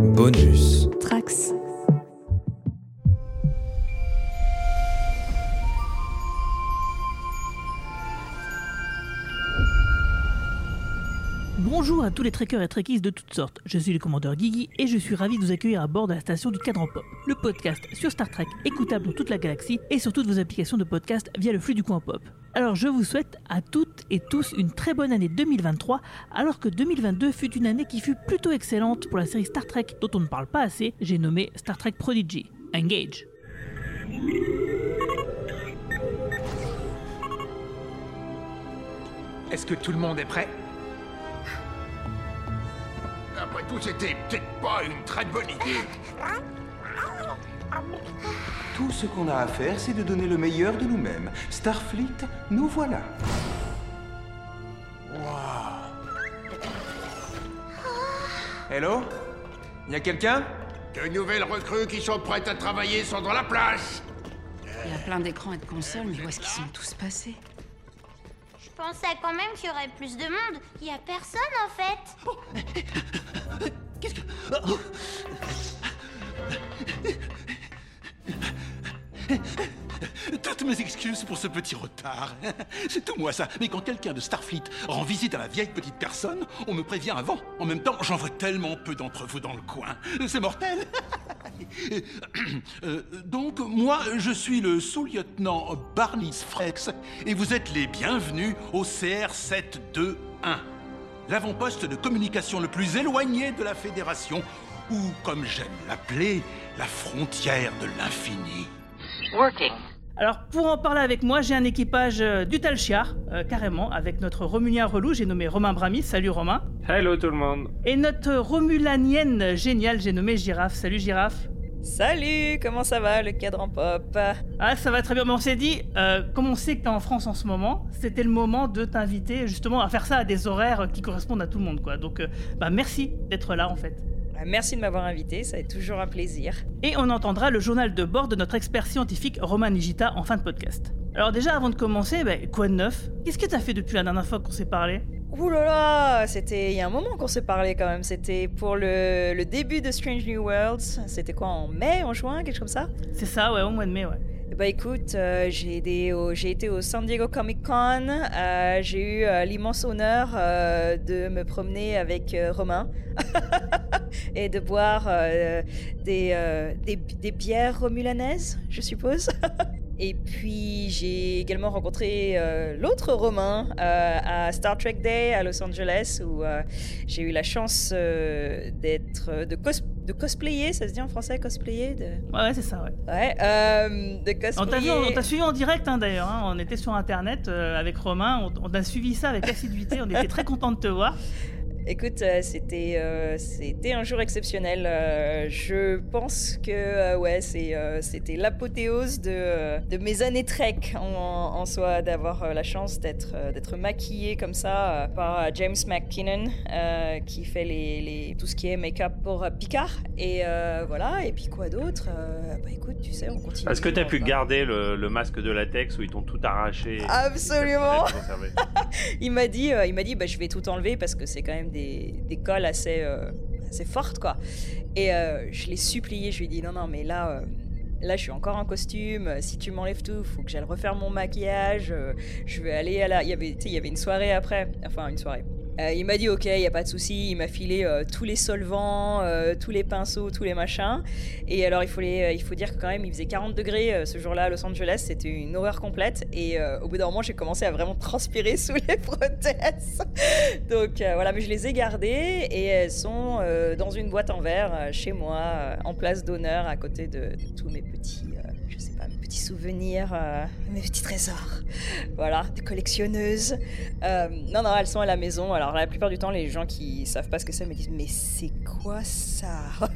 Bonus. Trax. Bonjour à tous les trekkers et trekkies de toutes sortes, je suis le commandeur Guigui et je suis ravi de vous accueillir à bord de la station du Cadran Pop, le podcast sur Star Trek écoutable dans toute la galaxie et sur toutes vos applications de podcast via le flux du coin pop. Alors je vous souhaite à toutes et tous une très bonne année 2023 alors que 2022 fut une année qui fut plutôt excellente pour la série Star Trek dont on ne parle pas assez, j'ai nommé Star Trek Prodigy. Engage. Est-ce que tout le monde est prêt? Après tout, c'était peut-être pas une très bonne idée. Tout ce qu'on a à faire, c'est de donner le meilleur de nous-mêmes. Starfleet, nous voilà. Hello? Y a quelqu'un? De nouvelles recrues qui sont prêtes à travailler sont dans la place. Il y a plein d'écrans et de consoles, mais où est-ce qu'ils sont tous passés? Pensais quand même qu'il y aurait plus de monde. Il y a personne en fait. Toutes mes excuses pour ce petit retard. C'est tout moi ça. Mais quand quelqu'un de Starfleet rend visite à la vieille petite personne, on me prévient avant. En même temps, j'en vois tellement peu d'entre vous dans le coin. C'est mortel. Euh, donc, moi, je suis le sous-lieutenant Barnis Frex et vous êtes les bienvenus au CR721. L'avant-poste de communication le plus éloigné de la Fédération, ou comme j'aime l'appeler, la frontière de l'infini. Alors pour en parler avec moi, j'ai un équipage euh, du Talchiar, euh, carrément, avec notre Romulia relou, j'ai nommé Romain Bramis, salut Romain. Hello tout le monde. Et notre Romulanienne géniale, j'ai nommé Girafe, salut Girafe. Salut, comment ça va le cadran pop? Ah ça va très bien, mais on s'est dit, euh, comme on sait que t'es en France en ce moment, c'était le moment de t'inviter justement à faire ça à des horaires qui correspondent à tout le monde, quoi. Donc euh, bah merci d'être là en fait. Ah, Merci de m'avoir invité, ça est toujours un plaisir. Et on entendra le journal de bord de notre expert scientifique Roman Nigita en fin de podcast. Alors déjà avant de commencer, bah, quoi de neuf? Qu'est-ce que t'as fait depuis la dernière fois qu'on s'est parlé? Ouh là là, c'était il y a un moment qu'on s'est parlé quand même. C'était pour le, le début de Strange New Worlds. C'était quoi en mai, en juin, quelque chose comme ça? C'est ça, ouais, au mois de mai, ouais. Bah écoute, euh, j'ai été, au- San Diego Comic Con. euh, j'ai eu euh, l'immense honneur de me promener avec Romain et de boire des, des bières romulanaises, je suppose. Et puis j'ai également rencontré euh, l'autre Romain euh, à Star Trek Day à Los Angeles où euh, j'ai eu la chance d'être de, cos- de cosplayer, ça se dit en français cosplayer de... Ouais, c'est ça, ouais. Ouais, de On t'a vu- cosplayer. on t'a suivi en direct hein, d'ailleurs, hein. on était sur internet avec Romain, on, on a suivi ça avec assiduité, on était très content de te voir. Écoute, euh, c'était euh, c'était un jour exceptionnel. Euh, je pense que euh, ouais, c'est c'était l'apothéose de, de mes années Trek en, en soi, d'avoir la chance d'être d'être maquillée comme ça par James McKinnon qui fait les, les- tout ce qui est make-up pour Picard. Et voilà. Et puis quoi d'autre Bah écoute, tu sais, on continue. Est-ce que t'as pu garder le, le masque de latex où ils t'ont tout arraché Absolument. il m'a dit, il m'a dit, bah, je vais tout enlever parce que c'est quand même des, colles assez, euh, assez fortes, quoi. Et euh, je l'ai supplié, je lui ai dit, non, non, mais là, euh, là, je suis encore en costume. Si tu m'enlèves tout, faut que j'aille refaire mon maquillage. je vais aller à la. Il y avait une soirée après, enfin une soirée. Euh, il m'a dit ok, il y a pas de souci. Il m'a filé euh, tous les solvants, euh, tous les pinceaux, tous les machins. Et alors il faut, les- il faut dire que quand même il faisait 40 degrés ce jour-là à Los Angeles, c'était une horreur complète. Et au bout d'un moment j'ai commencé à vraiment transpirer sous les prothèses. Donc voilà, mais je les ai gardées et elles sont dans une boîte en verre chez moi, en place d'honneur à côté de, tous mes petits, je sais pas, mes petits souvenirs, euh, mes petits trésors. Voilà, de collectionneuse. Euh, non, non, elles sont à la maison. Alors la plupart du temps, les gens qui savent pas ce que c'est me disent mais c'est quoi ça?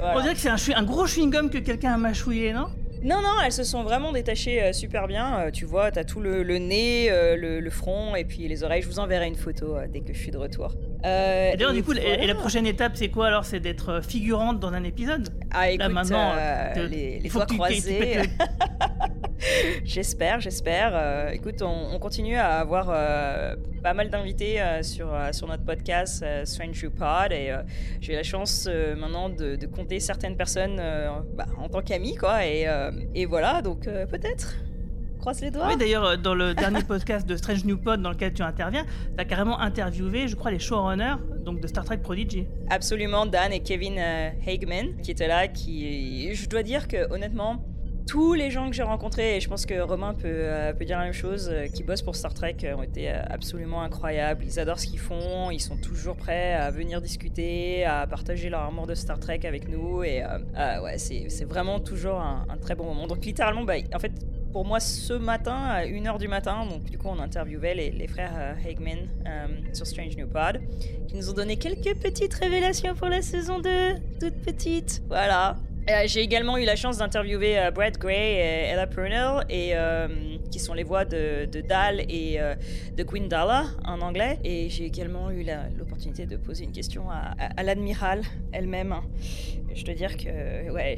On dirait que c'est un gros chewing-gum que quelqu'un a mâchouillé, non? Non, non, elles se sont vraiment détachées euh, super bien. Euh, tu vois, t'as tout le, le nez, euh, le, le front et puis les oreilles. Je vous enverrai une photo dès que je suis de retour. Et D'ailleurs, du coup, et- voilà. et la prochaine étape, c'est quoi alors? C'est d'être figurante dans un épisode? Ah, écoute, Là maintenant, te- les, les doigts croisés. j'espère, j'espère. Écoute, on, on, continue à avoir pas mal d'invités sur, sur notre podcast Strange New Pod et j'ai la chance maintenant de, de compter certaines personnes bah, en tant qu'amis, quoi. Et, euh, et voilà, donc euh, peut-être. Croise les doigts. Oui, d'ailleurs, euh, dans le dernier podcast de Strange New Pod dans lequel tu interviens, tu as carrément interviewé, je crois, les showrunners donc de Star Trek Prodigy. Absolument, Dan et Kevin euh, Hageman qui étaient là, qui, je dois dire que honnêtement, tous les gens que j'ai rencontrés, et je pense que Romain peut, euh, peut dire la même chose, euh, qui bossent pour Star Trek, euh, ont été absolument incroyables. Ils adorent ce qu'ils font, ils sont toujours prêts à venir discuter, à partager leur amour de Star Trek avec nous, et ouais, c'est vraiment toujours un, très bon moment. Donc littéralement, bah, en fait, pour moi, ce matin, à 1h du matin, donc du coup, on interviewait les, les frères euh, sur Strange New Pod, qui nous ont donné quelques petites révélations pour la saison 2, toutes petites. Voilà. Euh, J'ai également eu la chance d'interviewer euh, Brad Gray et Ella Purnell, et, euh, qui sont les voix de, de Dal et euh, de Gwendala en anglais. Et j'ai également eu l'opportunité de poser une question à, à- à l'admirale elle-même. Je dois dire que ouais,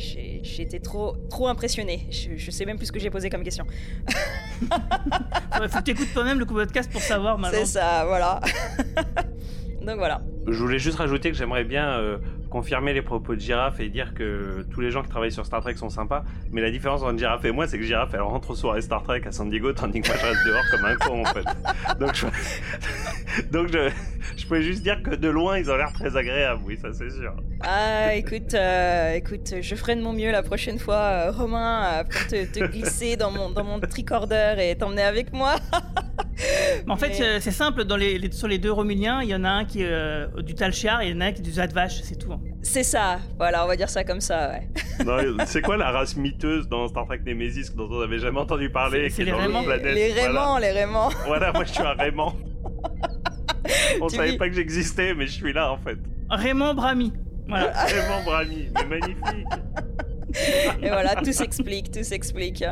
été trop, trop impressionnée. Je, je sais même plus ce que j'ai posé comme question. Ouais, faut que tu écoutes toi-même le podcast pour savoir maintenant. C'est ça, voilà. Donc voilà. Je voulais juste rajouter que j'aimerais bien euh, confirmer les propos de Girafe et dire que tous les gens qui travaillent sur Star Trek sont sympas. Mais la différence entre Girafe et moi, c'est que Girafe, elle rentre aux soirées Star Trek à San Diego, tandis que moi, je reste dehors comme un con, en fait. Donc, je, Donc je, je pouvais juste dire que de loin, ils ont l'air très agréables, oui, ça c'est sûr. Ah, écoute, euh, écoute, je ferai de mon mieux la prochaine fois, euh, Romain, euh, pour te, glisser dans mon, dans mon tricorder et t'emmener avec moi. Mais en fait, Mais- euh, c'est simple, dans les, les- sur les deux Romuliens, il y en a un qui est euh, du Talchiar et il y en a un qui est du Zadvash, c'est tout. hein. C'est ça, voilà, on va dire ça comme ça, ouais. C'est quoi la race miteuse dans Star Trek Nemesis dont on n'avait jamais entendu parler C'est- les Raymans. Les Voilà. Raymans, les Raymans. Voilà, moi je suis un Raymond. On Tu savait vis- pas que j'existais, mais je suis là en fait. Raymond Brami. Voilà. Raymond Brami, mais magnifique. Et voilà, tout s'explique, tout s'explique.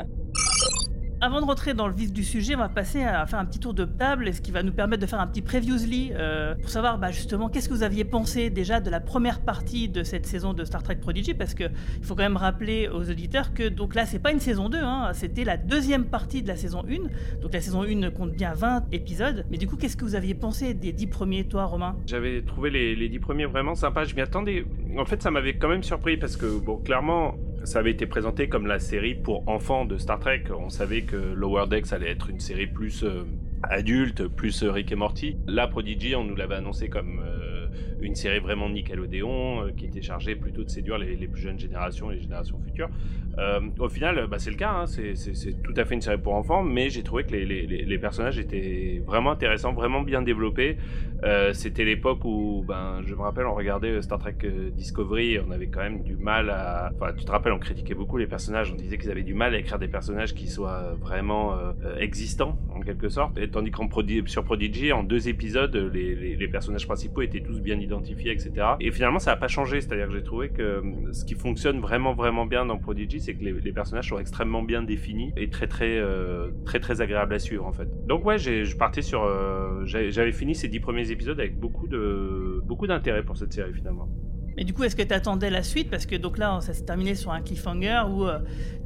Avant de rentrer dans le vif du sujet, on va passer à faire un petit tour de table, ce qui va nous permettre de faire un petit previously euh, pour savoir bah, justement qu'est-ce que vous aviez pensé déjà de la première partie de cette saison de Star Trek Prodigy, parce que il faut quand même rappeler aux auditeurs que donc là c'est pas une saison 2, hein, c'était la deuxième partie de la saison 1. Donc la saison 1 compte bien 20 épisodes. Mais du coup, qu'est-ce que vous aviez pensé des 10 premiers, toi, Romain? J'avais trouvé les, les dix premiers vraiment sympas. Je m'y attendais. En fait, ça m'avait quand même surpris parce que, bon, clairement, ça avait été présenté comme la série pour enfants de Star Trek. On savait que Lower Decks allait être une série plus euh, adulte, plus euh, Rick et Morty. Là, Prodigy, on nous l'avait annoncé comme euh, une série vraiment Nickelodeon qui était chargée plutôt de séduire les, les plus jeunes générations et les générations futures. Euh, au final, bah, c'est le cas, hein, c'est- tout à fait une série pour enfants, mais j'ai trouvé que les, les- les- personnages étaient vraiment intéressants, vraiment bien développés. Euh, C'était l'époque où, ben, je me rappelle, on regardait euh, Star Trek euh, Discovery, on avait quand même du mal à... Enfin, tu te rappelles, on critiquait beaucoup les personnages, on disait qu'ils avaient du mal à écrire des personnages qui soient vraiment euh, euh, existants, en quelque sorte. Et tandis qu'en sur Prodigy, en deux épisodes, les, les- personnages principaux étaient tous bien identifiés, etc. Et finalement, ça n'a pas changé, c'est-à-dire que j'ai trouvé que euh, ce qui fonctionne vraiment, vraiment bien dans Prodigy, c'est que les, personnages sont extrêmement bien définis et très, très, euh, très, très agréables à suivre, en fait. Donc ouais, je partais sur... euh, j'avais fini ces dix premiers épisodes avec beaucoup de beaucoup d'intérêt pour cette série, finalement. Mais du coup, est-ce que tu attendais la suite? Parce que donc là, ça s'est terminé sur un cliffhanger où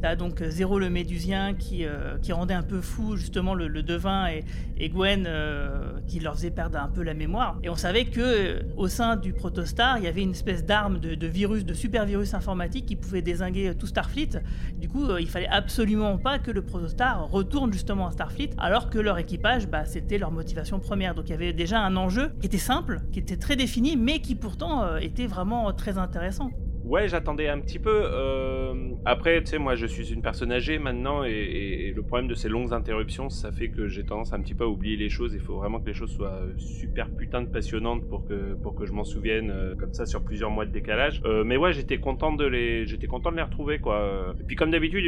tu as donc euh, Zéro le Médusien qui, euh, qui rendait un peu fou justement le, le devin et, Gwen euh, qui leur faisait perdre un peu la mémoire. Et on savait que euh, au sein du Protostar, il y avait une espèce d'arme de, de virus, de super virus informatique qui pouvait désinguer euh, tout Starfleet. Du coup, euh, il fallait absolument pas que le Protostar retourne justement à Starfleet, alors que leur équipage, bah, c'était leur motivation première. Donc il y avait déjà un enjeu qui était simple, qui était très défini, mais qui pourtant euh, était vraiment très intéressant. Ouais, j'attendais un petit peu. euh, Après, tu sais, moi, je suis une personne âgée maintenant, et, le problème de ces longues interruptions, ça fait que j'ai tendance un petit peu à oublier les choses. Il faut vraiment que les choses soient super putain de passionnantes pour que pour que je m'en souvienne euh, comme ça sur plusieurs mois de décalage. Euh, mais ouais, j'étais content de les j'étais content de les retrouver quoi. Et puis comme d'habitude,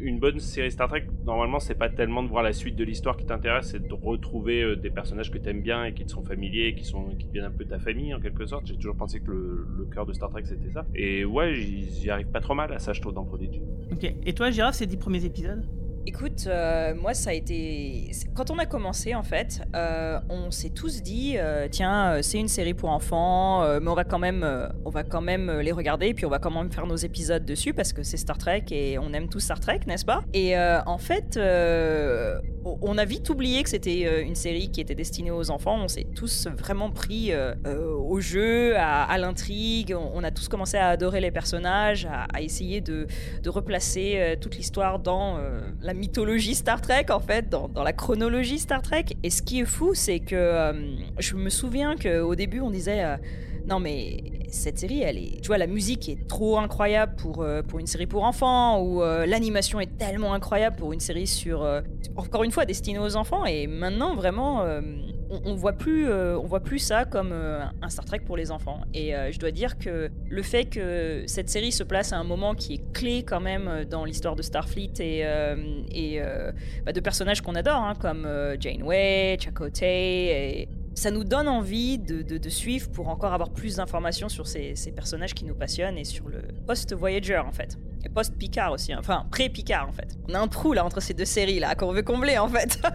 une bonne série Star Trek, normalement, c'est pas tellement de voir la suite de l'histoire qui t'intéresse, c'est de retrouver euh, des personnages que t'aimes bien et qui te sont familiers, qui sont qui deviennent un peu ta famille en quelque sorte. J'ai toujours pensé que le, le cœur de Star Trek c'était ça. Et ouais, j'y arrive pas trop mal à ça, je trouve, dans. Ok. Et toi, Girafe, ces dix premiers épisodes? Écoute, euh, moi ça a été... Quand on a commencé en fait, euh, on s'est tous dit, euh, tiens, c'est une série pour enfants, mais on va quand même, on va quand même les regarder, et puis on va quand même faire nos épisodes dessus parce que c'est Star Trek et on aime tous Star Trek, n'est-ce pas? Et en fait, on a vite oublié que c'était une série qui était destinée aux enfants. On s'est tous vraiment pris au jeu, à, l'intrigue. On, a tous commencé à adorer les personnages, à, essayer de, de replacer toute l'histoire dans euh, la mythologie Star Trek, en fait, dans, dans la chronologie Star Trek. Et ce qui est fou, c'est que euh, je me souviens qu'au début, on disait. euh, non mais cette série, elle est, tu vois, la musique est trop incroyable pour euh, pour une série pour enfants ou l'animation est tellement incroyable pour une série sur encore une fois destinée aux enfants et maintenant vraiment on, on voit plus euh, on voit plus ça comme euh, un Star Trek pour les enfants et euh, je dois dire que le fait que cette série se place à un moment qui est clé quand même dans l'histoire de Starfleet et et bah, de personnages qu'on adore hein, comme Janeway, Chakotay et ça nous donne envie de, de- suivre pour encore avoir plus d'informations sur ces, personnages qui nous passionnent et sur le post-Voyager en fait. Et post-Picard aussi, hein. enfin pré-Picard en fait. On a un trou là entre ces deux séries là qu'on veut combler en fait.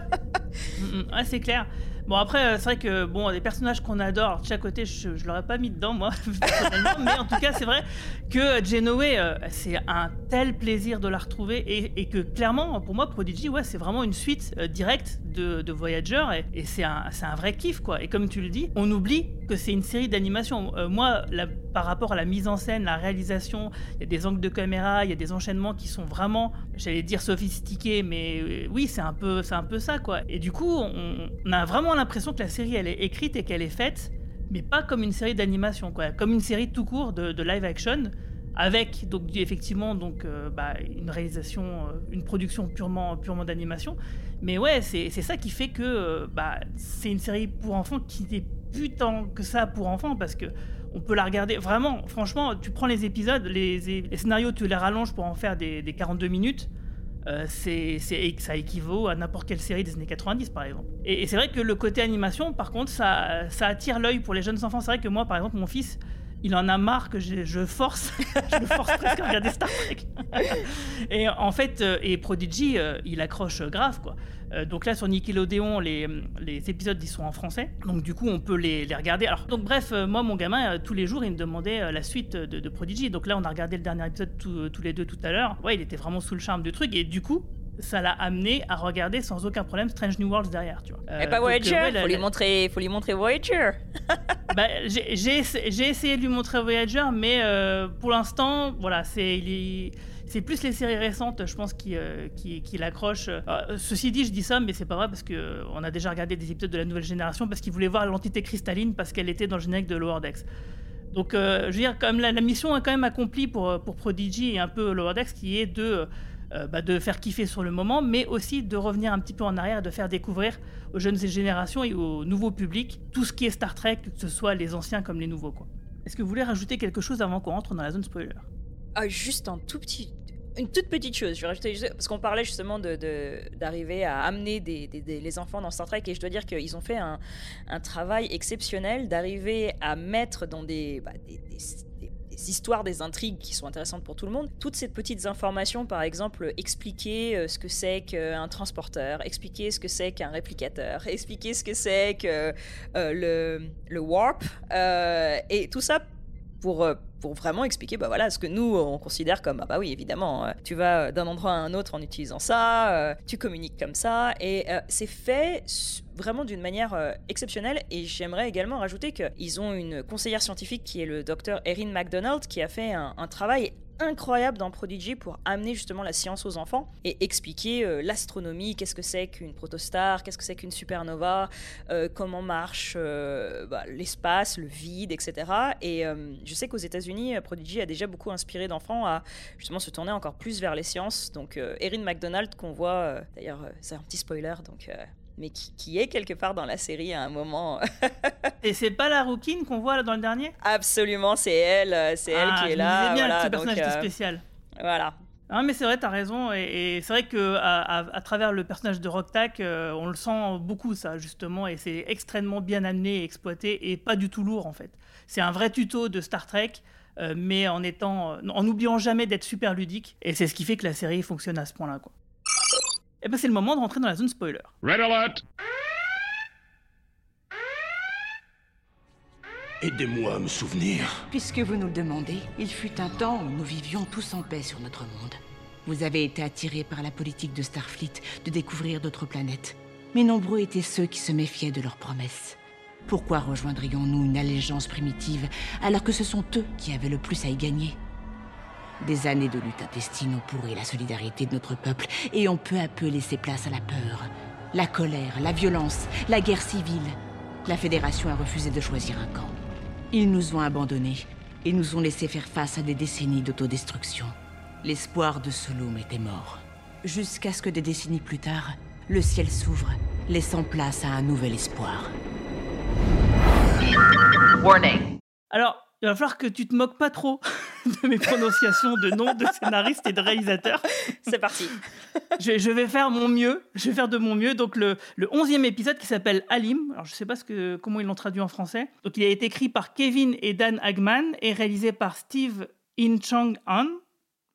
Mm, mm. C'est clair. Bon, après, euh, c'est vrai que, bon, des personnages qu'on adore, de chaque côté, je, je l'aurais pas mis dedans, moi, personnellement, mais en tout cas, c'est vrai que Genoway, euh, c'est un tel plaisir de la retrouver, et, que, clairement, pour moi, Prodigy, ouais, c'est vraiment une suite euh, directe de, Voyager, et, c'est un, un vrai kiff, quoi. Et comme tu le dis, on oublie que c'est une série d'animation. Moi, par rapport à la mise en scène, la réalisation, il y a des angles de caméra, il y a des enchaînements qui sont vraiment, j'allais dire sophistiqués, mais oui, c'est un peu, un peu ça, quoi. Et du coup, on, on a vraiment l'impression que la série, elle est écrite et qu'elle est faite, mais pas comme une série d'animation, quoi. Comme une série tout court de, live action, avec donc effectivement donc euh, bah, une réalisation, euh, une production purement, purement d'animation. Mais ouais, c'est ça qui fait que euh, bah, c'est une série pour enfants qui n'est plus tant que ça pour enfants parce que on peut la regarder vraiment. Franchement, tu prends les épisodes, les, scénarios, tu les rallonges pour en faire des 42 minutes. Euh, c'est, ça équivaut à n'importe quelle série des années 90 par exemple. Et, et c'est vrai que le côté animation, par contre, ça, ça attire l'œil pour les jeunes enfants. C'est vrai que moi, par exemple, mon fils, il en a marre que je, je force, je le force presque à regarder Star Trek. et en fait, euh, et Prodigy, euh, il accroche grave quoi. Euh, donc là sur Nickelodeon, les, les épisodes ils sont en français, donc du coup on peut les, les regarder. Alors donc bref, moi mon gamin tous les jours il me demandait la suite de, de Prodigy. Donc là on a regardé le dernier épisode tous les deux tout à l'heure. Ouais, il était vraiment sous le charme du truc et du coup ça l'a amené à regarder sans aucun problème Strange New Worlds derrière, tu vois. Euh, Et pas donc, Voyager, euh, ouais, la- faut, lui montrer, faut lui montrer Voyager. bah, j'ai j'ai essa- j'ai essayé de lui montrer Voyager, mais euh, pour l'instant, voilà, c'est c'est plus les séries récentes, je pense, qui, euh, qui, qui l'accrochent. Euh, ceci dit, je dis ça, mais c'est pas vrai parce que euh, on a déjà regardé des épisodes de la nouvelle génération parce qu'il voulait voir l'entité cristalline parce qu'elle était dans le générique de Lower Decks. Donc, euh, je veux dire, comme la, la mission est quand même accomplie pour, euh, pour Prodigy et un peu Lower Decks, qui est de, euh, bah, de faire kiffer sur le moment, mais aussi de revenir un petit peu en arrière, de faire découvrir aux jeunes générations et au nouveau public tout ce qui est Star Trek, que ce soit les anciens comme les nouveaux. Est-ce que vous voulez rajouter quelque chose avant qu'on rentre dans la zone spoiler? Ah, juste un tout petit. Une toute petite chose, je vais rajouter parce qu'on parlait justement d'arriver à amener des, les enfants dans Star Trek et je dois dire qu'ils ont fait un, un travail exceptionnel d'arriver à mettre dans des, bah, des- des- histoires, des intrigues qui sont intéressantes pour tout le monde, toutes ces petites informations, par exemple, expliquer euh, ce que c'est qu'un transporteur, expliquer ce que c'est qu'un réplicateur, expliquer ce que c'est que euh, le, warp, euh, et tout ça pour, vraiment expliquer bah voilà, ce que nous, on considère comme, ah bah oui, évidemment, euh, tu vas d'un endroit à un autre en utilisant ça, euh, tu communiques comme ça, et euh, c'est fait vraiment d'une manière exceptionnelle, et j'aimerais également rajouter qu'ils ont une conseillère scientifique qui est le docteur Erin MacDonald, qui a fait un, un travail incroyable dans Prodigy pour amener justement la science aux enfants et expliquer euh, l'astronomie, qu'est-ce que c'est qu'une protostar, qu'est-ce que c'est qu'une supernova, euh, comment marche euh, bah, l'espace, le vide, etc. Et je sais qu'aux États-Unis, Prodigy a déjà beaucoup inspiré d'enfants à justement se tourner encore plus vers les sciences. Donc, Erin MacDonald, qu'on voit, d'ailleurs, c'est un petit spoiler, donc. Mais qui, qui est quelque part dans la série à un moment. Et c'est pas la rouquine qu'on voit là dans le dernier? Absolument, c'est elle, euh, c'est elle Ah, qui est là. bien voilà, que ce donc, personnage était euh, spécial. Voilà. Ah, mais c'est vrai, t'as raison. Et, et c'est vrai que à, à- à travers le personnage de Rocktack, euh, on le sent beaucoup, ça, justement. Et c'est extrêmement bien amené et exploité et pas du tout lourd, en fait. C'est un vrai tuto de Star Trek, euh, mais en étant, en n'oubliant jamais d'être super ludique. Et c'est ce qui fait que la série fonctionne à ce point-là, quoi. Et ben c'est le moment de rentrer dans la zone spoiler. Red alert Aidez-moi à me souvenir. Puisque vous nous le demandez, il fut un temps où nous vivions tous en paix sur notre monde. Vous avez été attirés par la politique de Starfleet de découvrir d'autres planètes. Mais nombreux étaient ceux qui se méfiaient de leurs promesses. Pourquoi rejoindrions-nous une allégeance primitive alors que ce sont eux qui avaient le plus à y gagner? Des années de lutte intestine ont pourri la solidarité de notre peuple et ont peu à peu laissé place à la peur, la colère, la violence, la guerre civile. La Fédération a refusé de choisir un camp. Ils nous ont abandonnés et nous ont laissé faire face à des décennies d'autodestruction. L'espoir de Solom était mort. Jusqu'à ce que des décennies plus tard, le ciel s'ouvre, laissant place à un nouvel espoir. Alors, il va falloir que tu te moques pas trop de mes prononciations de noms de scénaristes et de réalisateurs. C'est parti. je, je vais faire mon mieux. Je vais faire de mon mieux. Donc, le, le 11e épisode qui s'appelle Alim. Alors, je sais pas ce que, comment ils l'ont traduit en français. Donc, il a été écrit par Kevin et Dan Hagman et réalisé par Steve In Chang Han.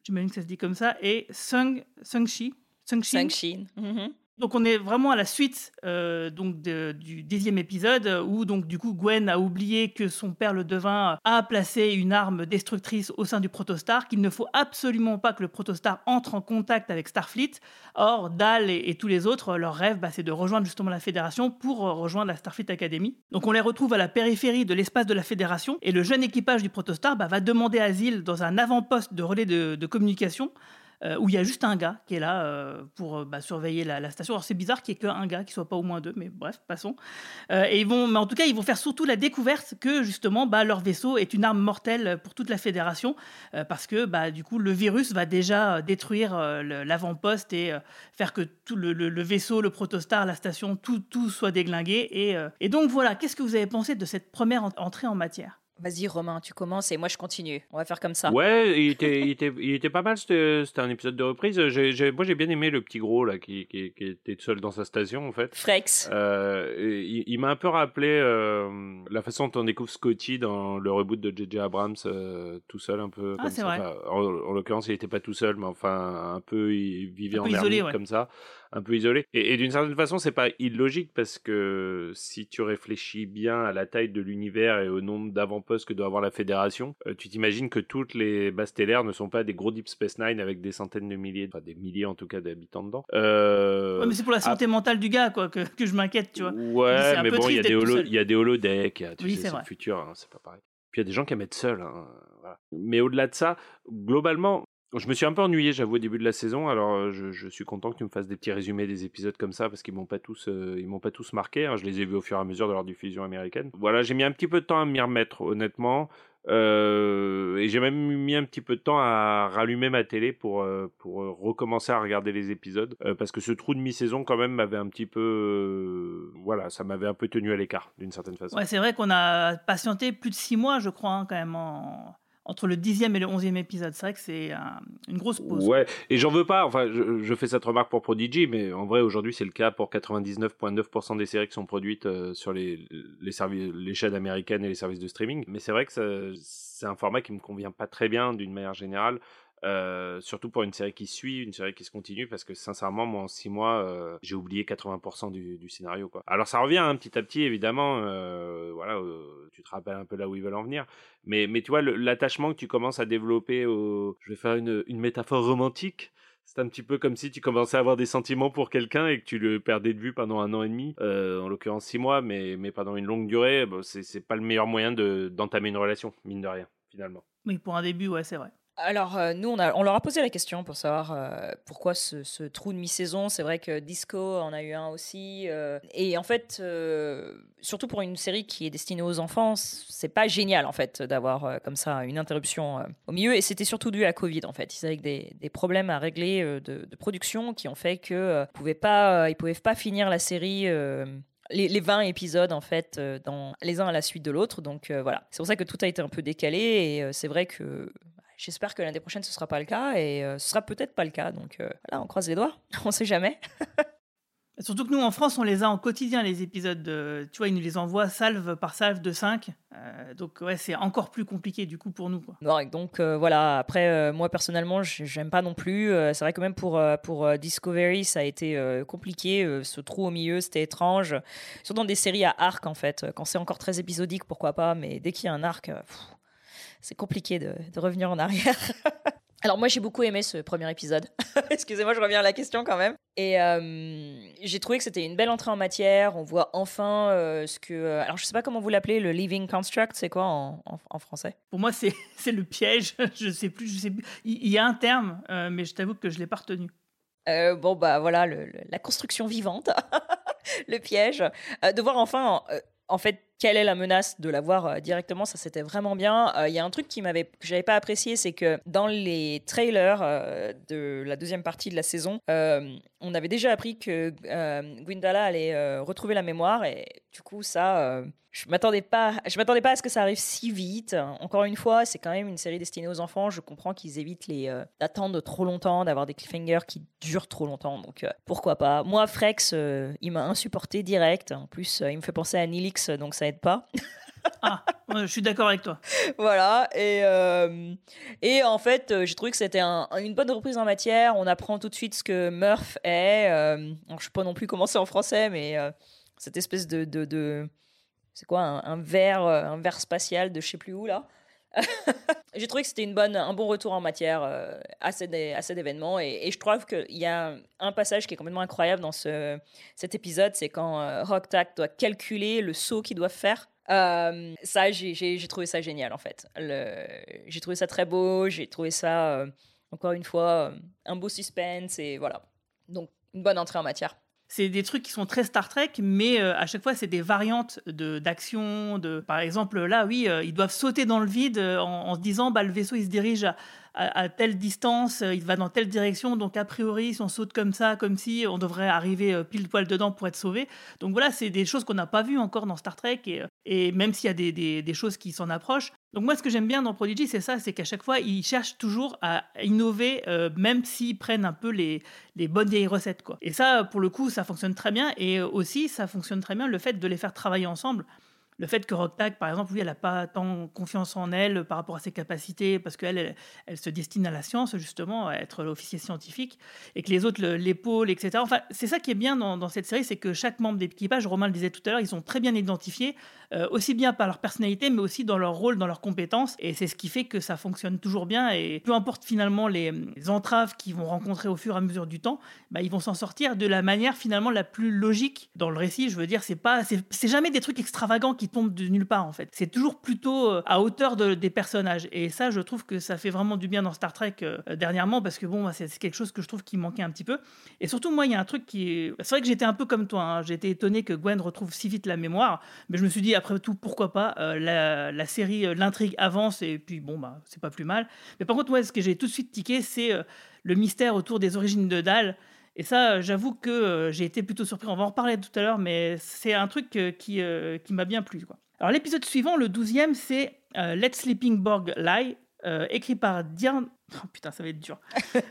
J'imagine que ça se dit comme ça. Et Sung, Sung Shi. Sung Shin. Shin. Mhm. Donc on est vraiment à la suite euh, donc du dixième épisode où du coup Gwen a oublié que son père le devin a placé une arme destructrice au sein du protostar, qu'il ne faut absolument pas que le protostar entre en contact avec Starfleet. Or Dal et, tous les autres, leur rêve bah, c'est de rejoindre justement la Fédération pour euh, rejoindre la Starfleet Academy. Donc on les retrouve à la périphérie de l'espace de la Fédération et le jeune équipage du protostar bah, va demander asile dans un avant-poste de relais de communication euh, où il y a juste un gars qui est là euh, pour euh, bah, surveiller la, station. Alors c'est bizarre qu'il n'y ait qu'un gars, qu'il soit pas au moins deux, mais bref, passons. Et ils vont, mais en tout cas, ils vont faire surtout la découverte que justement, bah, leur vaisseau est une arme mortelle pour toute la fédération, parce que bah, du coup, le virus va déjà détruire l'avant-poste et faire que tout le, le- vaisseau, le protostar, la station, tout, tout soit déglingué. Et, donc voilà, qu'est-ce que vous avez pensé de cette première en- entrée en matière? Vas-y, Romain, tu commences et moi je continue. On va faire comme ça. Ouais, il était, il était, il était pas mal. C'était un épisode de reprise. Moi, j'ai bien aimé le petit gros là qui, qui, qui était seul dans sa station en fait. Frex. Euh, il il m'a un peu rappelé euh, la façon dont on découvre Scotty dans le reboot de J.J. Abrams, euh, tout seul un peu. Ah, comme c'est ça. vrai. Enfin, en en l'occurrence, il n'était pas tout seul, mais enfin un peu, il vivait Un en peu isolé, ermite ouais. comme ça, un peu isolé. Et, et d'une certaine façon, c'est pas illogique parce que si tu réfléchis bien à la taille de l'univers et au nombre d'avant-postes que doit avoir la Fédération, euh, tu t'imagines que toutes les bases stellaires ne sont pas des gros Deep Space Nine avec des centaines de milliers, enfin des milliers en tout cas d'habitants dedans. Euh, Ouais, mais c'est pour la ah, santé mentale du gars quoi, que, que je m'inquiète, tu vois. Ouais, mais bon, il y, a des holodecks, il y a- tu Oui, sais, c'est le futur, hein, c'est pas pareil. Puis il y a des gens qui aiment être seuls. hein, voilà. Mais au-delà de ça, globalement, je me suis un peu ennuyé, j'avoue, au début de la saison. Alors, euh, je, suis content que tu me fasses des petits résumés des épisodes comme ça parce qu'ils m'ont pas tous, euh, ils m'ont pas tous marqué. hein. Je les ai vus au fur et à mesure de leur diffusion américaine. Voilà, j'ai mis un petit peu de temps à m'y remettre, honnêtement. Euh, et j'ai même mis un petit peu de temps à rallumer ma télé pour, euh, pour recommencer à regarder les épisodes. parce que ce trou de mi-saison, quand même, m'avait un petit peu. voilà, ça m'avait un peu tenu à l'écart, d'une certaine façon. Ouais, c'est vrai qu'on a patienté plus de six mois, je crois, hein, quand même, entre le dixième et le onzième épisode. C'est vrai que c'est un- une grosse pause. Ouais, et j'en veux pas, enfin, je, fais cette remarque pour Prodigy, mais en vrai, aujourd'hui, c'est le cas pour 99,9% des séries qui sont produites euh, sur les, les, servi- les chaînes américaines et les services de streaming. Mais c'est vrai que c'est un format qui me convient pas très bien d'une manière générale. Euh, surtout pour une série qui suit, une série qui se continue, parce que sincèrement, moi en 6 mois, euh, j'ai oublié 80% du, scénario. Alors ça revient hein, petit à petit, évidemment, euh, voilà, tu te rappelles un peu là où ils veulent en venir, mais, mais tu vois, l'attachement que tu commences à développer, je vais faire une, métaphore romantique, c'est un petit peu comme si tu commençais à avoir des sentiments pour quelqu'un et que tu le perdais de vue pendant un an et demi, en l'occurrence six mois, mais, mais pendant une longue durée, bon, c'est pas le meilleur moyen de- d'entamer une relation, mine de rien, finalement. Oui, pour un début, ouais, c'est vrai. Alors, euh, nous, on, leur a posé la question pour savoir euh, pourquoi ce, trou de mi-saison. C'est vrai que Disco en a eu un aussi. euh, et en fait, surtout pour une série qui est destinée aux enfants, c'est pas génial, en fait, d'avoir comme ça une interruption au milieu. Et c'était surtout dû à Covid, en fait. Ils avaient des, problèmes à régler de, production qui ont fait qu'ils ne pouvaient, pas, ils pouvaient pas finir la série. les, les 20 épisodes en fait dans les uns à la suite de l'autre donc voilà c'est pour ça que tout a été un peu décalé et c'est vrai que J'espère que l'année prochaine ce sera pas le cas et euh, ce sera peut-être pas le cas. Donc euh, voilà, on croise les doigts. on sait jamais. Surtout que nous, en France, on les a en quotidien, les épisodes. De, tu vois, ils nous les envoient salve par salve de 5. Euh, donc, ouais, c'est encore plus compliqué, du coup, pour nous. Quoi. donc, euh, voilà. Après, euh, moi, personnellement, j'aime pas non plus. c'est vrai que même pour, pour Discovery, ça a été compliqué. ce trou au milieu, c'était étrange. Surtout dans des séries à arc, en fait. Quand c'est encore très épisodique, pourquoi pas. Mais dès qu'il y a un arc, c'est compliqué de, de revenir en arrière. Alors moi j'ai beaucoup aimé ce premier épisode. Excusez-moi, je reviens à la question quand même. Et euh, j'ai trouvé que c'était une belle entrée en matière. On voit enfin euh, ce que... Euh, alors je sais pas comment vous l'appelez, le living construct, c'est quoi en, en, français? Pour moi c'est, c'est le piège. je sais plus, je sais plus. Il, y a un terme, mais je t'avoue que je l'ai pas retenu. bon bah voilà, la construction vivante, le piège. de voir enfin en fait, quelle est la menace de l'avoir voir directement Ça, c'était vraiment bien. Euh, il y a un truc qui m'avait, que j'avais pas apprécié, c'est que dans les trailers euh, de la deuxième partie de la saison, euh, on avait déjà appris que Gwendala allait retrouver la mémoire et du coup, ça, je m'attendais pas, je m'attendais pas à ce que ça arrive si vite. Encore une fois, c'est quand même une série destinée aux enfants. Je comprends qu'ils évitent les euh, d'attendre trop longtemps, d'avoir des cliffhangers qui durent trop longtemps. Donc euh, pourquoi pas? Moi, Frex, euh, il m'a insupporté direct. En plus, il me fait penser à Nilix, donc ça pas. ah, je suis d'accord avec toi. Voilà, et, et en fait, j'ai trouvé que c'était une bonne reprise en matière. On apprend tout de suite ce que Murph est. je ne sais pas non plus comment c'est en français, mais cette espèce de, de c'est quoi un, verre euh, un verre spatial de je sais plus où là j'ai trouvé que c'était une bonne, un bon retour en matière euh, à, cet, à cet événement. Et, je trouve qu'il y a un passage qui est complètement incroyable dans ce, cet épisode. C'est quand euh, Rocktack doit calculer le saut qu'il doit faire. ça, j'ai trouvé ça génial en fait. J'ai trouvé ça très beau. J'ai trouvé ça, encore une fois, un beau suspense. Et voilà. Donc, une bonne entrée en matière c'est des trucs qui sont très Star Trek, mais euh, à chaque fois, c'est des variantes d'action. De, par exemple, là, oui, euh, ils doivent sauter dans le vide euh, en, se disant bah, le vaisseau il se dirige à, à, telle distance, euh, il va dans telle direction, donc a priori, si on saute comme ça, comme si, on devrait arriver euh, pile poil dedans pour être sauvé. Donc voilà, c'est des choses qu'on n'a pas vues encore dans Star Trek, et, euh, même s'il y a des, choses qui s'en approchent. Donc moi, ce que j'aime bien dans Prodigy, c'est ça, c'est qu'à chaque fois, ils cherchent toujours à innover, même s'ils prennent un peu les, bonnes vieilles recettes. Et ça, pour le coup, ça fonctionne très bien, et aussi, ça fonctionne très bien le fait de les faire travailler ensemble le fait que Rocktack, par exemple, oui, elle n'a pas tant confiance en elle par rapport à ses capacités, parce qu'elle, elle, se destine à la science, justement, à être l'officier scientifique, et que les autres l'épaule, etc. Enfin, c'est ça qui est bien dans, cette série, c'est que chaque membre d'équipage, Romain le disait tout à l'heure, ils sont très bien identifiés, euh, aussi bien par leur personnalité, mais aussi dans leur rôle, dans leurs compétences, et c'est ce qui fait que ça fonctionne toujours bien, et peu importe finalement les, entraves qu'ils vont rencontrer au fur et à mesure du temps, bah, ils vont s'en sortir de la manière finalement la plus logique dans le récit. Je veux dire, c'est pas, c'est jamais des trucs extravagants qui tombe de nulle part en fait. C'est toujours plutôt euh, à hauteur de, des personnages. Et ça, je trouve que ça fait vraiment du bien dans Star Trek euh, dernièrement parce que bon, bah, c'est quelque chose que je trouve qui manquait un petit peu. Et surtout, moi, il y a un truc qui est. C'est vrai que j'étais un peu comme toi. Hein. J'étais étonné que Gwen retrouve si vite la mémoire. Mais je me suis dit, après tout, pourquoi pas euh, la, la, série, l'intrigue avance et puis bon, bah, c'est pas plus mal. Mais par contre, moi, ce que j'ai tout de suite tiqué, c'est le mystère autour des origines de Dal. Et ça, j'avoue que j'ai été plutôt surpris. On va en reparler tout à l'heure, mais c'est un truc qui, qui m'a bien plu. Alors l'épisode suivant, le douzième, c'est euh, Let Sleeping Borg Lie, euh, écrit par Dian... Oh, putain, ça va être dur.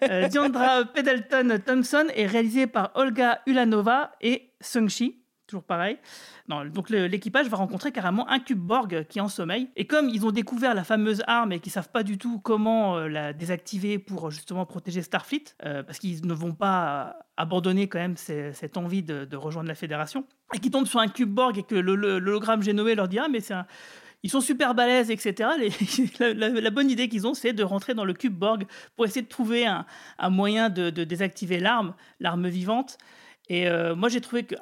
Euh, Diandra Thompson et réalisé par Olga Ulanova et Sung Shi, toujours pareil. Donc l'équipage va rencontrer carrément un cube Borg qui est en sommeil. Et comme ils ont découvert la fameuse arme et qu'ils savent pas du tout comment la désactiver pour justement protéger Starfleet, parce qu'ils ne vont pas abandonner quand même cette envie de, rejoindre la Fédération, et qui tombent sur un cube Borg et que l'hologramme Génové leur dit Ah, mais c'est Ils sont super balèzes, etc. la, bonne idée qu'ils ont, c'est de rentrer dans le cube Borg pour essayer de trouver un, moyen de, désactiver l'arme, l'arme vivante. Et euh, moi, j'ai trouvé que.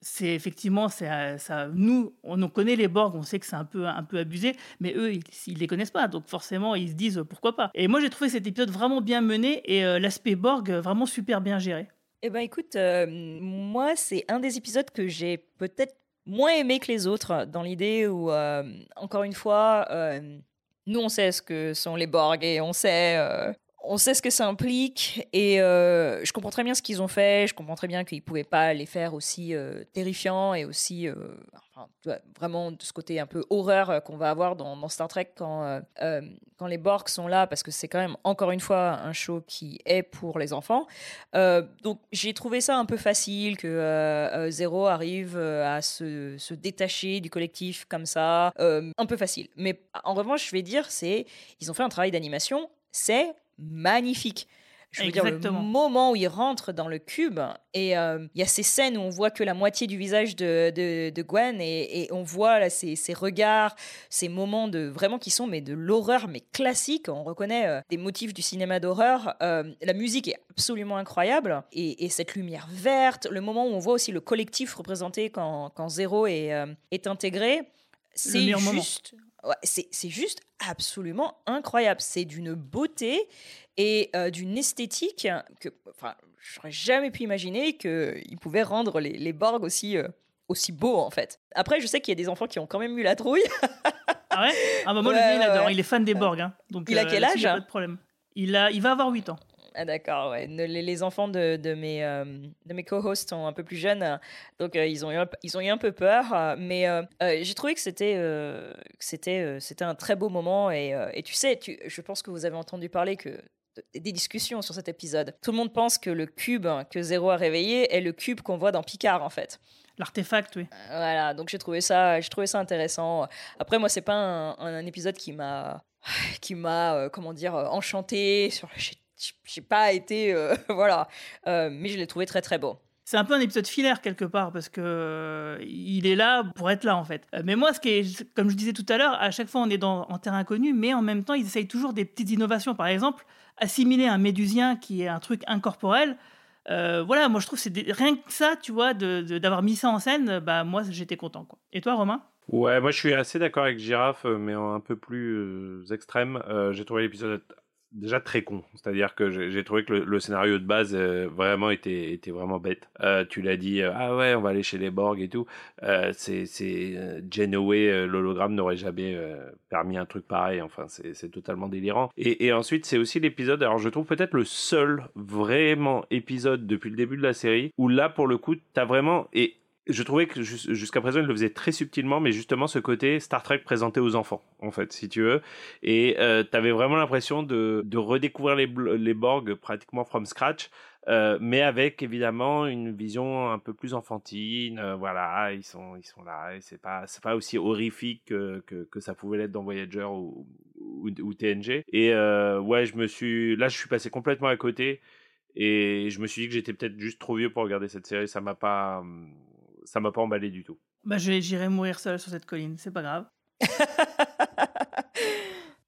C'est effectivement, ça, nous, on, connaît les Borg, on sait que c'est un peu, un peu abusé, mais eux, ils, ne les connaissent pas, donc forcément, ils se disent pourquoi pas? Et moi, j'ai trouvé cet épisode vraiment bien mené et euh, l'aspect Borg vraiment super bien géré. Eh ben écoute, euh, moi c'est un des épisodes que j'ai peut-être moins aimé que les autres, dans l'idée où, euh, encore une fois, euh, nous on sait ce que sont les Borg et on sait, on sait ce que ça implique et je comprends très bien ce qu'ils ont fait, je comprends très bien qu'ils pouvaient pas les faire aussi terrifiants et aussi vois, vraiment de ce côté un peu horreur euh, qu'on va avoir dans, Star Trek quand, euh, euh, quand les Borg sont là, parce que c'est quand même encore une fois un show qui est pour les enfants. Euh, donc j'ai trouvé ça un peu facile que euh, euh, Zero arrive euh, à se, se détacher du collectif comme ça, euh, un peu facile. Mais en revanche, je vais dire, c'est ils ont fait un travail d'animation, c'est magnifique. Je veux dire, le moment où il rentre dans le cube, et euh, il y a ces scènes où on voit que la moitié du visage de, de, de Gwen, et, et on voit là, ces, ces regards, ces moments de vraiment qui sont mais de l'horreur, mais classique. On reconnaît euh, des motifs du cinéma d'horreur. Euh, la musique est absolument incroyable, et, et cette lumière verte, le moment où on voit aussi le collectif représenté quand, quand Zéro est, est intégré, c'est moment. C'est juste absolument incroyable. C'est d'une beauté et euh, d'une esthétique que, enfin, j'aurais jamais pu imaginer qu'ils pouvaient rendre les, les Borg aussi, euh, aussi beaux en fait. Après, je sais qu'il y a des enfants qui ont quand même eu la trouille. Ah ouais? Ah bah moi, le mien, il adore. ouais. Il est fan des Borg. hein. Donc, Il a quel là-dessus, âge y a Pas de problème. Il, a, il va avoir 8 ans. Ah d'accord, ouais. Ne- Les, les enfants de, de mes, euh, de mes co-hosts sont un peu plus jeunes, euh, donc euh, ils, ont eu un, ils ont eu un peu peur, euh, mais euh, euh, j'ai trouvé que c'était euh, que c'était euh, c'était un très beau moment, et, euh, et tu sais, tu, je pense que vous avez entendu parler que de- des discussions sur cet épisode. Tout le monde pense que le cube que Zéro a réveillé est le cube qu'on voit dans Picard, en fait. L'artefact, oui. Voilà, donc j'ai trouvé ça, j'ai trouvé ça intéressant. Après, moi, c'est pas un, un- un épisode qui m'a, qui m'a, euh, comment dire, enchanté. Sur, j'ai, j'ai pas été, euh, voilà, Euh, mais je l'ai trouvé très très beau. C'est un peu un épisode filaire quelque part parce que euh, il est là pour être là en fait. Mais moi, ce qui est, comme je disais tout à l'heure, à chaque fois on est dans, en terrain inconnu, mais en même temps ils essayent toujours des petites innovations. Par exemple, assimiler un médusien qui est un truc incorporel. euh, voilà, moi je trouve que c'est des- rien que ça, tu vois, de- de- d'avoir mis ça en scène, bah moi j'étais content quoi. Et toi, Romain? Ouais, moi je suis assez d'accord avec Giraffe, euh, mais en un peu plus euh, extrême. Euh, j'ai trouvé l'épisode déjà très con. C'est-à-dire que j'ai trouvé que le, scénario de base euh, vraiment était, était vraiment bête. Euh, tu l'as dit, euh, ah ouais, on va aller chez les Borg et tout. C'est euh, l'hologramme n'aurait jamais permis un truc pareil. Enfin, c'est c'est totalement délirant. Et, et ensuite, c'est aussi l'épisode. Alors, je trouve peut-être le seul vraiment épisode depuis le début de la série où là, pour le coup, t'as vraiment et je trouvais que jus- jusqu'à présent, il le faisait très subtilement, mais justement ce côté Star Trek présenté aux enfants, en fait, si tu veux. Et euh, t'avais vraiment l'impression de, redécouvrir les, les Borg pratiquement from scratch, euh, mais avec évidemment une vision un peu plus enfantine. euh, voilà, ils sont, ils sont là, et c'est pas, pas aussi horrifique que, que, ça pouvait l'être dans Voyager ou, ou, ou TNG. Et ouais, je me suis, là, je suis passé complètement à côté. Et je me suis dit que j'étais peut-être juste trop vieux pour regarder cette série. Ça m'a pas, hum, ça m'a pas emballé du tout. Bah j'irai mourir seul sur cette colline, c'est pas grave.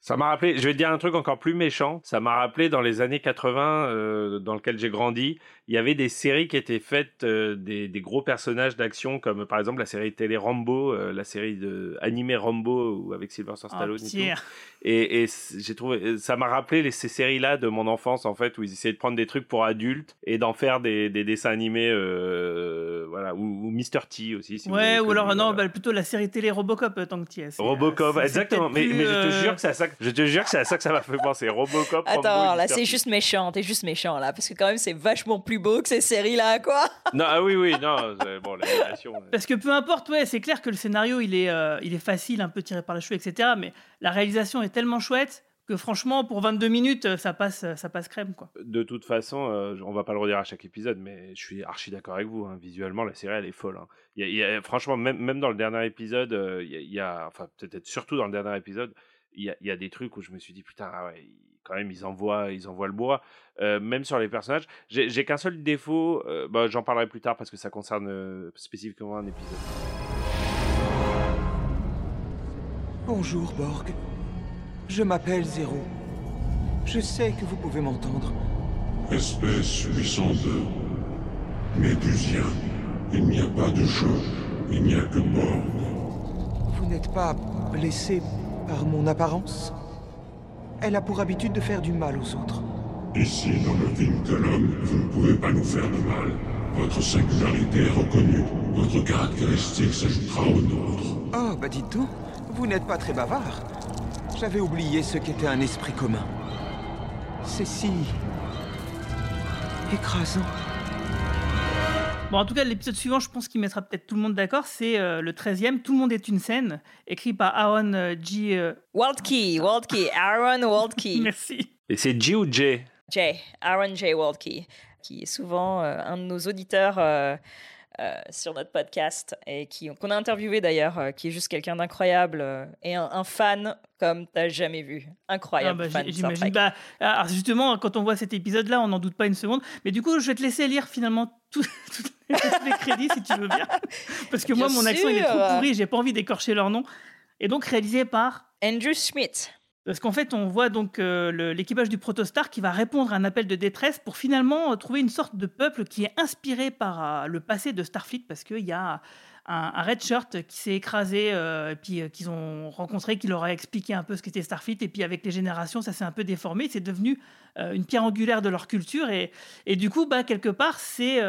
Ça m'a rappelé, je vais te dire un truc encore plus méchant. Ça m'a rappelé dans les années 80, euh, dans lequel j'ai grandi, il y avait des séries qui étaient faites euh, des, des gros personnages d'action, comme par exemple la série télé Rambo, euh, la série de animé Rambo ou avec Sylvester Ah, Stallone. et tout. Pierre. Et, j'ai trouvé, ça m'a rappelé les, ces séries-là de mon enfance en fait, où ils essayaient de prendre des trucs pour adultes et d'en faire des, des dessins animés, euh, voilà, ou, ou Mr T aussi. Si ouais, ou alors non, voilà. bah, plutôt la série télé Robocop euh, tant que tu y es. Euh, Robocop, exactement. Mais, mais je te euh, jure que c'est à ça, que- je te jure que c'est à ça que ça m'a fait penser. Robocop. Attends, là, c'est juste méchant, t'es juste méchant là, parce que quand même, c'est vachement plus beau que ces séries-là, quoi. Non, ah oui, oui, non, c'est- bon, l'animation. euh. Parce que peu importe, ouais, c'est clair que le scénario, il est, euh, il est facile, un peu tiré par les cheveux, etc. Mais la réalisation est tellement chouette que franchement, pour 22 minutes, euh, ça passe, ça passe crème, quoi. De toute façon, euh, on va pas le redire à chaque épisode, mais je suis archi d'accord avec vous. hein. Visuellement, la série, elle est folle. hein. Il y a- il y a- franchement, même, même dans le dernier épisode, euh, il y a- il y, a, enfin, peut-être surtout dans le dernier épisode, il y a, il y a des trucs où je me suis dit, putain, ah ouais, quand même, ils envoient, ils envoient le bois. Euh, même sur les personnages. J'ai qu'un seul défaut, euh, bah, j'en parlerai plus tard parce que ça concerne euh, spécifiquement un épisode. Bonjour, Borg. Je m'appelle Zéro. Je sais que vous pouvez m'entendre. Espèce 802. Médusien. Il n'y a pas de jeu. Il n'y a que Borg. Vous n'êtes pas blessé par mon apparence? Elle a pour habitude de faire du mal aux autres. Ici, dans le Vinculum, vous ne pouvez pas nous faire de mal. Votre singularité est reconnue. Votre caractéristique s'ajoutera aux nôtres. Oh, bah dites donc, vous n'êtes pas très bavard. J'avais oublié ce qu'était un esprit commun. C'est si... écrasant. Bon, en tout cas, l'épisode suivant, je pense qu'il mettra peut-être tout le monde d'accord. C'est euh, le 13e, Tout le monde est une scène, écrit par Aaron euh, G. euh, Waldkey, Waldkey, Aaron Waldkey. Merci. Et c'est G ou J? Jay, Aaron J. Waldkey, qui est souvent euh, un de nos auditeurs sur notre podcast et qui qu'on a interviewé d'ailleurs, euh, qui est juste quelqu'un d'incroyable euh, et un, un fan comme t'as jamais vu. Incroyable Ah bah, fan J'imagine. Bah, alors justement, quand on voit cet épisode-là, on n'en doute pas une seconde. Mais du coup, je vais te laisser lire finalement tous les crédits si tu veux bien. Parce que moi, mon accent, il est trop pourri, j'ai pas envie d'écorcher leur nom. Et donc réalisé par Andrew Smith. Parce qu'en fait, on voit donc euh, l'équipage du Protostar qui va répondre à un appel de détresse pour finalement euh, trouver une sorte de peuple qui est inspiré par euh, le passé de Starfleet, parce qu'il y a un, red shirt qui s'est écrasé, et puis qu'ils ont rencontré, qui leur a expliqué un peu ce qu'était Starfleet, et puis avec les générations, ça s'est un peu déformé, c'est devenu une pierre angulaire de leur culture, et, et du coup, bah, quelque part, c'est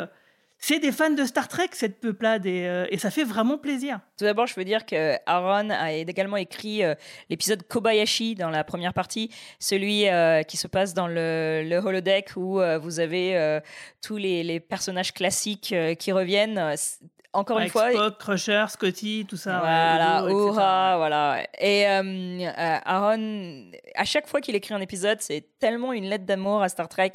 c'est des fans de Star Trek, cette peuplade, et, euh, et ça fait vraiment plaisir. Tout d'abord, je veux dire que Aaron a également écrit euh, l'épisode Kobayashi dans la première partie, celui euh, qui se passe dans le, le holodeck où vous avez tous les, les personnages classiques qui reviennent. Encore une fois, Spock, Crusher, Scotty, tout ça. Voilà. Aura, voilà. Et Aaron, à chaque fois qu'il écrit un épisode, c'est tellement une lettre d'amour à Star Trek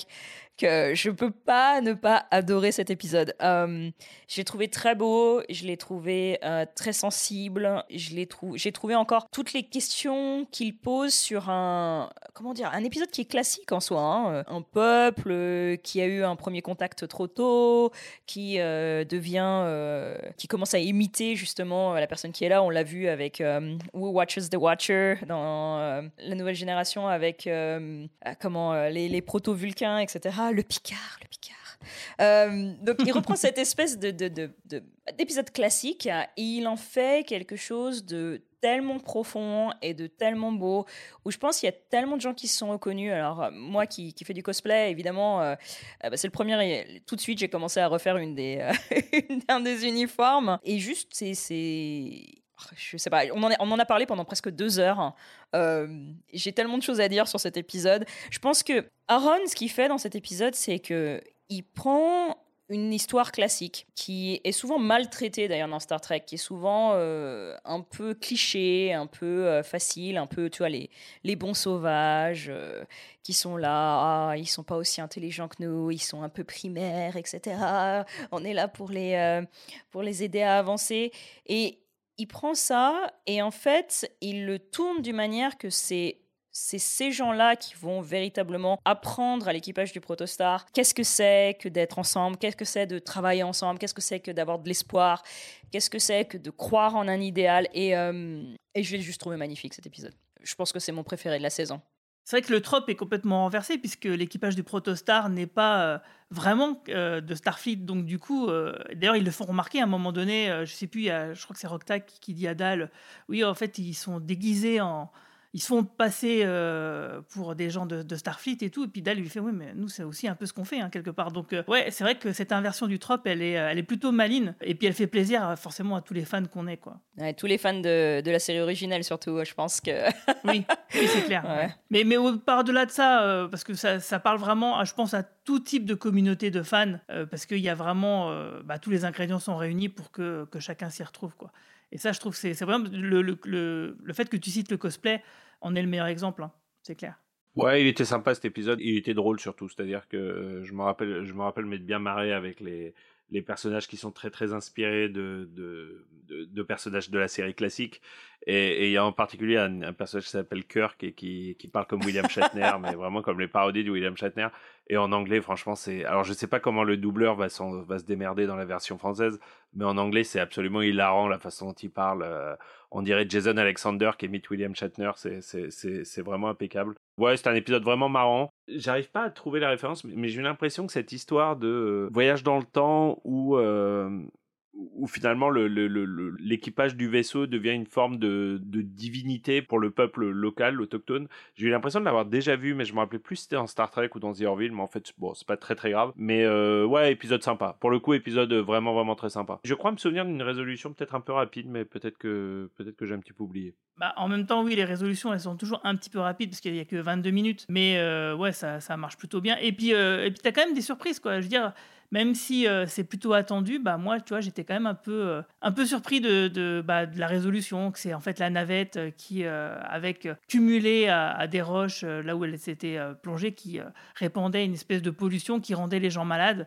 que je peux pas ne pas adorer cet épisode. Euh, je l'ai trouvé très beau, je l'ai trouvé euh, très sensible, je trou- j'ai trouvé encore toutes les questions qu'il pose sur un comment dire un épisode qui est classique en soi, hein. un peuple euh, qui a eu un premier contact trop tôt, qui euh, devient, euh, qui commence à imiter justement euh, la personne qui est là. On l'a vu avec euh, Who Watches the Watcher dans euh, la nouvelle génération avec euh, euh, comment euh, les, les proto-vulcains, etc. Le Picard, le Picard. Euh, donc il reprend cette espèce de, de- de- de- d'épisode classique et il en fait quelque chose de tellement profond et de tellement beau où je pense qu'il y a tellement de gens qui se sont reconnus alors moi qui, qui fais du cosplay évidemment euh, euh, bah, c'est le premier et tout de suite j'ai commencé à refaire une des euh, une- un des uniformes et juste c'est je sais pas, on en, a, on en a parlé pendant presque deux heures. Euh, J'ai tellement de choses à dire sur cet épisode. Je pense que Aaron, ce qu'il fait dans cet épisode, c'est que il prend une histoire classique qui est souvent maltraitée d'ailleurs dans Star Trek, qui est souvent euh, un peu cliché, un peu euh, facile, un peu, tu vois, les, les bons sauvages qui sont là, ah, ils sont pas aussi intelligents que nous, ils sont un peu primaires, etc. On est là pour les, pour les aider à avancer. Et il prend ça et en fait, il le tourne d'une manière que c'est ces gens-là qui vont véritablement apprendre à l'équipage du Protostar qu'est-ce que c'est que d'être ensemble, qu'est-ce que c'est de travailler ensemble, qu'est-ce que c'est que d'avoir de l'espoir, qu'est-ce que c'est que de croire en un idéal. Et, euh, et je l'ai juste trouvé magnifique cet épisode. Je pense que c'est mon préféré de la saison. C'est vrai que le trope est complètement renversé puisque l'équipage du Protostar n'est pas euh, vraiment euh, de Starfleet. Donc du coup, euh, d'ailleurs ils le font remarquer à un moment donné. je sais plus, je crois que c'est qui dit à Dal, oui en fait ils sont déguisés en, ils se font passer euh, pour des gens de, de Starfleet et tout. Et puis Dal lui fait, oui mais nous c'est aussi un peu ce qu'on fait hein, quelque part. Donc euh, ouais, c'est vrai que cette inversion du trope, elle est, elle est plutôt maline. Et puis elle fait plaisir euh, forcément à tous les fans qu'on est quoi. Ouais, tous les fans de, de la série originelle, surtout, je pense que. Oui, oui c'est clair. Ouais. Mais, mais par-delà de ça, euh, parce que ça, ça parle vraiment, à, je pense, à tout type de communauté de fans, parce qu'il y a vraiment, bah, tous les ingrédients sont réunis pour que, que chacun s'y retrouve. Quoi. Et ça, je trouve que c'est c'est vraiment le, le, le, le fait que tu cites le cosplay en est le meilleur exemple, hein, c'est clair. Ouais, il était sympa cet épisode. Il était drôle surtout, c'est-à-dire que euh, je me rappelle, je me rappelle m'être bien marré avec les les personnages qui sont très très inspirés de de, de, de personnages de la série classique. Et, il y a en particulier un, un personnage qui s'appelle Kirk et qui qui parle comme William Shatner, mais vraiment comme les parodies de William Shatner. Et en anglais, franchement, c'est. Alors, je sais pas comment le doubleur va, va se démerder dans la version française, mais en anglais, c'est absolument hilarant la façon dont il parle. euh, on dirait Jason Alexander qui imite William Shatner. C'est vraiment impeccable. Ouais, c'est un épisode vraiment marrant. J'arrive pas à trouver la référence, mais, j'ai l'impression que cette histoire de euh, voyage dans le temps où. Où finalement le- le- le- le- l'équipage du vaisseau devient une forme de, divinité pour le peuple local, autochtone. J'ai eu l'impression de l'avoir déjà vu, mais je me rappelais plus si c'était dans Star Trek ou dans The Orville, mais en fait, bon, c'est pas très très grave. Mais euh, ouais, épisode sympa. Pour le coup, épisode vraiment vraiment très sympa. Je crois me souvenir d'une résolution peut-être un peu rapide, mais peut-être que peut-être que j'ai un petit peu oublié. Bah, en même temps, oui, les résolutions, elles sont toujours un petit peu rapides parce qu'il n'y a que 22 minutes. Mais euh, ouais, ça, ça marche plutôt bien. Et puis, euh, et puis quand même des surprises, quoi. Je veux dire, même si euh, c'est plutôt attendu, bah moi, tu vois, j'étais quand même un peu, euh, un peu surpris de, de, bah, de la résolution, que c'est en fait la navette euh, qui, avec cumulé à, des roches là où elle s'était plongée, qui répandait une espèce de pollution qui rendait les gens malades.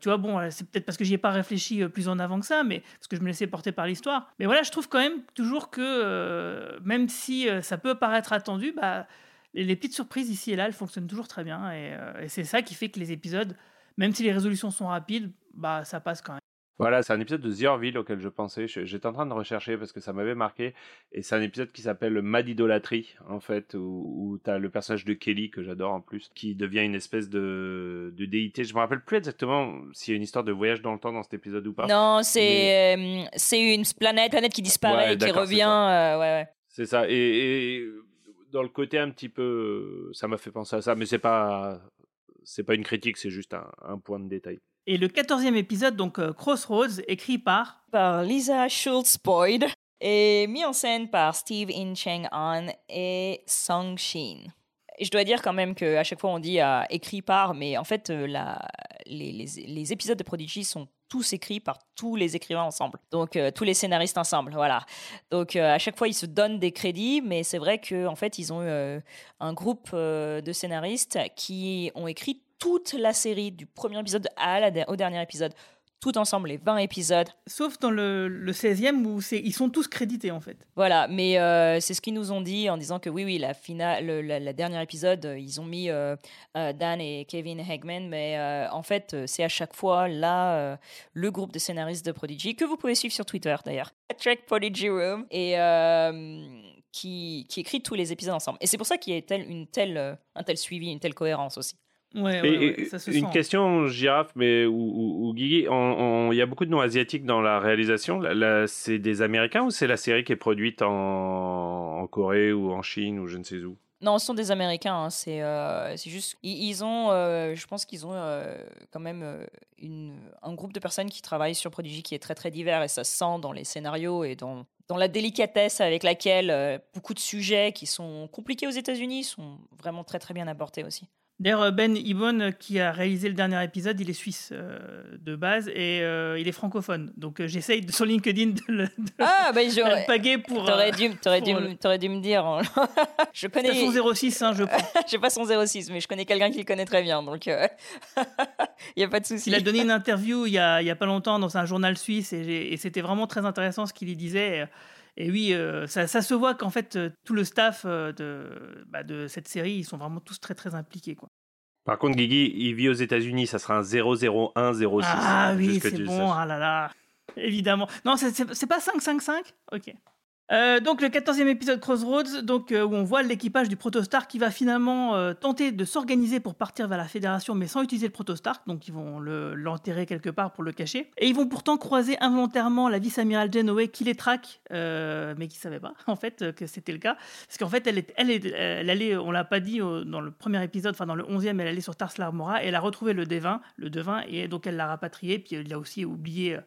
tu vois, bon, c'est peut-être parce que j'y ai pas réfléchi plus en avant que ça, mais parce que je me laissais porter par l'histoire. Mais voilà, je trouve quand même toujours que, même si ça peut paraître attendu, bah, les, petites surprises ici et là, elles fonctionnent toujours très bien. Et c'est ça qui fait que les épisodes même si les résolutions sont rapides, bah ça passe quand même. Voilà, c'est un épisode de The Orville auquel je pensais. J'étais en train de rechercher parce que ça m'avait marqué. Et c'est un épisode qui s'appelle Mad Idolatry, en fait, où, tu as le personnage de Kelly, que j'adore en plus, qui devient une espèce de, de déité. Je me rappelle plus exactement s'il y a une histoire de voyage dans le temps dans cet épisode ou pas. Non, c'est euh, c'est une planète, planète qui disparaît, qui revient. Euh, ouais, ouais. C'est ça. Et, et, dans le côté un petit peu. Ça m'a fait penser à ça, mais c'est pas c'est pas une critique, c'est juste un, point de détail. Et le quatorzième épisode, donc euh, Crossroads, écrit par par Lisa Schultz-Boyd et mis en scène par Steve In Cheng An et Song Shin. Et je dois dire quand même qu'à chaque fois on dit euh, écrit par, mais en fait euh, la, les, les, épisodes de Prodigy sont tous écrits par tous les écrivains ensemble. Donc tous les scénaristes ensemble, voilà. Donc à chaque fois ils se donnent des crédits, mais c'est vrai qu'en en fait ils ont eu un groupe de scénaristes qui ont écrit toute la série du premier épisode à la, au dernier épisode tout ensemble les 20 épisodes. Sauf dans le, le 16e où ils sont tous crédités en fait. Voilà, mais euh, c'est ce qu'ils nous ont dit en disant que oui, oui, la, finale, le la, dernière épisode, euh, ils ont mis euh, Dan et Kevin Hegman, mais en fait, c'est à chaque fois là le groupe de scénaristes de Prodigy, que vous pouvez suivre sur Twitter d'ailleurs, Track Prodigy Room, et qui, qui écrit tous les épisodes ensemble. Et c'est pour ça qu'il y a tel, une telle, un tel suivi, une telle cohérence aussi. Ouais, ça se une question, Girafe, mais ou, ou, Guigui, il y a beaucoup de noms asiatiques dans la réalisation. c'est des Américains ou c'est la série qui est produite en, Corée ou en Chine ou je ne sais où? Non, ce sont des Américains. Hein. C'est, euh, c'est juste, ils, ont, euh, je pense qu'ils ont euh, quand même une, un groupe de personnes qui travaillent sur Prodigy qui est très très divers et ça se sent dans les scénarios et dans, dans la délicatesse avec laquelle beaucoup de sujets qui sont compliqués aux États-Unis sont vraiment très très bien abordés aussi. D'ailleurs, euh, Ben Ibon, euh, qui a réalisé le dernier épisode, il est suisse euh, de base et il est francophone. Donc j'essaye sur LinkedIn de le, de ah, bah, paguer pour. T'aurais dû, aurais dû, dû, me dire. Hein. je connais. son 06, hein, je crois. J'ai pas son 06, mais je connais quelqu'un qui le connaît très bien. Donc il n'y a pas de souci. Il a donné une interview il y a, il y a pas longtemps dans un journal suisse et, et c'était vraiment très intéressant ce qu'il y disait. Et oui, euh, ça, se voit qu'en fait, euh, tout le staff euh, de, bah, de cette série, ils sont vraiment tous très très impliqués. Quoi. Par contre, Guigui, il vit aux États-Unis, ça sera un 00106. Ah oui, c'est bon, ah là là. Évidemment. Non, c'est pas 555 Ok. Euh, donc le 14e épisode Crossroads, donc, euh, où on voit l'équipage du Protostar qui va finalement euh, tenter de s'organiser pour partir vers la Fédération, mais sans utiliser le Protostar, donc ils vont l'enterrer quelque part pour le cacher. Et ils vont pourtant croiser involontairement la vice-amirale Genoway qui les traque, mais qui savait pas en fait que c'était le cas, parce qu'en fait elle, est, elle, est, elle allait, on l'a pas dit dans le premier épisode, enfin dans le 11e, elle allait sur Tars Larmora et elle a retrouvé le devin, le devin, et donc elle l'a rapatrié, puis elle a aussi oublié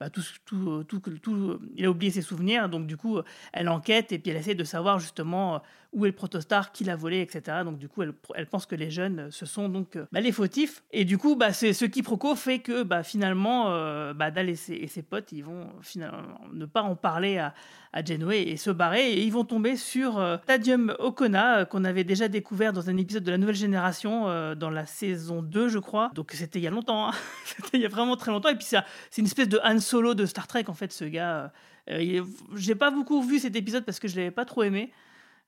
bah, tout, tout, tout, tout, il a oublié ses souvenirs, donc du coup, elle enquête et puis elle essaie de savoir justement où est le protostar, qui l'a volé, etc. Donc du coup, elle, pense que les jeunes, ce sont donc euh, bah, fautifs. Et du coup, bah, ce quiproquo fait que bah, finalement, euh, bah, Dal et ses, potes, ils vont finalement ne pas en parler à, à Genway et se barrer. Et ils vont tomber sur euh, Tadium Okona, qu'on avait déjà découvert dans un épisode de la nouvelle génération, dans la saison 2, je crois. Donc c'était il y a longtemps, hein. c'était il y a vraiment très longtemps. Et puis c'est une espèce de Han Solo de Star Trek, en fait, ce gars. J'ai pas beaucoup vu cet épisode parce que je l'avais pas trop aimé.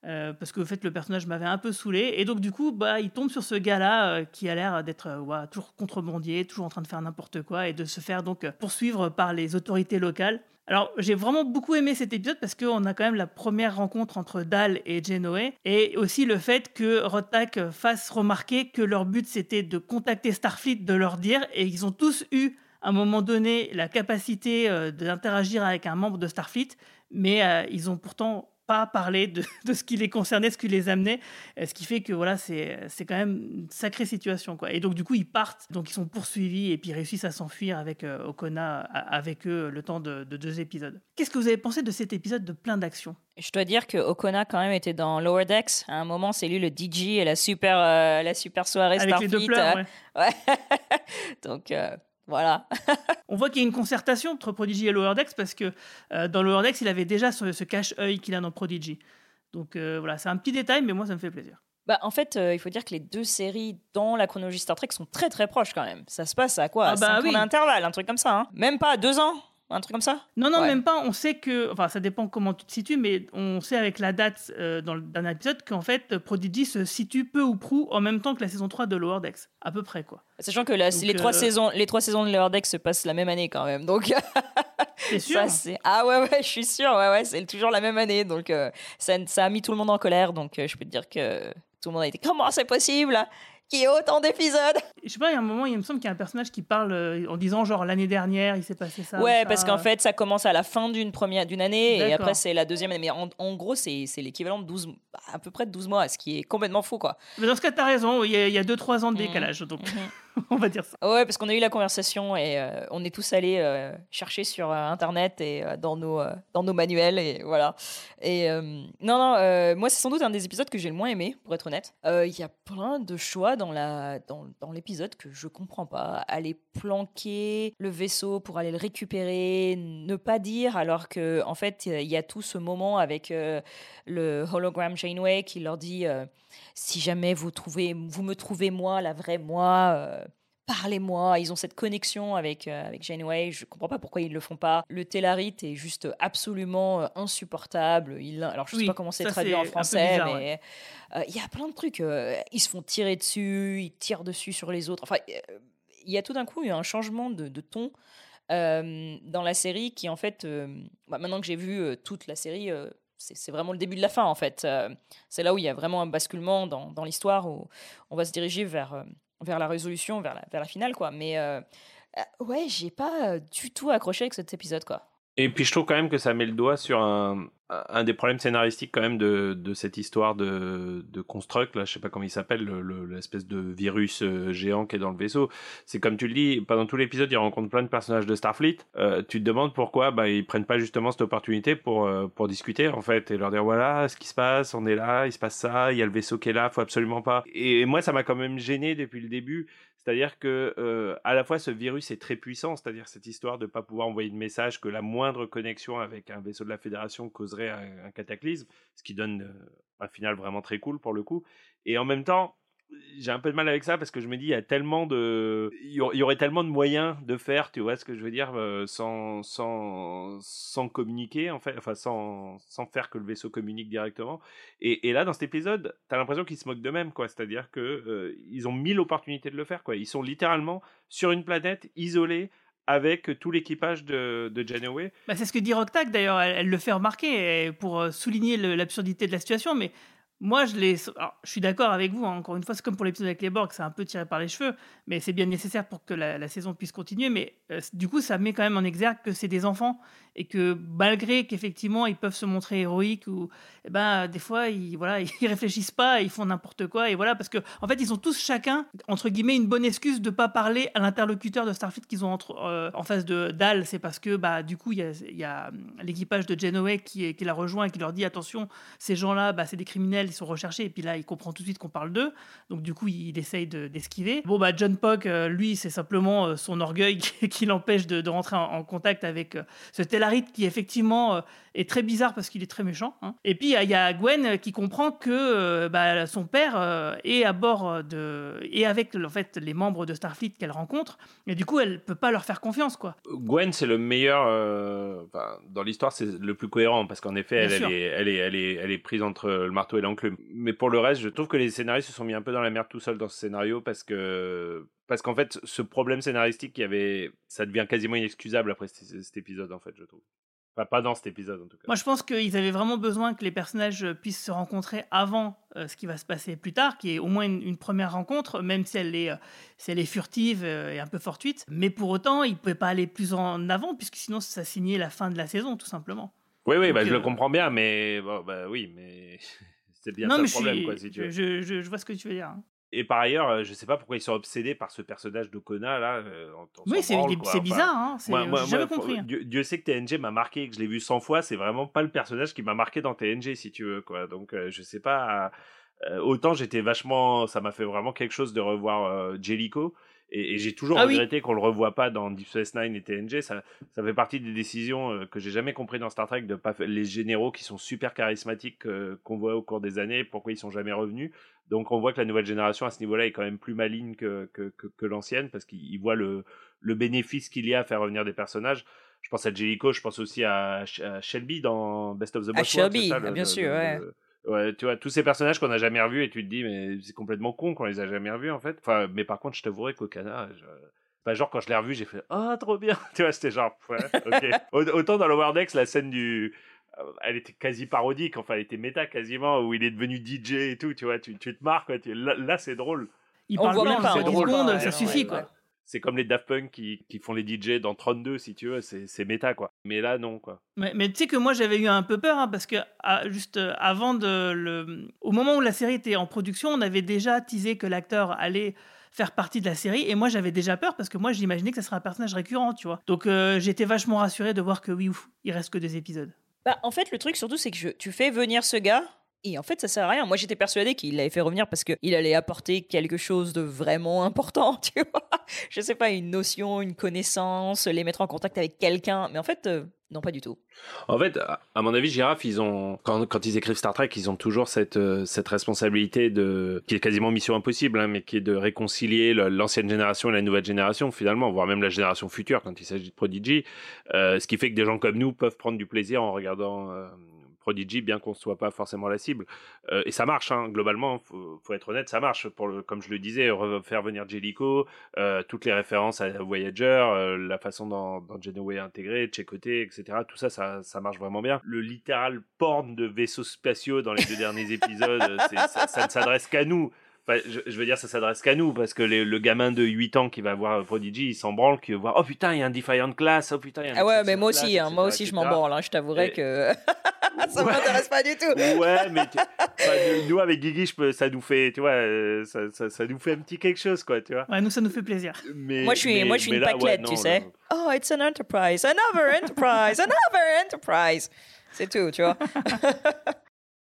Euh, parce que fait, le personnage m'avait un peu saoulé. Et donc, du coup, bah, il tombe sur ce gars-là euh, qui a l'air d'être euh, toujours contrebandier, toujours en train de faire n'importe quoi et de se faire donc poursuivre par les autorités locales. Alors, j'ai vraiment beaucoup aimé cet épisode parce qu'on a quand même la première rencontre entre Dal et Genoé et aussi le fait que Rotak fasse remarquer que leur but c'était de contacter Starfleet, de leur dire, et ils ont tous eu à un moment donné la capacité d'interagir avec un membre de Starfleet, mais ils ont pourtant pas parler de, de ce qui les concernait, ce qui les amenait, euh, ce qui fait que voilà, c'est quand même une sacrée situation. Quoi. Et donc, du coup, ils partent, donc ils sont poursuivis et puis ils réussissent à s'enfuir avec euh, Okona, a- avec eux, le temps de, de deux épisodes. Qu'est-ce que vous avez pensé de cet épisode de plein d'actions Je dois dire que Okona quand même était dans Lower Decks. À un moment, c'est lui le DJ et la super, euh, la super soirée Avec les deux pleurs, euh, ouais. ouais. Donc euh, voilà. On voit qu'il y a une concertation entre Prodigy et Lower Decks parce que euh, dans Lower Decks, il avait déjà ce, ce cache-œil qu'il a dans Prodigy. Donc euh, voilà, c'est un petit détail, mais moi, ça me fait plaisir. Bah, en fait, euh, il faut dire que les deux séries dans la chronologie Star Trek sont très très proches quand même. Ça se passe à quoi? Ah À bah ans oui. d'intervalle, un truc comme ça. hein. Même pas à deux ans, un truc comme ça? Non, non, Ouais. même pas. On sait que, enfin, ça dépend comment tu te situes, mais on sait avec la date euh, dans le dernier épisode qu'en fait, Prodigy se situe peu ou prou en même temps que la saison 3 de Lower Decks. À peu près, quoi. Sachant que la- Donc, les, trois euh, saisons, les trois saisons de Lower Decks se passent la même année quand même. Donc, C'est sûr. ça, ah ouais, ouais, je suis sûre. Ouais, ouais, c'est toujours la même année. Donc, euh, ça, ça a mis tout le monde en colère. Donc, euh, je peux te dire que tout le monde a été comment c'est possible? Qu'il y ait autant d'épisodes Je sais pas, il y a un moment, il me semble qu'il y a un personnage qui parle euh, en disant, genre, l'année dernière, il s'est passé ça. Ouais, ça. parce qu'en fait, ça commence à la fin d'une première d'une année et après c'est la deuxième année. Mais en, en gros, c'est c'est l'équivalent de 12, bah, à peu près de 12 mois, ce qui est complètement fou, quoi. Mais dans ce cas, t'as raison, il y a 2-3 ans de Mhm. décalage, donc Mhm. on va dire ça. Ouais, parce qu'on a eu la conversation et euh, on est tous allés euh, chercher sur euh, internet et dans nos dans nos manuels et voilà. Et non non, moi c'est sans doute un des épisodes que j'ai le moins aimé, pour être honnête. Il y a plein de choix dans la dans, dans l'épisode que je comprends pas. Aller planquer le vaisseau pour aller le récupérer, ne pas dire alors que en fait il y a tout ce moment avec le hologram Janeway qui leur dit si jamais vous trouvez vous me trouvez moi la vraie moi Parlez-moi, ils ont cette connexion avec, euh, avec Janeway, je comprends pas pourquoi ils le font pas. Le Tellarit est juste absolument euh, insupportable. Il, alors je sais Oui, pas comment c'est traduit en français, bizarre, mais euh, il y a plein de trucs. euh, ils se font tirer dessus, ils tirent dessus sur les autres. Enfin, il y a tout d'un coup eu un changement de, de ton dans la série qui en fait, bah, maintenant que j'ai vu toute la série, c'est vraiment le début de la fin en fait. Euh, c'est là où il y a vraiment un basculement dans, dans l'histoire où on va se diriger vers, vers la résolution, vers la, vers la finale quoi. Mais euh, euh, ouais, j'ai pas euh, du tout accroché avec cet épisode quoi. Et puis je trouve quand même que ça met le doigt sur un, des problèmes scénaristiques quand même de, cette histoire de, de Construct, là, je sais pas comment il s'appelle, le- le- l'espèce de virus euh, géant qui est dans le vaisseau. C'est comme tu le dis, pendant tout l'épisode, il rencontre plein de personnages de Starfleet. Euh, tu te demandes pourquoi bah, ils prennent pas justement cette opportunité pour, euh, pour discuter en fait et leur dire voilà ce qui se passe, on est là, il se passe ça, il y a le vaisseau qui est là, faut absolument pas. Et moi ça m'a quand même gêné depuis le début. C'est-à-dire que à la fois ce virus est très puissant, c'est-à-dire cette histoire de pas pouvoir envoyer de message que la moindre connexion avec un vaisseau de la Fédération causerait un, cataclysme, ce qui donne un final vraiment très cool pour le coup. Et en même temps, j'ai un peu de mal avec ça parce que je me dis il y a tellement de il y aurait tellement de moyens de faire tu vois ce que je veux dire euh, sans sans sans communiquer en fait enfin sans sans faire que le vaisseau communique directement. Et, là dans cet épisode t'as l'impression qu'ils se moquent d'eux-mêmes quoi. C'est à dire que euh, ils ont mille opportunités de le faire quoi. Ils sont littéralement sur une planète isolée avec tout l'équipage de, de Janeway. Bah, c'est ce que dit Roctac d'ailleurs, elle, le fait remarquer pour euh, souligner l'absurdité de la situation, mais moi je suis d'accord avec vous, hein, encore une fois, c'est comme pour l'épisode avec les Borg, c'est un peu tiré par les cheveux, mais c'est bien nécessaire pour que la, saison puisse continuer. Mais euh, du coup, ça met quand même en exergue que c'est des enfants et que malgré qu'effectivement ils peuvent se montrer héroïques ou eh ben des fois ils voilà ils réfléchissent pas ils font n'importe quoi et voilà parce que en fait ils ont tous chacun entre guillemets une bonne excuse de pas parler à l'interlocuteur de Starfleet qu'ils ont entre, euh, en face de Dal c'est parce que bah du coup il y a, a, hum, l'équipage de Janeway qui, qui la rejoint et qui leur dit attention ces gens là bah, c'est des criminels ils sont recherchés et puis là il comprend tout de suite qu'on parle d'eux donc du coup il, il essaye de- d'esquiver bon bah John Pock euh, lui c'est simplement euh, son orgueil qui, qui l'empêche de, de rentrer en, en contact avec euh, ce Tellarit qui effectivement est très bizarre parce qu'il est très méchant. hein. Et puis il y a- Gwen qui comprend que bah, son père est à bord de et avec en fait les membres de Starfleet qu'elle rencontre et du coup elle peut pas leur faire confiance quoi. Gwen, c'est le meilleur. euh, enfin, dans l'histoire, c'est le plus cohérent parce qu'en effet, elle, elle, est, elle, est, elle, est, elle est prise entre le marteau et l'enclume. Mais pour le reste, je trouve que les scénaristes se sont mis un peu dans la merde tout seuls dans ce scénario parce que parce qu'en fait, ce problème scénaristique, qui avait, ça devient quasiment inexcusable après cet, épisode, en fait, je trouve. Enfin, pas dans cet épisode, en tout cas. Moi je pense qu'ils avaient vraiment besoin que les personnages puissent se rencontrer avant euh, ce qui va se passer plus tard, qui est au moins une, une première rencontre, même si elle est, euh, si elle est furtive euh, et un peu fortuite. Mais pour autant ils pouvaient pas aller plus en avant puisque sinon ça signait la fin de la saison tout simplement. Oui, oui, Donc, bah, je le comprends bien, mais bon, bah oui, mais c'est bien non, ça mais le je, problème, suis- quoi, si tu veux. je, je- je vois ce que tu veux dire. hein. Et par ailleurs, euh, je sais pas pourquoi ils sont obsédés par ce personnage d'Okona là. euh, Oui, c'est. Enfin, bizarre. Hein, moi- jamais moi, compris. hein. Dieu, Dieu sait que TNG m'a marqué, que je l'ai vu 100 fois. C'est vraiment pas le personnage qui m'a marqué dans TNG, si tu veux, quoi. Donc, euh, je sais pas. euh, autant j'étais vachement. Ça m'a fait vraiment quelque chose de revoir Jellico. Et, et j'ai toujours Ah oui. regretté qu'on le revoie pas dans Deep Space Nine et TNG. Ça, ça fait partie des décisions euh, que j'ai jamais compris dans Star Trek de pas les généraux qui sont super charismatiques euh, qu'on voit au cours des années. Pourquoi ils sont jamais revenus Donc on voit que la nouvelle génération à ce niveau-là est quand même plus maligne que, que, que, que l'ancienne parce qu'ils voient le, le bénéfice qu'il y a à faire revenir des personnages. Je pense à Jellico, je pense aussi à, Sh- à Shelby dans Best of the À Boss World, Shelby, c'est ça, le- bien le- sûr, le- ouais. Ouais, tu vois, tous ces personnages qu'on n'a jamais revus et tu te dis, mais c'est complètement con qu'on les a jamais revus en fait. Enfin, mais par contre, je t'avouerai qu'Okana, je... bah, genre quand je l'ai revu, j'ai fait, oh, trop bien. tu vois, c'était genre, ouais, ok. Au- Autant dans Lower Decks, la scène du. euh, Elle était quasi parodique, enfin, elle était méta quasiment, où il est devenu DJ et tout, tu vois, tu, tu te marres, quoi. tu- Là, là, c'est drôle. Il On parle voit blanc, même pas, c'est on drôle. secondes, ça suffit ouais, quoi. ouais. C'est comme les Daft Punk qui, qui font les DJ dans 32, si tu veux, c'est c'est méta, quoi. Mais là, non, quoi. Mais, mais tu sais que moi j'avais eu un peu peur hein, parce que ah, juste euh, avant de le, au moment où la série était en production, on avait déjà teasé que l'acteur allait faire partie de la série et moi j'avais déjà peur parce que moi j'imaginais que ça serait un personnage récurrent, tu vois. Donc euh, j'étais vachement rassuré de voir que oui, ouf, il reste que deux épisodes. Bah, en fait, le truc surtout, c'est que je- tu fais venir ce gars. Et en fait, ça sert à rien. Moi, j'étais persuadée qu'il l'avait fait revenir parce qu'il allait apporter quelque chose de vraiment important, tu vois. Je sais pas, une notion, une connaissance, les mettre en contact avec quelqu'un. Mais en fait, euh, non, pas du tout. En fait, à mon avis, Giraffe, ils ont quand, ils écrivent Star Trek, ils ont toujours cette euh, cette responsabilité de qui est quasiment mission impossible, hein, mais qui est de réconcilier l'ancienne génération et la nouvelle génération finalement, voire même la génération future quand il s'agit de Prodigy. Euh, ce qui fait que des gens comme nous peuvent prendre du plaisir en regardant. Prodigy, bien qu'on ne soit pas forcément la cible. Euh, et ça marche, hein, globalement, faut, faut être honnête, ça marche. Comme je le disais, faire venir Jellico, euh, toutes les références à Voyager, euh, la façon dont, dont Janeway est intégrée, Checoté, etc. Tout ça, ça, marche vraiment bien. Le littéral porn de vaisseaux spatiaux dans les deux derniers épisodes, ça ne s'adresse qu'à nous. Enfin, je, je veux dire, ça s'adresse qu'à nous, parce que les- le gamin de 8 ans qui va voir Prodigy, il s'en branle, qui va voir, oh putain, il y a un Defiant Class, oh putain, il y a un Ah ouais, mais moi Class, aussi, hein, moi etc., aussi, je m'en branle. hein, je t'avouerai Et- que ça Ouais. m'intéresse pas du tout. Ouais, mais tu- enfin, nous avec Guigui, je peux, ça nous fait, tu vois, euh, ça, ça, ça nous fait un petit quelque chose, quoi, tu vois. Ouais, nous ça nous fait plaisir. Mais, Moi, je suis, mais- moi, je suis une là, ouais, pâquelette, non, tu sais. Oh, it's an enterprise, another enterprise, another enterprise. C'est tout, tu vois.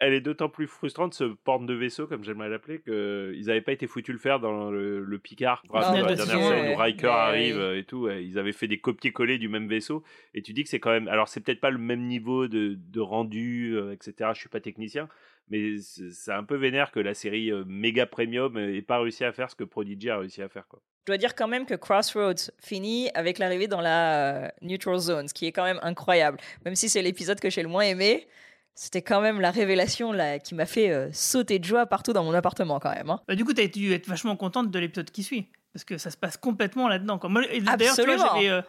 Elle est d'autant plus frustrante, ce porte de vaisseau, comme j'aimerais l'appeler, qu'ils n'avaient pas été foutus le faire dans le, le Picard. Bref, Non, dans la dernière scène où Riker arrive euh, et tout, ils avaient fait des copier-coller du même vaisseau. Et tu dis que c'est quand même. Alors, c'est peut-être pas le même niveau de, de rendu, euh, etc. Je suis pas technicien, mais c'est c'est un peu vénère que la série euh, méga premium n'ait pas réussi à faire ce que Prodigy a réussi à faire, quoi. Je dois dire quand même que Crossroads finit avec l'arrivée dans la euh, Neutral Zone, ce qui est quand même incroyable. Même si c'est l'épisode que j'ai le moins aimé, c'était quand même la révélation là, qui m'a fait euh, sauter de joie partout dans mon appartement quand même. hein. Bah, du coup, tu as dû être vachement contente de l'épisode qui suit parce que ça se passe complètement là-dedans. D'ailleurs, j'avais euh,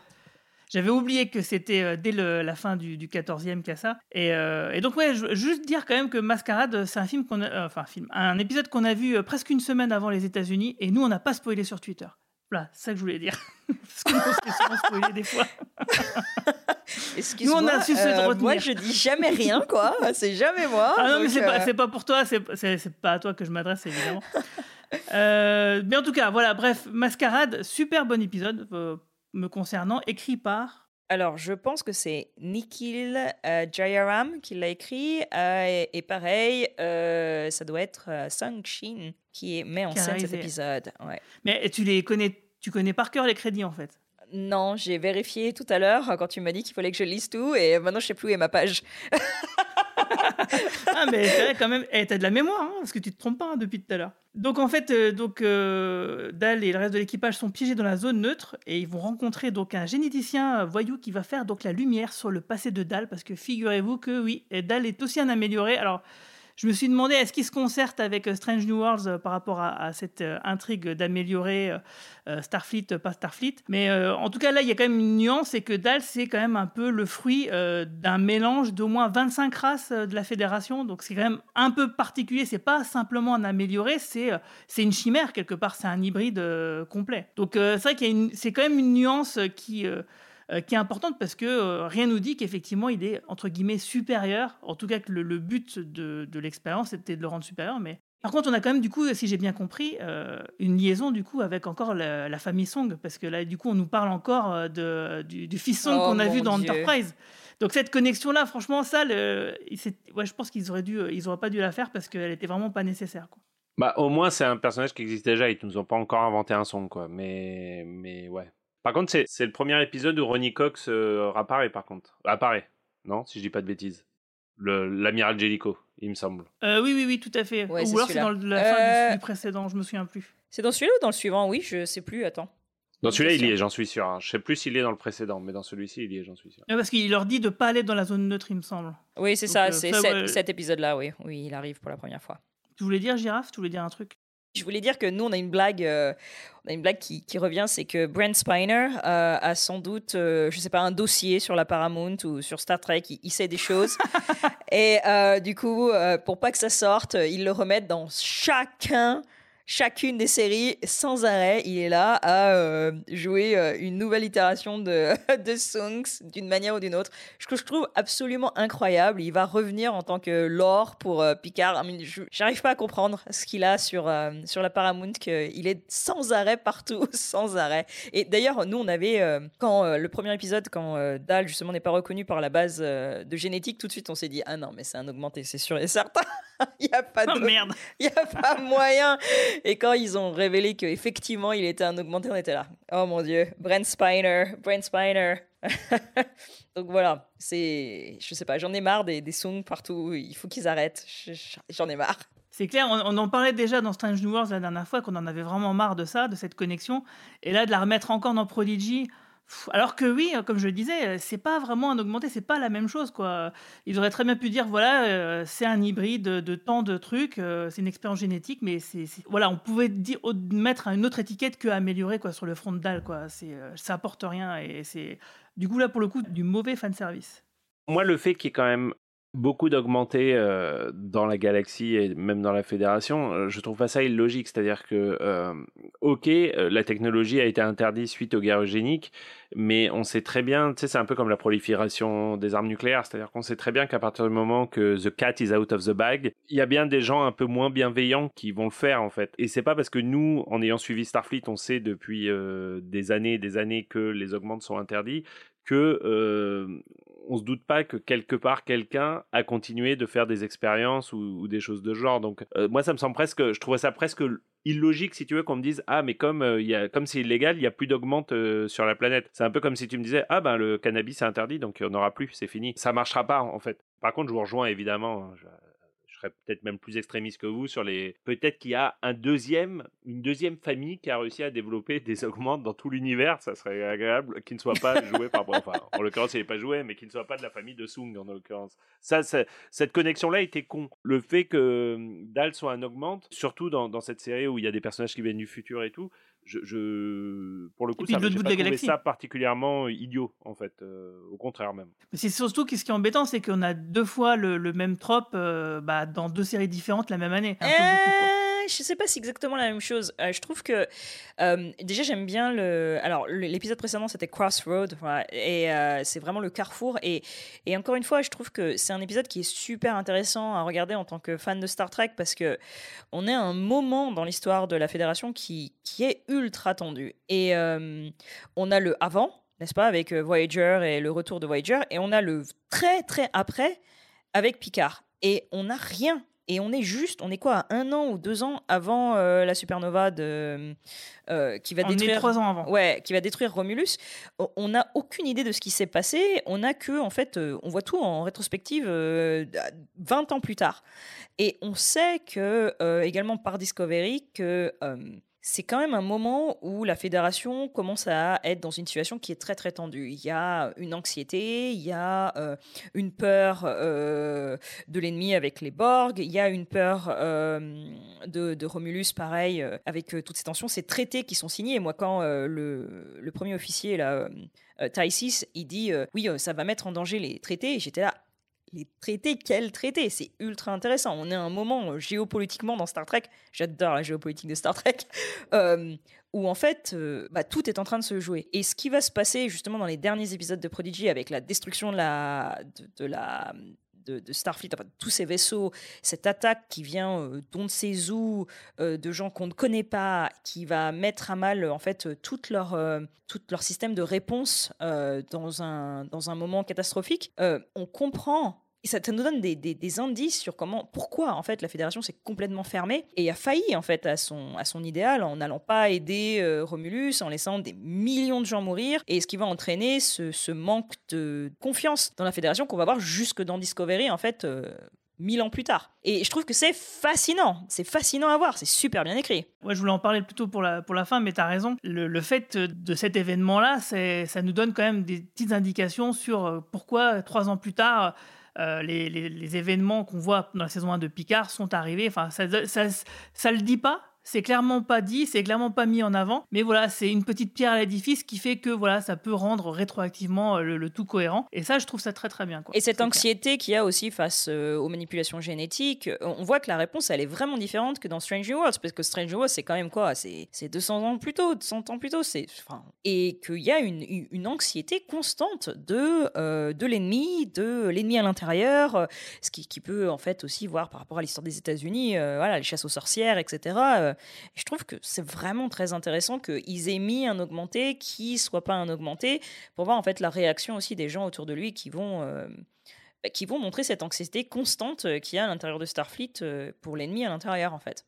j'avais oublié que c'était euh, dès le- la fin du, du 14e qu'il y a ça. Et, et donc, ouais, juste dire quand même que Mascarade, c'est un film qu'on a, enfin, un film, un épisode qu'on a vu presque une semaine avant les États-Unis et nous, on n'a pas spoilé sur Twitter. Voilà, c'est ça que je voulais dire. Parce que nous, on se souvent spoiler des fois. Excuse-moi, Nous, on a su se euh, retenir. moi je dis jamais rien quoi, c'est jamais moi. Ah non, mais c'est pas, euh, c'est pas pour toi, c'est c'est- c'est pas à toi que je m'adresse, évidemment. Euh, mais en tout cas, voilà, bref, Mascarade, super bon épisode euh, me concernant, écrit par. Alors, je pense que c'est Nikhil euh, Jayaram qui l'a écrit. euh, et, et pareil, euh, ça doit être Sang Shin qui met en scène cet épisode. Ouais. Mais tu les connais, tu connais par cœur les crédits en fait. Non, j'ai vérifié tout à l'heure euh, quand tu m'as dit qu'il fallait que je lise tout et maintenant je sais plus où est ma page. Ah, mais c'est vrai quand même, eh, t'as de la mémoire, hein, parce que tu te trompes pas hein, depuis tout à l'heure. Donc en fait, euh, donc, euh, Dal et le reste de l'équipage sont piégés dans la zone neutre et ils vont rencontrer donc un généticien euh, voyou qui va faire donc la lumière sur le passé de Dal, parce que figurez-vous que oui, Dal est aussi un amélioré. Alors je me suis demandé est-ce qu'il se concerte avec euh, Strange New Worlds euh, par rapport à, cette euh, intrigue d'améliorer Starfleet, pas Starfleet. Mais en tout cas, là, il y a quand même une nuance, c'est que Dal, c'est quand même un peu le fruit d'un mélange d'au moins 25 races de la Fédération. Donc c'est quand même un peu particulier. C'est pas simplement un amélioré, c'est c'est une chimère quelque part. C'est un hybride complet. Donc c'est vrai qu'il y a c'est quand même une nuance qui euh, qui est importante parce que euh, rien nous dit qu'effectivement il est entre guillemets supérieur. En tout cas, que le, le but de, de l'expérience était de le rendre supérieur. Mais par contre, on a quand même du coup, si j'ai bien compris, euh, une liaison du coup avec encore la, la famille Song parce que là, du coup, on nous parle encore euh, de, du, du fils Song Oh, qu'on a vu dans Dieu. Enterprise. Donc cette connexion-là, franchement, ça, le, ouais, je pense qu'ils auraient dû, ils auraient pas dû la faire parce qu'elle était vraiment pas nécessaire. Quoi. Bah, au moins, c'est un personnage qui existe déjà. Ils nous ont pas encore inventé un son, quoi. Mais, mais ouais. Par contre, c'est, c'est le premier épisode où Ronnie Cox euh, apparaît, par contre. Apparaît. Non, si je dis pas de bêtises. Le, l'amiral Jellico, il me semble. Euh, oui, oui, oui, tout à fait. Ouais, Ou c'est alors c'est dans la fin Euh, du, du précédent, je me souviens plus. C'est dans celui-là ou dans le suivant? Oui, je sais plus. Attends. Dans celui-là, il y est, j'en suis sûr. hein. Je sais plus s'il est dans le précédent, mais dans celui-ci, il y est, j'en suis sûr. Ouais, parce qu'il leur dit de pas aller dans la zone neutre, il me semble. Oui, c'est ça. euh, C'est ça, cet, ouais. cet épisode-là, oui. Oui, il arrive pour la première fois. Tu voulais dire, Girafe? Tu voulais dire un truc? Je voulais dire que nous, on a une blague, euh, on a une blague qui, qui revient, c'est que Brent Spiner euh, a sans doute, euh, je sais pas, un dossier sur la Paramount ou sur Star Trek. Il, il sait des choses. Et euh, du coup, pour pas que ça sorte, ils le remettent dans chacun. Chacune des séries, sans arrêt, il est là à euh, jouer euh, une nouvelle itération de, de Songs d'une manière ou d'une autre. Ce que je trouve absolument incroyable. Il va revenir en tant que lore pour euh, Picard. J'arrive pas à comprendre ce qu'il a sur, euh, sur la Paramount, qu'il est sans arrêt partout, sans arrêt. Et d'ailleurs, nous, on avait, quand le premier épisode, quand Dal justement n'est pas reconnu par la base de génétique, tout de suite, on s'est dit Ah non, mais c'est un augmenté, c'est sûr et certain. Il n'y a pas Oh de merde il n'y a pas moyen. Et quand ils ont révélé qu'effectivement il était un augmenté, on était là. Oh mon dieu, Brent Spiner, Brent Spiner. Donc voilà, c'est. Je sais pas, j'en ai marre des, des songs partout. Il faut qu'ils arrêtent. Je- je- J'en ai marre. C'est clair, on, on en parlait déjà dans Strange New Worlds la dernière fois, qu'on en avait vraiment marre de ça, de cette connexion. Et là, de la remettre encore dans Prodigy. Alors que oui, comme je le disais, c'est pas vraiment un augmenté, c'est pas la même chose quoi. Ils auraient très bien pu dire voilà, euh, c'est un hybride de tant de trucs, euh, c'est une expérience génétique, mais c'est voilà, on pouvait dire mettre une autre étiquette que améliorer quoi sur le front de dalle quoi. C'est euh, ça apporte rien et c'est du coup là pour le coup du mauvais fan service. Moi, le fait qu'il y ait quand même beaucoup d'augmentés euh, dans la galaxie et même dans la fédération, euh, je trouve pas ça illogique. C'est-à-dire que, euh, ok, la technologie a été interdite suite aux guerres eugéniques, mais on sait très bien, tu sais, c'est un peu comme la prolifération des armes nucléaires, c'est-à-dire qu'on sait très bien qu'à partir du moment que the cat is out of the bag, il y a bien des gens un peu moins bienveillants qui vont le faire en fait. Et c'est pas parce que nous, en ayant suivi Starfleet, on sait depuis des années et des années que les augmentes sont interdits que on se doute pas que quelque part quelqu'un a continué de faire des expériences ou, des choses de genre. Donc euh, moi ça me semble presque, je trouvais ça presque illogique si tu veux qu'on me dise ah mais comme euh, y a comme c'est illégal il y a plus d'augmente euh, sur la planète c'est un peu comme si tu me disais ah ben le cannabis est interdit donc il n'y en aura plus c'est fini ça marchera pas en fait. Par contre je vous rejoins évidemment hein, peut-être même plus extrémiste que vous sur les peut-être qu'il y a un deuxième une deuxième famille qui a réussi à développer des augmentes dans tout l'univers ça serait agréable qui ne soit pas joué par enfin en l'occurrence il n'est pas joué mais qui ne soit pas de la famille de Sung en l'occurrence. Ça c'est- cette connexion là était con. Le fait que hum, Dal soit un augmente surtout dans, dans cette série où il y a des personnages qui viennent du futur et tout je, je- pour le coup puis ça bout pas de trouvé ça particulièrement idiot en fait euh, au contraire même Mais C'est surtout ce qui est embêtant, c'est qu'on a deux fois le, le même trope euh, bah, dans deux séries différentes la même année. Un peu beaucoup, quoi. Je sais pas si exactement la même chose. Euh, je trouve que euh, déjà j'aime bien le. Alors l'épisode précédent c'était Crossroad et euh, c'est vraiment le carrefour et et encore une fois je trouve que c'est un épisode qui est super intéressant à regarder en tant que fan de Star Trek parce que on est à un moment dans l'histoire de la Fédération qui qui est ultra tendu et on a le avant n'est-ce pas avec Voyager et le retour de Voyager et on a le très très après avec Picard et on n'a rien et on est juste, on est quoi, à un an ou deux ans avant euh, la supernova de, euh, qui va On est détruire. trois ans avant. Ouais, qui va détruire Romulus. On n'a aucune idée de ce qui s'est passé. On a que, en fait, euh, on voit tout en rétrospective euh, 20 ans plus tard. Et on sait que, également par Discovery, que c'est quand même un moment où la fédération commence à être dans une situation qui est très très tendue. Il y a une anxiété, il y a euh, une peur euh, de l'ennemi avec les Borg, il y a une peur euh, de, Romulus, pareil, avec toutes ces tensions, ces traités qui sont signés. Moi, quand le, premier officier, là, il dit oui, ça va mettre en danger les traités, et j'étais là. Les traités, quels traités C'est ultra intéressant. On est à un moment euh, géopolitiquement dans Star Trek, j'adore la géopolitique de Star Trek, euh, où en fait euh, bah, tout est en train de se jouer. Et ce qui va se passer justement dans les derniers épisodes de Prodigy avec la destruction de la, de, de, Starfleet, tous ces vaisseaux, cette attaque qui vient euh, d'on ne sait où, de gens qu'on ne connaît pas, qui va mettre à mal en fait tout leur, système de réponse dans un moment catastrophique, on comprend et ça, nous donne des, indices sur comment, pourquoi en fait la fédération s'est complètement fermée et a failli en fait à son, à son idéal en n'allant pas aider euh, Romulus, en laissant des millions de gens mourir, et ce qui va entraîner ce, manque de confiance dans la fédération qu'on va voir jusque dans Discovery en fait. Euh, mille ans plus tard. Et je trouve que c'est fascinant, c'est fascinant à voir, c'est super bien écrit. Ouais, je voulais en parler plutôt pour la, pour la fin, mais tu as raison. Le, le, fait de cet événement-là, ça nous donne quand même des petites indications sur euh, pourquoi, trois ans plus tard, euh, les, événements qu'on voit dans la saison 1 de Picard sont arrivés. Enfin, ça, ça, ça, le dit pas, c'est clairement pas dit, c'est clairement pas mis en avant, mais voilà, c'est une petite pierre à l'édifice qui fait que voilà, ça peut rendre rétroactivement euh, le, tout cohérent. Et ça, je trouve ça très très bien. Et cette anxiété qu'il y a aussi face euh, aux manipulations génétiques, euh, on voit que la réponse, elle est vraiment différente que dans Strange New Worlds, parce que Strange New Worlds, c'est quand même quoi C'est 200 ans plus tôt, 200 ans plus tôt, c'est enfin, et qu'il y a une, une, anxiété constante de de l'ennemi, de l'ennemi à l'intérieur, ce qui, qui, peut en fait aussi voir par rapport à l'histoire des États-Unis, voilà, les chasses aux sorcières, etc je trouve que c'est vraiment très intéressant qu'ils aient mis un augmenté qui soit pas un augmenté pour voir en fait la réaction aussi des gens autour de lui qui vont euh, qui vont montrer cette anxiété constante euh, qu'il y a à l'intérieur de Starfleet euh, pour l'ennemi à l'intérieur en fait.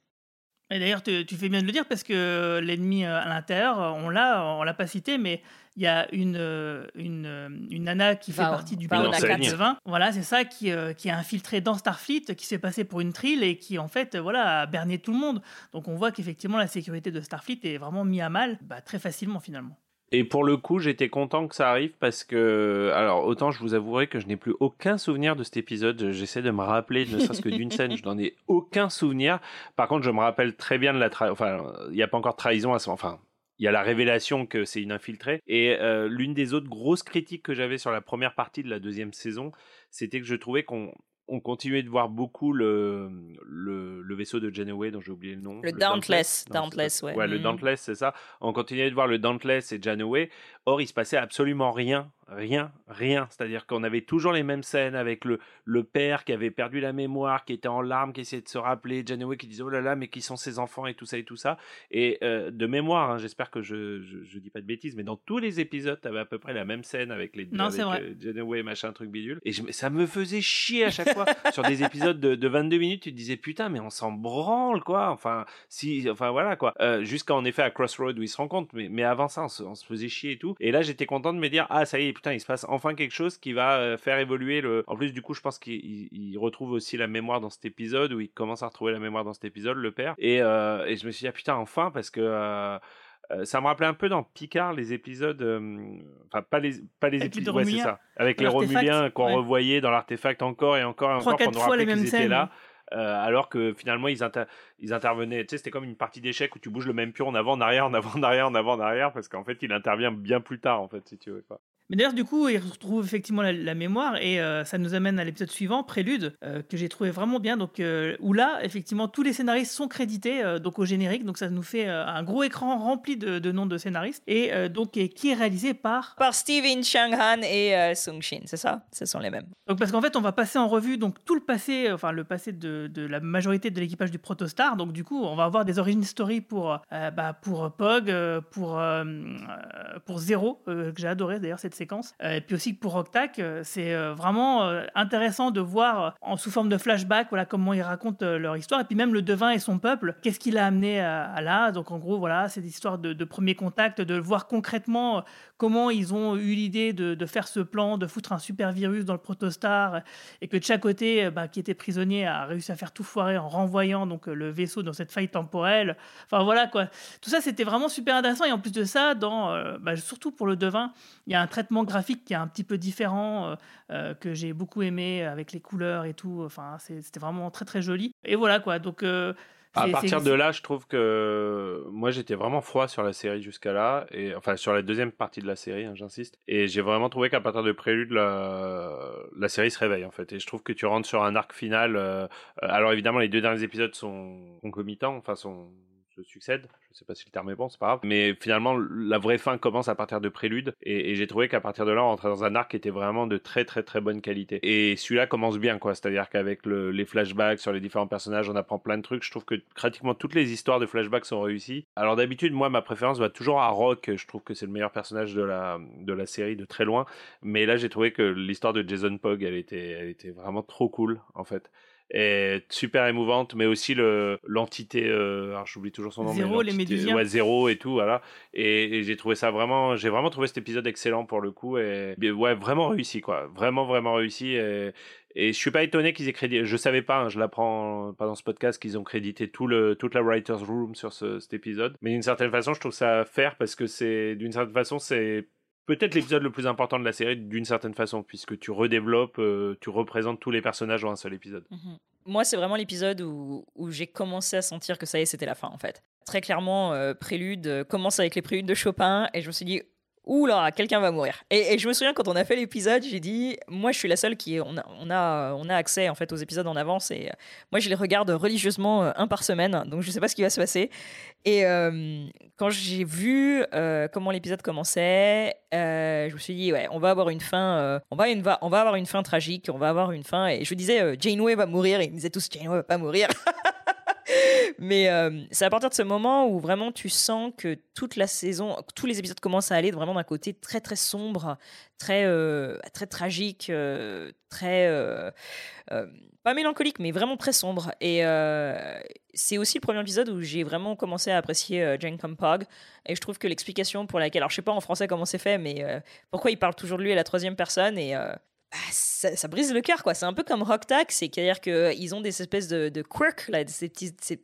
Et d'ailleurs, tu fais bien de le dire parce que l'ennemi à l'intérieur, on l'a, on l'a pas cité, mais il y a une, euh, une, euh, une nana qui fait partie du pilote de 20. Voilà, c'est ça qui, euh, qui a infiltré dans Starfleet, qui s'est passé pour une trille et qui en fait voilà, a berné tout le monde. Donc on voit qu'effectivement la sécurité de Starfleet est vraiment mise à mal bah, très facilement finalement. Et pour le coup, j'étais content que ça arrive parce que, alors autant je vous avouerai que je n'ai plus aucun souvenir de cet épisode. J'essaie de me rappeler, ne serait-ce que d'une scène, je n'en ai aucun souvenir. Par contre, je me rappelle très bien de la trahison. Enfin, il n'y a pas encore de trahison à ce Enfin, il y a la révélation que c'est une infiltrée. Et euh, l'une des autres grosses critiques que j'avais sur la première partie de la deuxième saison, c'était que je trouvais qu'on on continuait de voir beaucoup le, le, vaisseau de Janeway dont j'ai oublié le nom. Le, Dauntless. Dauntless, ouais. ouais. le mm. Dauntless, c'est ça. On continuait de voir le Dauntless et Janeway. Or, il se passait absolument rien rien, rien. C'est-à-dire qu'on avait toujours les mêmes scènes avec le, le père qui avait perdu la mémoire, qui était en larmes, qui essayait de se rappeler, Janeway qui disait oh là là, mais qui sont ses enfants et tout ça et tout ça. Et euh, de mémoire, hein, j'espère que je, je, dis pas de bêtises, mais dans tous les épisodes, tu avais à peu près la même scène avec les non, avec, euh, Janeway, machin, truc bidule. Et ça me faisait chier à chaque fois. Sur des épisodes de, de, 22 minutes, tu te disais putain, mais on s'en branle quoi. Enfin, si, enfin voilà quoi. Euh, Jusqu'à en effet à Crossroad où ils se rencontrent, mais, mais avant ça, on se, on se faisait chier et tout. Et là, j'étais content de me dire ah ça y est, putain, il se passe enfin quelque chose qui va euh, faire évoluer le. En plus, du coup, je pense qu'il retrouve aussi la mémoire dans cet épisode, où il commence à retrouver la mémoire dans cet épisode, le père. Et, euh, et je me suis dit, ah putain, enfin, parce que. Euh, ça me rappelait un peu dans Picard les épisodes, enfin pas les pas les épisodes, ouais, c'est ça, avec les Romuliens qu'on revoyait dans l'artefact encore et encore et encore pour nous rappeler qu'ils étaient là. alors que finalement ils, ils intervenaient, tu sais, c'était comme une partie d'échecs où tu bouges le même pion en avant, en arrière, en avant, en arrière, en avant, en arrière, parce qu'en fait il intervient bien plus tard, en fait, si tu veux. Quoi. Mais d'ailleurs, du coup, il retrouve effectivement la, mémoire et euh, ça nous amène à l'épisode suivant, Prélude, euh, que j'ai trouvé vraiment bien. Donc, euh, où là, effectivement, tous les scénaristes sont crédités donc au générique. Donc, ça nous fait un gros écran rempli de, noms de scénaristes et donc qui est réalisé par par Steven Changhan et Sung Shin. C'est ça? Ce sont les mêmes. Donc, parce qu'en fait, on va passer en revue donc tout le passé, enfin le passé de, de la majorité de l'équipage du Protostar. Donc, du coup, on va avoir des origin story pour bah, pour Pog, pour pour Zero, que j'ai adoré d'ailleurs cette séquence. Euh, et puis aussi pour Octac, euh, c'est euh, vraiment intéressant de voir en sous forme de flashback voilà comment ils racontent leur histoire. Et puis même le devin et son peuple, qu'est-ce qui l'a amené à, là. Donc en gros, voilà, c'est l'histoire de, de, premier contact, de voir concrètement comment ils ont eu l'idée de, faire ce plan, de foutre un super virus dans le protostar, et que de chaque côté, bah, qui était prisonnier, a réussi à faire tout foirer en renvoyant donc le vaisseau dans cette faille temporelle. Enfin voilà quoi. Tout ça, c'était vraiment super intéressant. Et en plus de ça, dans, bah, surtout pour le devin, il y a un traitement graphique qui est un petit peu différent, euh, euh, que j'ai beaucoup aimé avec les couleurs et tout. Enfin, c'était vraiment très très joli. Et voilà quoi. Donc euh, À partir de là, je trouve que moi j'étais vraiment froid sur la série jusqu'à là, et enfin sur la deuxième partie de la série, hein, j'insiste. Et j'ai vraiment trouvé qu'à partir de Prélude, la... la série se réveille en fait. Et je trouve que tu rentres sur un arc final. euh, Alors évidemment, les deux derniers épisodes sont concomitants, enfin sont se. Je sais pas si le terme est bon, c'est pas grave. Mais finalement, la vraie fin commence à partir de Prélude, et, j'ai trouvé qu'à partir de là, on rentrait dans un arc qui était vraiment de très très très bonne qualité. Et celui-là commence bien, quoi. C'est-à-dire qu'avec le- les flashbacks sur les différents personnages, on apprend plein de trucs. Je trouve que pratiquement toutes les histoires de flashbacks sont réussies. Alors d'habitude, moi, ma préférence va toujours à Rock. Je trouve que c'est le meilleur personnage de la de la série de très loin. Mais là, j'ai trouvé que l'histoire de Jason Pogg, elle était elle était vraiment trop cool, en fait. Et super émouvante, mais aussi le l'entité, euh, alors j'oublie toujours son nom, mais Zéro, les Médusiens. ouais, zéro et tout, voilà. Et, et j'ai trouvé ça vraiment, j'ai vraiment trouvé cet épisode excellent pour le coup et ouais, vraiment réussi quoi, vraiment vraiment réussi. Et, et je suis pas étonné qu'ils aient crédité, je savais pas, hein, je l'apprends pas dans ce podcast qu'ils ont crédité tout le toute la writers room sur ce, cet épisode. Mais d'une certaine façon, je trouve ça fair parce que c'est d'une certaine façon c'est peut-être l'épisode le plus important de la série d'une certaine façon puisque tu redéveloppes, euh, tu représentes tous les personnages dans un seul épisode. Mhm. Moi, c'est vraiment l'épisode où, où j'ai commencé à sentir que ça y est, c'était la fin en fait. Très clairement, euh, Prélude euh, commence avec les préludes de Chopin et je me suis dit, ouh là, quelqu'un va mourir. Et, je me souviens quand on a fait l'épisode, j'ai dit, moi je suis la seule qui on a, on a, on a accès en fait aux épisodes en avance et euh, moi je les regarde religieusement euh, un par semaine, donc je sais pas ce qui va se passer. Et euh, quand j'ai vu comment l'épisode commençait, je me suis dit ouais, on va avoir une fin, on va une on va avoir une fin tragique, on va avoir une fin. Et je disais Janeway va mourir, et ils me disaient tous Janeway va pas mourir. Mais euh, c'est à partir de ce moment où vraiment tu sens que toute la saison, tous les épisodes commencent à aller vraiment d'un côté très très sombre, très euh, très tragique, euh, très pas mélancolique, mais vraiment très sombre. Et c'est aussi le premier épisode où j'ai vraiment commencé à apprécier Jane Campog. Et je trouve que l'explication pour laquelle, alors je sais pas en français comment c'est fait, mais pourquoi il parle toujours de lui à la troisième personne et ça, ça brise le cœur, quoi. C'est un peu comme Rock Tag, c'est-à-dire qu'ils ont des espèces de, quirks, là, ces, petites,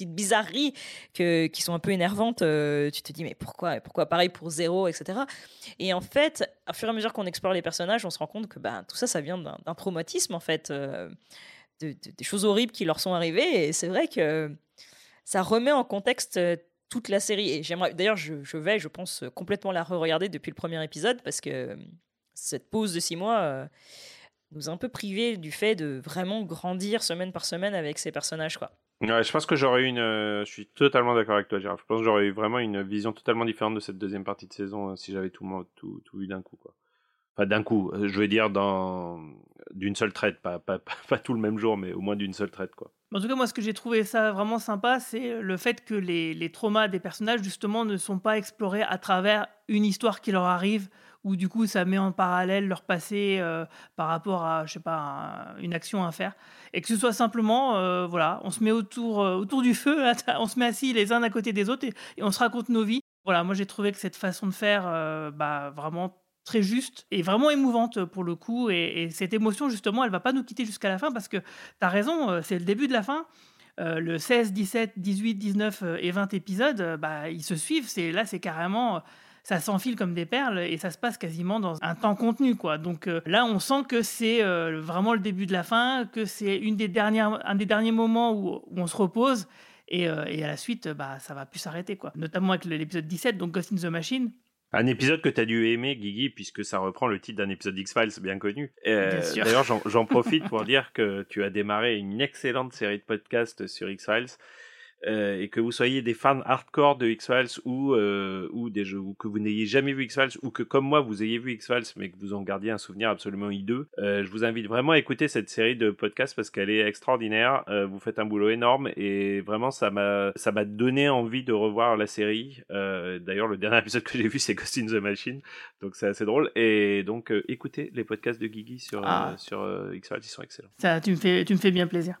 bizarreries qui sont un peu énervantes. Euh, tu te dis, mais pourquoi Pourquoi pareil pour Zéro, etc. Et en fait, au fur et à mesure qu'on explore les personnages, on se rend compte que ben, tout ça, ça vient d'un traumatisme, en fait, euh, de- de- des choses horribles qui leur sont arrivées. Et c'est vrai que ça remet en contexte euh, toute la série. Et j'aimerais, d'ailleurs, je, je vais, je pense, euh, complètement la re-regarder depuis le premier épisode parce que euh, cette pause de six mois euh, nous a un peu privé du fait de vraiment grandir semaine par semaine avec ces personnages, quoi. Ouais, je pense que j'aurais eu une. euh, je suis totalement d'accord avec toi, Gérard. Je pense que j'aurais eu vraiment une vision totalement différente de cette deuxième partie de saison euh, si j'avais tout, tout, tout vu d'un coup, quoi. Enfin, d'un coup, je veux dire dans d'une seule traite, pas, pas, pas, pas tout le même jour, mais au moins d'une seule traite, quoi. En tout cas, moi, ce que j'ai trouvé ça vraiment sympa, c'est le fait que les, les traumas des personnages, justement, ne sont pas explorés à travers une histoire qui leur arrive, où du coup, ça met en parallèle leur passé euh, par rapport à, je sais pas, un- une action à faire. Et que ce soit simplement, euh, voilà, on se met autour, euh, autour du feu, on se met assis les uns à côté des autres et, on se raconte nos vies. Voilà, moi, j'ai trouvé que cette façon de faire, bah, vraiment très juste et vraiment émouvante pour le coup. Et, et cette émotion, justement, elle va pas nous quitter jusqu'à la fin parce que tu as raison, c'est le début de la fin. Le 16, 17, 18, 19 euh, et 20 épisodes, bah, ils se suivent. C'est là, c'est carrément, ça s'enfile comme des perles et ça se passe quasiment dans un temps contenu, quoi. Donc euh, là, on sent que c'est euh, vraiment le début de la fin, que c'est une des dernières, un des derniers moments où, où on se repose. Et, euh, et à la suite, bah, ça va plus s'arrêter, quoi. Notamment avec l'épisode 17, donc Ghost in the Machine. Un épisode que tu as dû aimer, Guigui, puisque ça reprend le titre d'un épisode d'X-Files bien connu. Euh. D'ailleurs, j'en profite pour dire que tu as démarré une excellente série de podcasts sur X-Files. Euh, et que vous soyez des fans hardcore de X-Files ou, euh, ou, des jeux, ou que vous n'ayez jamais vu X-Files ou que comme moi vous ayez vu X-Files mais que vous en gardiez un souvenir absolument hideux, euh, je vous invite vraiment à écouter cette série de podcasts parce qu'elle est extraordinaire. Euh, vous faites un boulot énorme et vraiment ça m'a ça m'a donné envie de revoir la série. Euh, D'ailleurs le dernier épisode que j'ai vu c'est Ghost in the Machine donc c'est assez drôle et donc euh, écoutez les podcasts de Guigui sur Ah. sur X-Files ils sont excellents. Ça, tu me fais, tu me fais bien plaisir.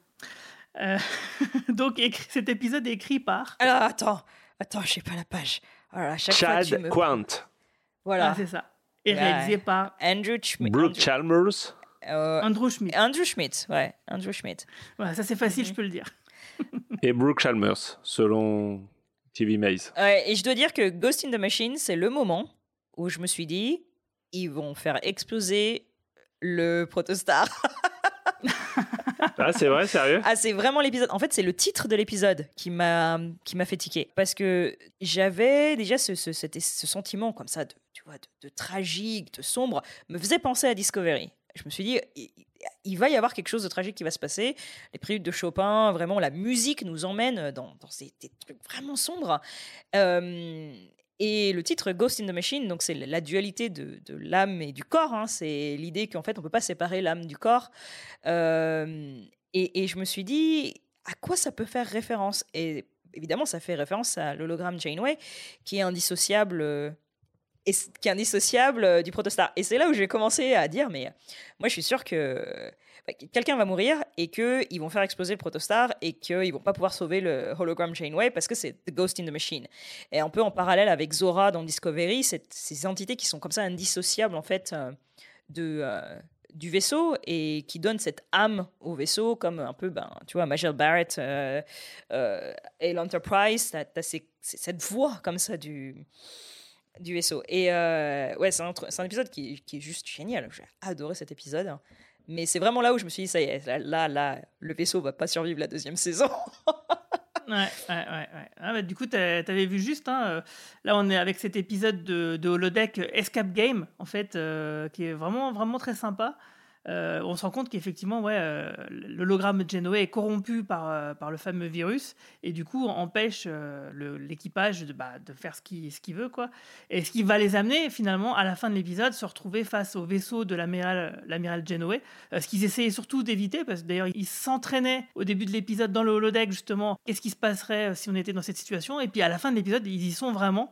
Euh, donc, écrit- cet épisode est écrit par. Alors, attends, attends, je sais pas la page. Alors, à chaque fois, tu Chad me- Quant, Voilà. Ah, c'est ça. Et Ouais. réalisé par Andrew Schmidt. Brooke Chalmers. Andrew Schmidt. Andrew Schmidt, ouais, Andrew Schmidt. Voilà, ça c'est facile, je peux le dire. et Brooke Chalmers, selon TV Maze. Ouais, et je dois dire que Ghost in the Machine, c'est le moment où je me suis dit, ils vont faire exploser le protostar. ah, c'est vrai, sérieux Ah, c'est vraiment l'épisode. En fait, c'est le titre de l'épisode qui m'a qui m'a fait tiquer parce que j'avais déjà ce, ce, sentiment comme ça de tu vois de, tragique, de sombre, me faisait penser à Discovery. Je me suis dit, il, va y avoir quelque chose de tragique qui va se passer. Les préludes de Chopin, vraiment, la musique nous emmène dans, dans ces, des trucs vraiment sombres. Euh, et le titre Ghost in the Machine, donc c'est la dualité de, l'âme et du corps. Hein. c'est l'idée qu'en fait on peut pas séparer l'âme du corps. Euh, et, je me suis dit à quoi ça peut faire référence? Et évidemment, ça fait référence à l'hologramme Janeway, qui est indissociable. Euh, et qui est indissociable euh, du protostar. Et c'est là où j'ai commencé à dire, mais moi je suis sûr que quelqu'un va mourir et qu'ils vont faire exploser le protostar et qu'ils vont pas pouvoir sauver le hologram Janeway parce que c'est The Ghost in the Machine. Et un peu en parallèle avec Zora dans Discovery, ces entités qui sont comme ça indissociables en fait euh, de euh, du vaisseau et qui donnent cette âme au vaisseau, comme un peu, ben, tu vois, Major Barrett euh, et l'Enterprise, tu as, cette voix comme ça du, du vaisseau. Et ouais, c'est un, un, épisode qui, qui, est juste génial. J'ai adoré cet épisode. Mais c'est vraiment là où je me suis dit, ça y est, là, là, le vaisseau va pas survivre la deuxième saison. ouais, ouais, ouais. Ah, bah, du coup, tu avais vu juste, hein, euh, là on est avec cet épisode de, de Holodeck Escape Game, en fait, euh, qui est vraiment, vraiment très sympa. Euh, on se rend compte qu'effectivement, ouais, euh, l'hologramme de Genoa est corrompu par, euh, par le fameux virus et du coup empêche l'équipage de, bah, de faire ce qu'il ce veut. Quoi. Et ce qui va les amener finalement à la fin de l'épisode se retrouver face au vaisseau de l'amiral Genoa, ce qu'ils essayaient surtout d'éviter parce que d'ailleurs ils s'entraînaient au début de l'épisode dans le holodeck justement qu'est-ce qui se passerait si on était dans cette situation et puis à la fin de l'épisode ils y sont vraiment.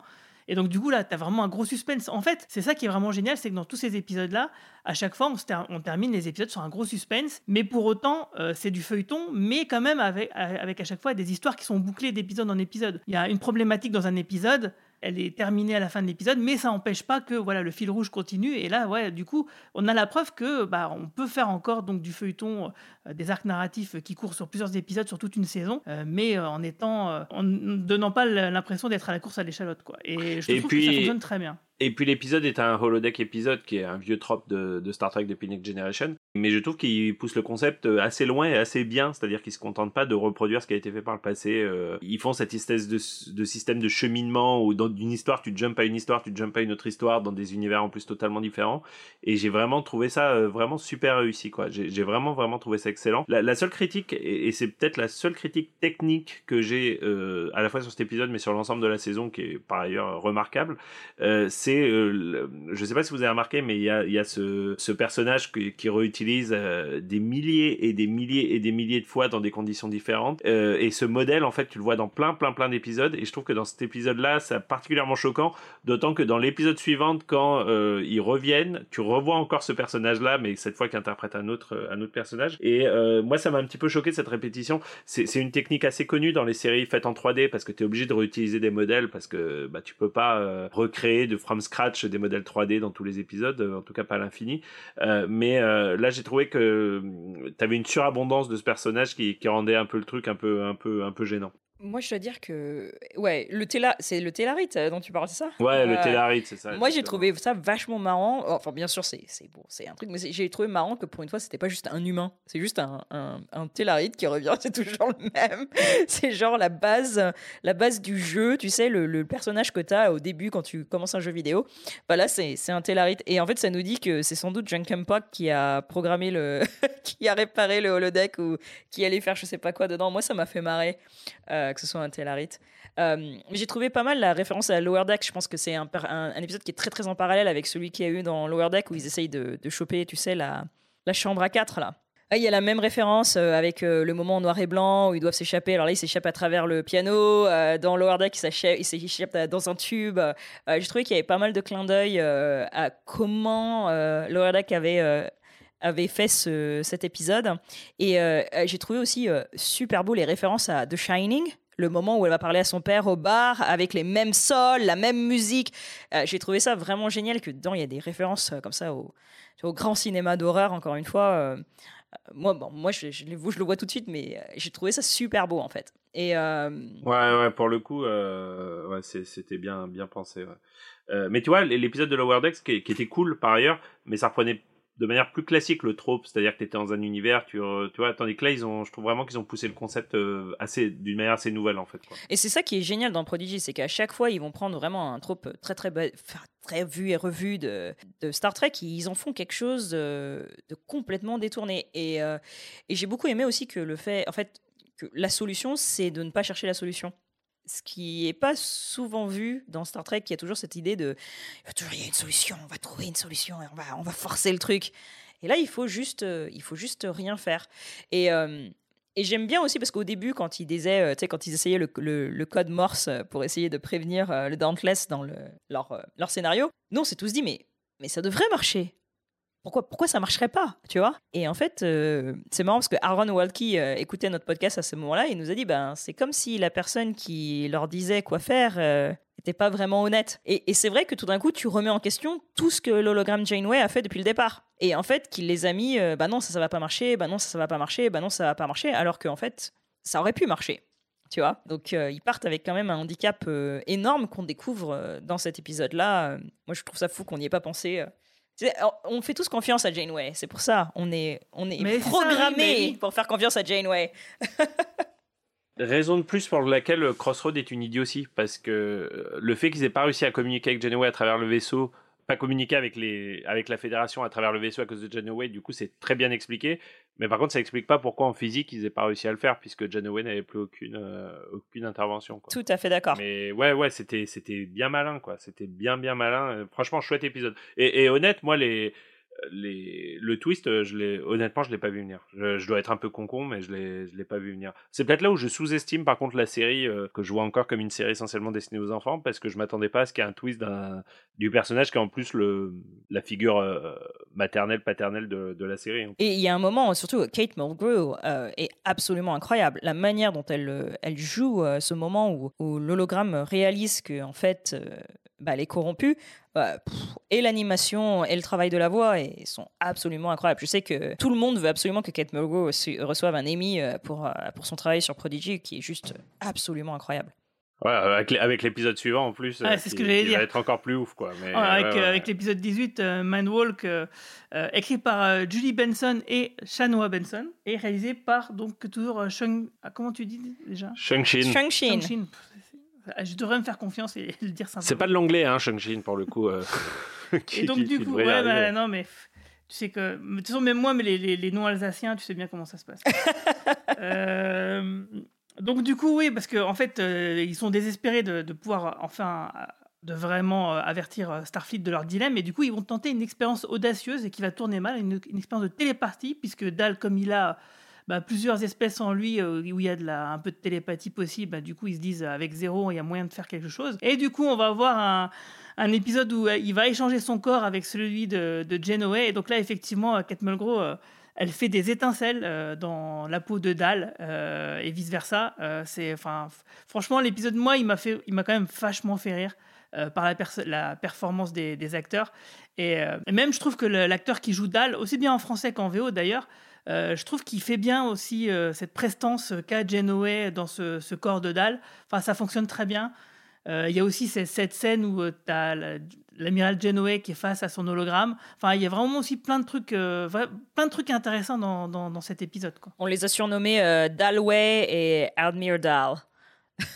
Et donc, du coup, là, tu as vraiment un gros suspense. En fait, c'est ça qui est vraiment génial, c'est que dans tous ces épisodes-là, à chaque fois, on, termine les épisodes sur un gros suspense, mais pour autant, euh, c'est du feuilleton, mais quand même avec, avec à chaque fois des histoires qui sont bouclées d'épisode en épisode. Il y a une problématique dans un épisode, elle est terminée à la fin de l'épisode, mais ça n'empêche pas que voilà le fil rouge continue. Et là, ouais, du coup, on a la preuve que bah, on peut faire encore donc du feuilleton, euh, des arcs narratifs qui courent sur plusieurs épisodes, sur toute une saison, euh, mais euh, en étant, en ne donnant pas l'impression d'être à la course à l'échalote, quoi. Et je trouve que ça fonctionne très bien. Et puis l'épisode est un holodeck épisode qui est un vieux trope de, Star Trek depuis Next Generation. Mais je trouve qu'il pousse le concept assez loin et assez bien, c'est-à-dire qu'il se contente pas de reproduire ce qui a été fait par le passé. Euh, ils font cette espèce de, système de cheminement où dans une histoire tu jumps à une histoire, tu jumps à une autre histoire dans des univers en plus totalement différents. Et j'ai vraiment trouvé ça euh, vraiment super réussi quoi. J'ai vraiment vraiment trouvé ça excellent. La, seule critique et, c'est peut-être la seule critique technique que j'ai euh, à la fois sur cet épisode mais sur l'ensemble de la saison qui est par ailleurs remarquable, euh, c'est, euh, je sais pas si vous avez remarqué, mais il y a, ce, personnage qui, réutilise euh, des milliers et des milliers et des milliers de fois dans des conditions différentes. Euh, et ce modèle, en fait, tu le vois dans plein, plein, plein d'épisodes. Et je trouve que dans cet épisode-là, c'est particulièrement choquant, d'autant que dans l'épisode suivant, quand ils reviennent, tu revois encore ce personnage-là, mais cette fois qui interprète un autre, un autre personnage. Et moi, ça m'a un petit peu choqué cette répétition. C'est une technique assez connue dans les séries faites en 3D parce que tu es obligé de réutiliser des modèles parce que bah, tu peux pas recréer de scratch des modèles 3D dans tous les épisodes, en tout cas pas à l'infini. Euh, mais euh, là, j'ai trouvé que tu avais une surabondance de ce personnage qui, qui rendait un peu le truc un peu, un peu, un peu gênant. Moi, je dois dire que. Ouais, le téla... c'est le Télarite euh, dont tu parles, c'est ça? Ouais, le Télarite, c'est ça. Moi, j'ai trouvé ça vachement marrant. Enfin, bien sûr, c'est bon, c'est un truc, mais j'ai trouvé marrant que pour une fois, c'était pas juste un humain. C'est juste un, un, un Télarite qui revient, c'est toujours le même. c'est genre la base, la base du jeu, tu sais, le, le personnage que tu as au début quand tu commences un jeu vidéo. Bah là, c'est un Télarite. Et en fait, ça nous dit que c'est sans doute Junkenpock qui a programmé le. qui a réparé le holodeck ou qui allait faire je sais pas quoi dedans. Moi, ça m'a fait marrer. Euh, que ce soit un Tellarite. Euh, j'ai trouvé pas mal la référence à Lower Deck. Je pense que c'est un, épisode qui est très très en parallèle avec celui qu'il y a eu dans Lower Deck où ils essayent de, choper, tu sais, la, chambre à 4 là. Ah, il y a la même référence euh, avec euh, le moment en noir et blanc où ils doivent s'échapper. Alors là, ils s'échappent à travers le piano. dans Lower Deck, ils s'échappent dans un tube. J'ai trouvé qu'il y avait pas mal de clins d'œil à comment Lower Deck avait avait fait ce, cet épisode. Et euh, j'ai trouvé aussi euh, super beau les références à The Shining, le moment où elle va parler à son père au bar avec les mêmes sols, la même musique. Euh, j'ai trouvé ça vraiment génial que dedans il y a des références comme ça au, grand cinéma d'horreur, encore une fois. moi, bon, moi je, le vois tout de suite, mais j'ai trouvé ça super beau en fait. Et Ouais, ouais, pour le coup, c'était bien, bien pensé. mais tu vois, l'épisode de Lower Decks qui, qui, était cool par ailleurs, mais ça reprenait de manière plus classique le trope, c'est-à-dire que tu étais dans un univers, tu, euh, tu vois, tandis que là, ils ont, je trouve vraiment qu'ils ont poussé le concept euh, assez, d'une manière assez nouvelle en fait. Et c'est ça qui est génial dans Prodigy, c'est qu'à chaque fois, ils vont prendre vraiment un trope très très très vu et revu de, Star Trek, ils en font quelque chose de, de complètement détourné. Et, euh, et j'ai beaucoup aimé aussi que le fait, en fait, que la solution, c'est de ne pas chercher la solution. Ce qui est pas souvent vu dans Star Trek, il y a toujours cette idée de il y a une solution, on va trouver une solution et on va, forcer le truc. Et là, il faut juste, euh, il faut juste rien faire. Et, euh, et j'aime bien aussi parce qu'au début, quand ils disaient, euh, quand ils essayaient le, code Morse pour essayer de prévenir le Dauntless dans le, leur, scénario, nous, on s'est tous dit, mais ça devrait marcher. Pourquoi, ça marcherait pas, tu vois? Et en fait, euh, c'est marrant parce que Aaron Walkie euh, écoutait notre podcast à ce moment-là et il nous a dit, ben, c'est comme si la personne qui leur disait quoi faire euh, n'était pas vraiment honnête. Et, c'est vrai que tout d'un coup, tu remets en question tout ce que l'hologramme Janeway a fait depuis le départ. Et en fait, qu'il les a mis, euh, bah non, ça, ça va pas marcher, bah non, ça, ça va pas marcher, bah non, ça va pas marcher, alors qu'en fait, ça aurait pu marcher. Tu vois? Donc, euh, ils partent avec quand même un handicap euh, énorme qu'on découvre euh, dans cet épisode-là. Euh, moi, je trouve ça fou qu'on n'y ait pas pensé. On fait tous confiance à Janeway, c'est pour ça. On est, on est Mais c'est ça, programmé oui, mais oui. pour faire confiance à Janeway. Raison de plus pour laquelle Crossroad est une idiotie, parce que euh, le fait qu'ils aient pas réussi à communiquer avec Janeway à travers le vaisseau, pas communiquer avec, les, avec la Fédération à travers le vaisseau à cause de Janeway, du coup c'est très bien expliqué, mais par contre ça explique pas pourquoi en physique ils aient pas réussi à le faire, puisque Janeway n'avait plus aucune, euh, aucune intervention. Quoi. Tout à fait d'accord. Mais ouais, ouais, c'était, c'était bien malin, quoi. C'était bien, bien malin. Franchement, chouette épisode. Et, et honnête, moi, les, le twist, euh, je honnêtement, je l'ai pas vu venir. Je, dois être un peu con-con, mais je l'ai, je l'ai pas vu venir. C'est peut-être là où je sous-estime, par contre, la série, euh, que je vois encore comme une série essentiellement destinée aux enfants, parce que je m'attendais pas à ce qu'il y ait un twist du personnage qui est en plus la figure euh, maternelle, paternelle de, la série. Et il y a un moment, surtout Kate Mulgrew est absolument incroyable. La manière dont elle, joue ce moment où, où l'hologramme réalise que en fait, bah, corrompue. euh, pff, et l'animation et le travail de la voix et, sont absolument incroyables. Je sais que tout le monde veut absolument que Kate Mulgrew reçoive un Emmy euh, pour, euh, pour son travail sur Prodigy, qui est juste absolument incroyable. Ouais, avec, les- l'épisode suivant en plus. Ouais, euh, c'est ce qui- que j'allais qui dire. va être encore plus ouf, quoi. Mais, Ouais, avec, ouais, euh, ouais. avec l'épisode 18, euh, Manwalk, euh, euh, écrit par euh, Julie Benson et Shanoa Benson, et réalisé par donc toujours euh, Shang. ah, comment tu dis déjà? Shang-Chi. Shang-Chi. Shang-Chi. Pff, c'est- Je devrais me faire confiance et le dire simplement. C'est pas de l'anglais, hein, Shang-Chi, pour le coup. euh, qui- Et donc, qui- du qui coup, ouais, bah, non, mais tu sais que. De toute façon, même moi, mais les, les, les noms alsaciens, tu sais bien comment ça se passe. Euh, donc, du coup, oui, parce qu'en en fait, euh, ils sont désespérés de, de pouvoir, enfin, de vraiment avertir Starfleet de leur dilemme. Et du coup, ils vont tenter une expérience audacieuse et qui va tourner mal, une, une expérience de télépathie, puisque Dal, comme il a. bah, plusieurs espèces en lui euh, où il y a un peu de télépathie possible, bah, du coup ils se disent avec zéro il y a moyen de faire quelque chose. Et du coup on va avoir un, épisode où euh, il va échanger son corps avec celui de, de Janeway. Et donc là, effectivement, euh, Kate Mulgrew, elle fait des étincelles dans la peau de Dal euh, et vice versa. c'est, enfin, franchement, l'épisode, moi, il m'a fait, il m'a quand même vachement fait rire. par la, performance des, acteurs. Et, et même, je trouve que l'acteur qui joue Dal, aussi bien en français qu'en VO d'ailleurs, je trouve qu'il fait bien aussi euh, cette prestance qu'a Janeway dans ce, ce corps de Dal. Enfin, ça fonctionne très bien. Euh, Il y a aussi cette, cette scène où tu as l'amiral Janeway qui est face à son hologramme. Enfin, il y a vraiment aussi plein de trucs, euh, plein de trucs intéressants dans, dans, dans cet épisode. Quoi. On les a surnommés euh, Dalway et Admir Dal.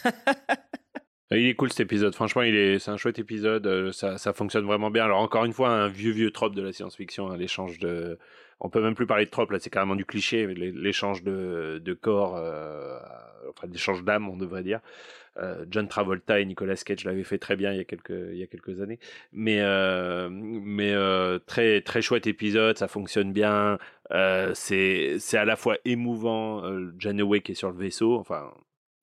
Euh, Il est cool cet épisode, franchement, il est, c'est un chouette épisode, euh, ça, ça fonctionne vraiment bien. Alors encore une fois, un vieux vieux trope de la science-fiction, hein, l'échange de, on peut même plus parler de trope là, c'est carrément du cliché, l'échange de, de corps, euh, enfin l'échange d'âme, on devrait dire. Euh, John Travolta et Nicolas Cage l'avaient fait très bien il y a quelques, il y a quelques années, mais euh, mais euh, très très chouette épisode, ça fonctionne bien. Euh, c'est c'est à la fois émouvant, euh, Janeway qui est sur le vaisseau, enfin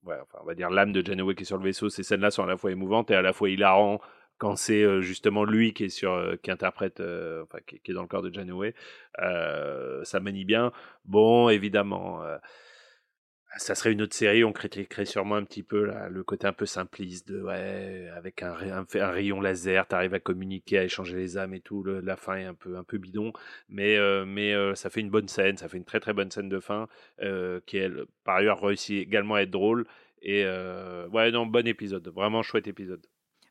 ouais, enfin, on va dire l'âme de Janeway qui est sur le vaisseau, ces scènes-là sont à la fois émouvantes et à la fois hilarant quand c'est euh, justement lui qui est sur, euh, qui interprète, euh, enfin qui, est dans le corps de Janeway. Ça manie bien. Bon, évidemment, ça serait une autre série, on critiquerait sûrement un petit peu là, le côté un peu simpliste ouais, avec un, ray- un, un rayon laser, t'arrives à communiquer, à échanger les âmes et tout. La fin est un peu un peu bidon, mais mais ça fait une bonne scène, ça fait une très très bonne scène de fin qui elle par ailleurs réussit également à être drôle et ouais non bon épisode, vraiment chouette épisode.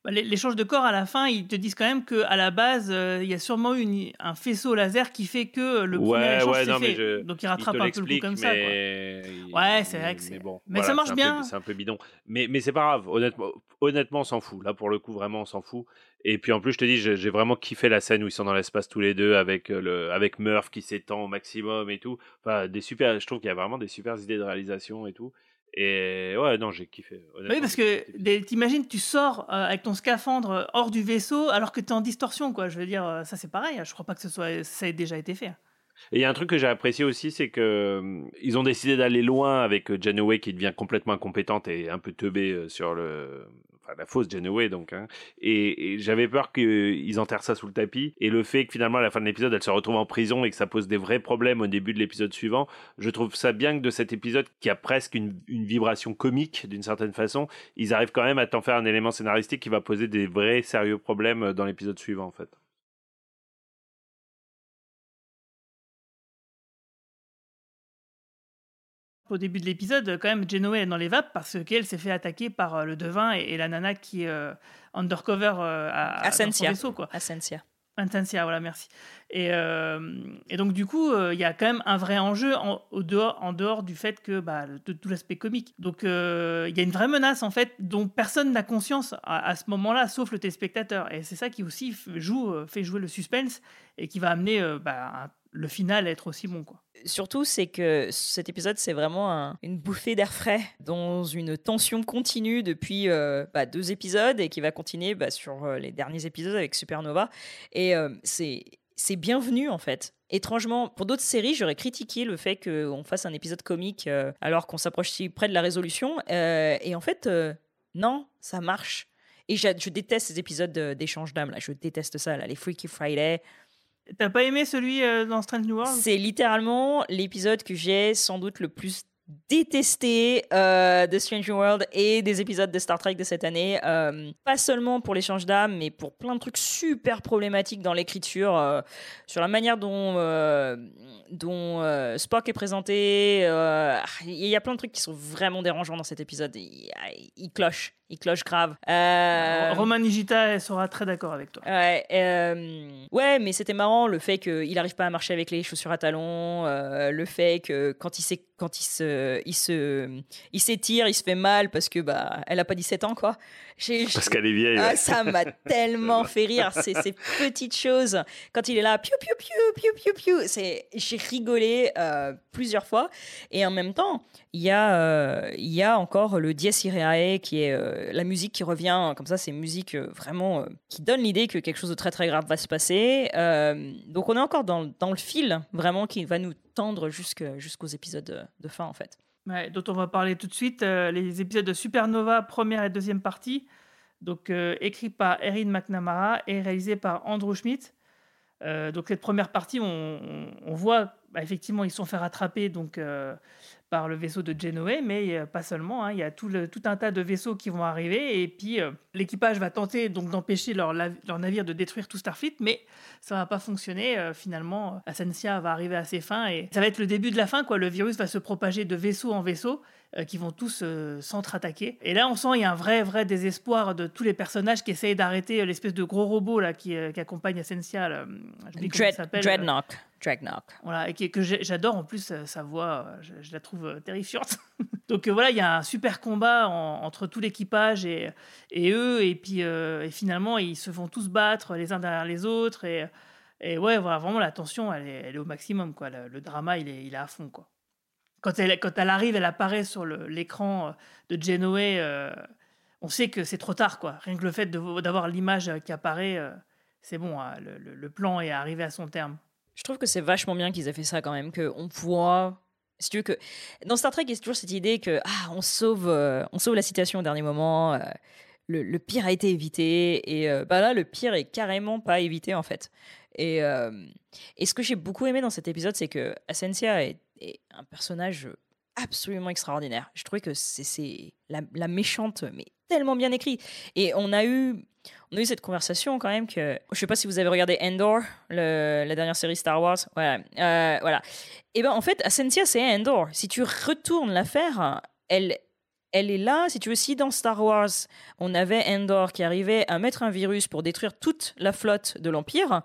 Bah, L'échange de corps à la fin, ils te disent quand même que à la base, euh, il y a sûrement eu une- un faisceau laser qui fait que le premier ouais, échange ouais, s'est non, mais fait. je. Donc ils il rattrapent te un peu le coup comme ça. Quoi. mais- Ouais, c'est vrai que c'est- Mais, bon, mais ça marche bien. peu- C'est un peu bidon. Mais, mais c'est pas grave, honnêtement, honnêtement, on s'en fout. Là, pour le coup, vraiment, on s'en fout. Et puis en plus, je te dis, j'ai j'ai vraiment kiffé la scène où ils sont dans l'espace tous les deux avec, euh, le, avec Murph qui s'étend au maximum et tout. Enfin, des super, je trouve qu'il y a vraiment des super idées de réalisation et tout. Et ouais, non, j'ai kiffé. Oui, parce que t'imagines, tu sors euh, avec ton scaphandre hors du vaisseau alors que tu es en distorsion, quoi. Je veux dire, euh, ça c'est pareil. hein. Je crois pas que ce soit, ça ait déjà été fait. Et il y a un truc que j'ai apprécié aussi, c'est que euh, ils ont décidé d'aller loin avec euh, Janeway qui devient complètement incompétente et un peu teubée sur le, la fausse Janeway donc. hein. Et, et j'avais peur qu'ils enterrent ça sous le tapis. Et le fait que finalement à la fin de l'épisode, elle se retrouve en prison et que ça pose des vrais problèmes au début de l'épisode suivant, je trouve ça bien que de cet épisode qui a presque une, une vibration comique d'une certaine façon, ils arrivent quand même à t'en faire un élément scénaristique qui va poser des vrais sérieux problèmes euh, dans l'épisode suivant en fait. Au début de l'épisode, quand même, Genoa est dans les vapes parce qu'elle s'est fait attaquer par euh, le devin et, et la nana qui est euh, undercover euh, à, dans son Ascensia. vaisseau, quoi. Ascensia. Intensia, voilà, merci. Et, euh, et donc, du coup, il y a quand même un vrai enjeu en, au dehors, en dehors du fait que bah, de tout l'aspect comique. Donc, il y a une vraie menace, en fait, dont personne n'a conscience à, à ce moment-là, sauf le téléspectateur. Et c'est ça qui aussi joue, fait jouer le suspense et qui va amener bah, un- le final être aussi bon, quoi. Surtout, c'est que cet épisode, c'est vraiment un- une bouffée d'air frais dans une tension continue depuis euh, bah, deux épisodes et qui va continuer bah, sur euh, les derniers épisodes avec Supernova. Et euh, c'est bienvenu en fait. Étrangement, pour d'autres séries, j'aurais critiqué le fait qu'on fasse un épisode comique alors qu'on s'approche si près de la résolution. Et en fait, non, ça marche. Et je déteste ces épisodes de- d'échange d'âme là. Je déteste ça là, les Freaky Friday. T'as pas aimé celui euh, dans Strange New World C'est littéralement l'épisode que j'ai sans doute le plus détesté euh, de Strange World et des épisodes de Star Trek de cette année. Euh, pas seulement pour l'échange d'âme, mais pour plein de trucs super problématiques dans l'écriture, euh, sur la manière dont, euh, dont Spock est présenté. Il y a plein de trucs qui sont vraiment dérangeants dans cet épisode. Il, il cloche, il cloche grave. Roman Nigita elle sera très d'accord avec toi. Ouais, ouais, mais c'était marrant le fait qu'il n'arrive pas à marcher avec les chaussures à talons, le fait que quand il s'est- quand il se, il se, il s'étire, il se fait mal parce que bah, elle a pas 17 ans quoi. J'ai- Parce qu'elle est vieille. Ah, ouais. ça m'a tellement fait rire, ces, ces petites choses. Quand il est là, piou, piou, piou, piou, piou, piou, c'est, j'ai rigolé euh, plusieurs fois. Et en même temps, il y, a, euh, il y a encore le Dies Irae, qui est euh, la musique qui revient, comme ça, c'est une musique vraiment qui donne l'idée que quelque chose de très très grave va se passer. Donc on est encore dans, dans le fil, vraiment, qui va nous tendre jusqu'aux épisodes de, fin, en fait. Ouais, dont on va parler tout de suite, euh, les épisodes de Supernova, première et deuxième partie, donc euh, écrit par Erin McNamara et réalisé par Andrew Schmidt. Euh, donc cette première partie, on, voit bah, effectivement ils sont fait rattraper donc euh, par le vaisseau de Genoa, mais euh, pas seulement. hein, il y a tout, un tas de vaisseaux qui vont arriver et puis euh, l'équipage va tenter donc d'empêcher leur, navire de détruire tout Starfleet, mais ça va pas fonctionner. Euh, finalement, Ascensia va arriver à ses fins et ça va être le début de la fin. Quoi. Le virus va se propager de vaisseau en vaisseau qui vont tous euh, s'entre-attaquer. Et là, on sent il y a un vrai, vrai désespoir de tous les personnages qui essayent d'arrêter euh, l'espèce de gros robot là, qui, euh, qui accompagne Ascensia. là. Dread. Dreadnought. Voilà, et que j'adore en plus euh, sa voix, euh, je, je la trouve euh, terrifiante. Donc euh, voilà, il y a un super combat en- entre tout l'équipage et, et eux, et puis euh, et finalement ils se font tous battre les uns derrière les autres, et, et ouais, voilà, vraiment la tension elle est, elle est au maximum, quoi. Le, le drama il est, il est à fond, quoi. Quand elle, quand elle arrive, elle apparaît sur l'écran euh, de Genoa, euh, on sait que c'est trop tard, quoi. Rien que le fait d'avoir l'image euh, qui apparaît, c'est bon, hein, le, plan est arrivé à son terme. Je trouve que c'est vachement bien qu'ils aient fait ça quand même, qu'on voit. Si tu veux que dans Star Trek, il y a toujours cette idée que ah, on sauve, on sauve la situation au dernier moment. Le, pire a été évité et euh, bah là, le pire est carrément pas évité en fait. Et, euh, ce que j'ai beaucoup aimé dans cet épisode, c'est que Ascensia est, un personnage absolument extraordinaire. Je trouvais que c'est- la, la méchante, mais tellement bien écrit. Et on a eu on a eu cette conversation quand même que je sais pas si vous avez regardé Endor, la dernière série Star Wars. Voilà, Euh, voilà. Et ben en fait, Ascensia c'est Endor. Si tu retournes l'affaire, elle elle est là, si tu veux, si dans Star Wars, on avait Endor qui arrivait à mettre un virus pour détruire toute la flotte de l'Empire,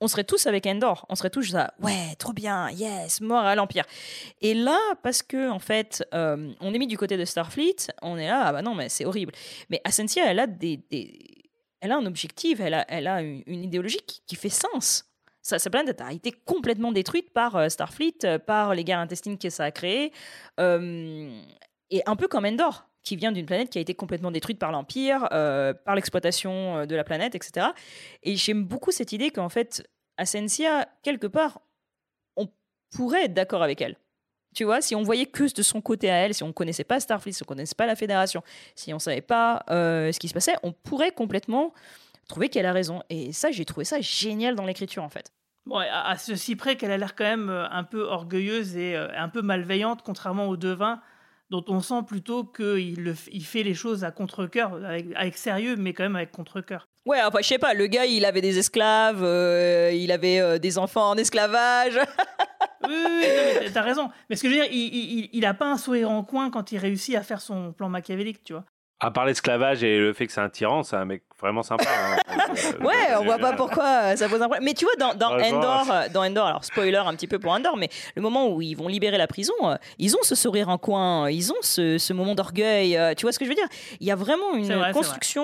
on serait tous avec Endor. On serait tous là, ouais, trop bien, yes, mort à l'Empire. Et là, parce que, en fait, euh, on est mis du côté de Starfleet, on est là, ah bah non, mais c'est horrible. Mais Ascensia, elle a des, elle a un objectif, elle a, elle a une, idéologie qui, fait sens. Sa, sa, planète a été complètement détruite par euh, Starfleet, euh, par les guerres intestines que ça a créées, et un peu comme Endor qui vient d'une planète qui a été complètement détruite par l'Empire, euh, par l'exploitation euh, de la planète, etc. Et j'aime beaucoup cette idée qu'en fait, Ascensia, quelque part, on pourrait être d'accord avec elle. Tu vois, si on voyait que de son côté à elle, si on ne connaissait pas Starfleet, si on ne connaissait pas la Fédération, si on ne savait pas euh, ce qui se passait, on pourrait complètement trouver qu'elle a raison. Et ça, j'ai trouvé ça génial dans l'écriture, en fait. Bon, à, ceci près qu'elle a l'air quand même un peu orgueilleuse et un peu malveillante, contrairement aux devins dont on sent plutôt qu'il il fait les choses à contre-coeur, avec, sérieux, mais quand même avec contre-coeur. Ouais, enfin, je sais pas, le gars, il avait des esclaves, euh, il avait euh, des enfants en esclavage. oui, oui, oui t'as raison. Mais ce que je veux dire, il, il, a pas un sourire en coin quand il réussit à faire son plan machiavélique, tu vois. À part l'esclavage et le fait que c'est un tyran, c'est un mec vraiment sympa. Hein. ouais, on voit pas pourquoi ça pose un problème. Mais tu vois, dans, dans Endor, euh, dans Endor, alors spoiler un petit peu pour Endor, mais le moment où ils vont libérer la prison, euh, ils ont ce sourire en coin, ils ont ce, ce moment d'orgueil. Euh, tu vois ce que je veux dire? Il y a vraiment une construction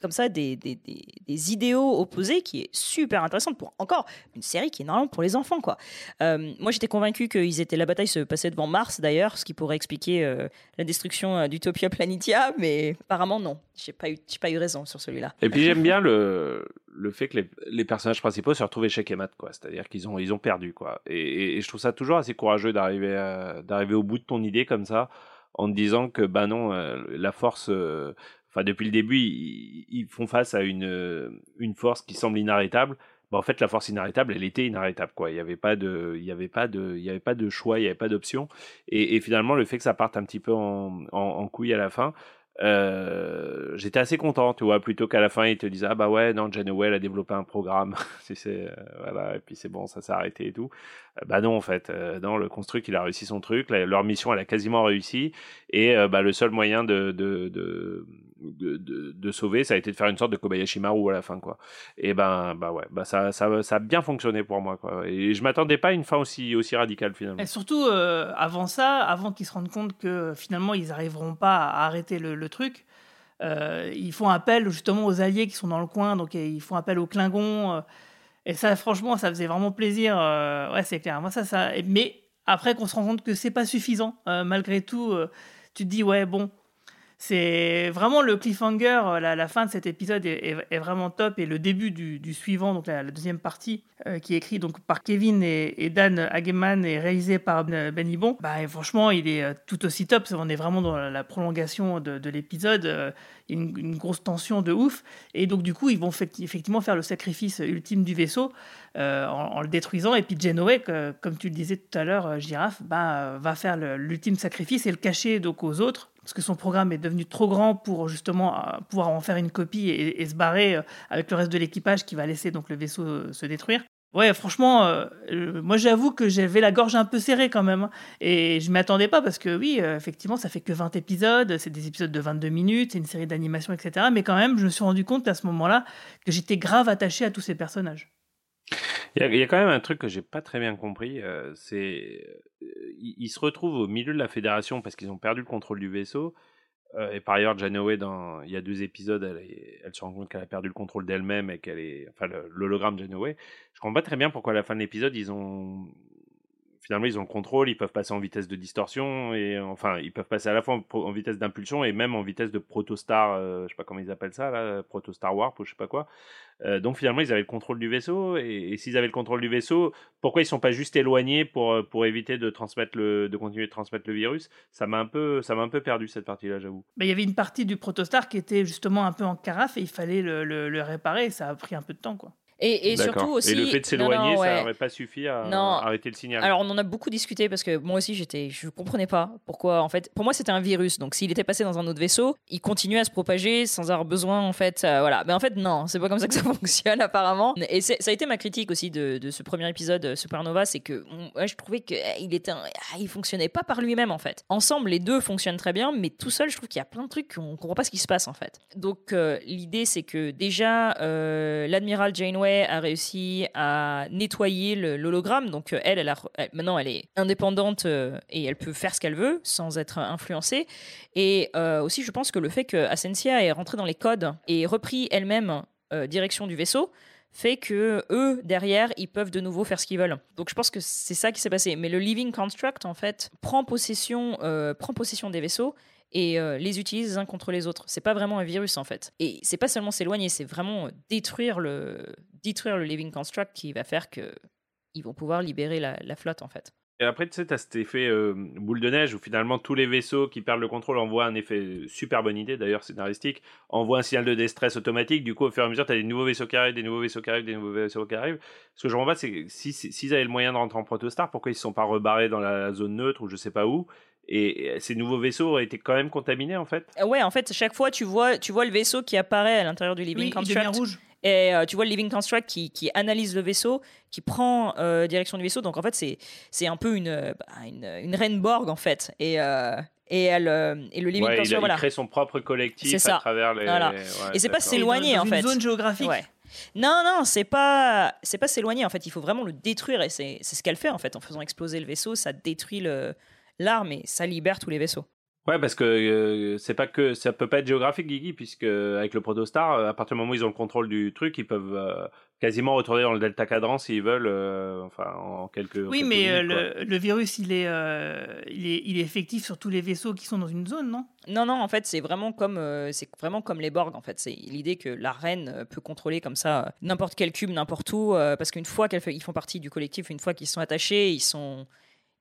comme ça des, des, des, des, idéaux opposés qui est super intéressante pour encore une série qui est normalement pour les enfants. quoi. moi, j'étais convaincu qu'ils étaient la bataille se passait devant Mars d'ailleurs, ce qui pourrait expliquer la destruction d'Utopia Planitia, mais apparemment non. J'ai pas eu, pas eu raison sur Et puis j'aime bien le, le fait que les, les, personnages principaux se retrouvent échec et mat, quoi. C'est-à-dire qu'ils ont, ils ont perdu, quoi. Et, et, je trouve ça toujours assez courageux d'arriver, au bout de ton idée comme ça, en te disant que, bah non, euh, la force, euh, enfin, depuis le début, ils, font face à une, une force qui semble inarrêtable. Bah, en fait, la force inarrêtable, elle était inarrêtable, quoi. Il n'y avait pas de, avait avait pas de choix, il n'y avait pas d'option. Et, et, finalement, le fait que ça parte un petit peu en, en couille à la fin, euh, j'étais assez content, tu vois, plutôt qu'à la fin ils te disent ah bah ouais non Janeway a développé un programme, c'est euh, voilà et puis c'est bon ça s'est arrêté et tout. Euh, bah non en fait, euh, non le construct il a réussi son truc, leur mission elle a quasiment réussi et bah le seul moyen de de, de de, sauver ça a été de faire une sorte de Kobayashi Maru à la fin quoi. Et ben bah ouais bah ça ça ça a bien fonctionné pour moi quoi et je m'attendais pas à une fin aussi aussi radicale finalement. Et surtout avant ça, avant qu'ils se rendent compte que finalement ils arriveront pas à arrêter le truc. Euh, ils font appel justement aux alliés qui sont dans le coin, donc ils font appel aux Klingons. Euh, et ça, franchement, ça faisait vraiment plaisir. Euh, ouais, c'est clair. Ça, ça. Mais après, qu'on se rend compte que c'est pas suffisant, malgré tout, tu te dis, ouais, bon, c'est vraiment le cliffhanger, euh, la, fin de cet épisode est, vraiment top et le début du, suivant, donc la, deuxième partie, euh, qui est écrit donc par Kevin et, Dan Hageman et réalisé par Ben, ben Ibon, bah, franchement il est euh, tout aussi top. On est vraiment dans la prolongation de, l'épisode, une, grosse tension de ouf et donc du coup ils vont effectivement faire le sacrifice ultime du vaisseau en, le détruisant et puis Genoway, comme tu le disais tout à l'heure, Girafe, bah, va faire l'ultime sacrifice et le cacher donc aux autres parce que son programme est devenu trop grand pour justement euh, pouvoir en faire une copie et, se barrer euh, avec le reste de l'équipage qui va laisser donc le vaisseau euh, se détruire. Ouais, franchement, moi j'avoue que j'avais la gorge un peu serrée quand même. Hein. et je ne m'attendais pas parce que oui, effectivement, ça fait que 20 épisodes, c'est des épisodes de 22 minutes, c'est une série d'animation, etc. Mais quand même, je me suis rendu compte à ce moment-là que j'étais grave attaché à tous ces personnages. Il y, a, quand même un truc que j'ai pas très bien compris, euh, c'est euh, ils, se retrouvent au milieu de la fédération parce qu'ils ont perdu le contrôle du vaisseau. Euh, et par ailleurs, Janeway, il y a deux épisodes, elle, elle se rend compte qu'elle a perdu le contrôle d'elle-même et qu'elle est, enfin, l'hologramme Janeway. Je comprends pas très bien pourquoi à la fin de l'épisode ils ont finalement ils ont le contrôle, ils peuvent passer en vitesse de distorsion et enfin ils peuvent passer à la fois en, vitesse d'impulsion et même en vitesse de protostar, euh, je sais pas comment ils appellent ça là, protostar warp ou je sais pas quoi. Euh, donc finalement ils avaient le contrôle du vaisseau et, s'ils avaient le contrôle du vaisseau, pourquoi ils sont pas juste éloignés pour euh, pour éviter de transmettre le de continuer de transmettre le virus? Ça m'a un peu ça m'a un peu perdu cette partie-là, j'avoue. il y avait une partie du protostar qui était justement un peu en carafe et il fallait le, réparer, ça a pris un peu de temps quoi. Et, surtout aussi. Et le fait de s'éloigner, ça n'aurait pas suffi à Non. arrêter le signal. Alors on en a beaucoup discuté parce que moi aussi j'étais, je comprenais pas pourquoi en fait. Pour moi c'était un virus, donc s'il était passé dans un autre vaisseau, il continuait à se propager sans avoir besoin en fait, euh, voilà. Mais en fait non, c'est pas comme ça que ça fonctionne apparemment. Et ça a été ma critique aussi de, de ce premier épisode euh, Supernova, c'est que ouais, je trouvais que eh, était, un- ah, il fonctionnait pas par lui-même en fait. Ensemble les deux fonctionnent très bien, mais tout seul je trouve qu'il y a plein de trucs qu'on comprend pas ce qui se passe en fait. Donc euh, l'idée c'est que déjà euh, l'admiral Janeway a réussi à nettoyer l'hologramme. Donc euh, elle, elle maintenant elle est indépendante euh, et elle peut faire ce qu'elle veut sans être influencée. Et euh, aussi je pense que le fait que Asensia est rentrée dans les codes et repris elle-même direction du vaisseau fait que eux derrière ils peuvent de nouveau faire ce qu'ils veulent. Donc je pense que c'est ça qui s'est passé. Mais le Living Construct en fait prend possession, prend possession des vaisseaux et les utilise les uns contre les autres. C'est pas vraiment un virus en fait. Et c'est pas seulement s'éloigner, c'est vraiment détruire le, détruire le Living Construct qui va faire que ils vont pouvoir libérer la, la flotte en fait. Et après, tu sais, t'as cet effet euh, boule de neige où finalement tous les vaisseaux qui perdent le contrôle envoient un effet super bonne idée d'ailleurs scénaristique, envoient un signal de déstress automatique. Du coup, au fur et à mesure, t'as des nouveaux vaisseaux qui arrivent, des nouveaux vaisseaux qui arrivent, des nouveaux vaisseaux qui arrivent. Ce que je pas, c'est que si- si- s'ils avaient le moyen de rentrer en protostar, pourquoi ils se sont pas rebarrés dans la zone neutre ou je sais pas où? Et ces nouveaux vaisseaux auraient été quand même contaminés en fait? Euh, Ouais, en fait, chaque fois tu vois, tu vois le vaisseau qui apparaît à l'intérieur du Living Oui, il Construct. devient rouge. Et euh, tu vois le Living Construct qui, qui analyse le vaisseau, qui prend euh, direction du vaisseau. Donc en fait, c'est c'est un peu une, bah, une, une reine Borg en fait. Et, euh, et, elle, et le Living Ouais, Construct, il voilà. crée son propre collectif à travers les. Voilà. ouais, Et c'est pas s'éloigner en une fait. zone géographique. Ouais. Non, non, c'est pas, c'est pas s'éloigner. En fait, il faut vraiment le détruire et c'est c'est ce qu'elle fait en fait en faisant exploser le vaisseau. Ça détruit le l'arme et ça libère tous les vaisseaux. Ouais, parce que euh, c'est pas que ça peut pas être géographique, Guigui, puisque avec le Protostar, euh, à partir du moment où ils ont le contrôle du truc, ils peuvent euh, quasiment retourner dans le Delta Cadran s'ils veulent, euh, enfin en quelques. en Oui, quelques mais minutes, le, le virus, il est, euh, il, est, il est effectif sur tous les vaisseaux qui sont dans une zone, non? Non, non, en fait, c'est vraiment comme euh, c'est vraiment comme les Borg. En fait, c'est l'idée que la reine peut contrôler comme ça n'importe quel cube, n'importe où, euh, parce qu'une fois qu'ils font partie du collectif, une fois qu'ils sont attachés, ils sont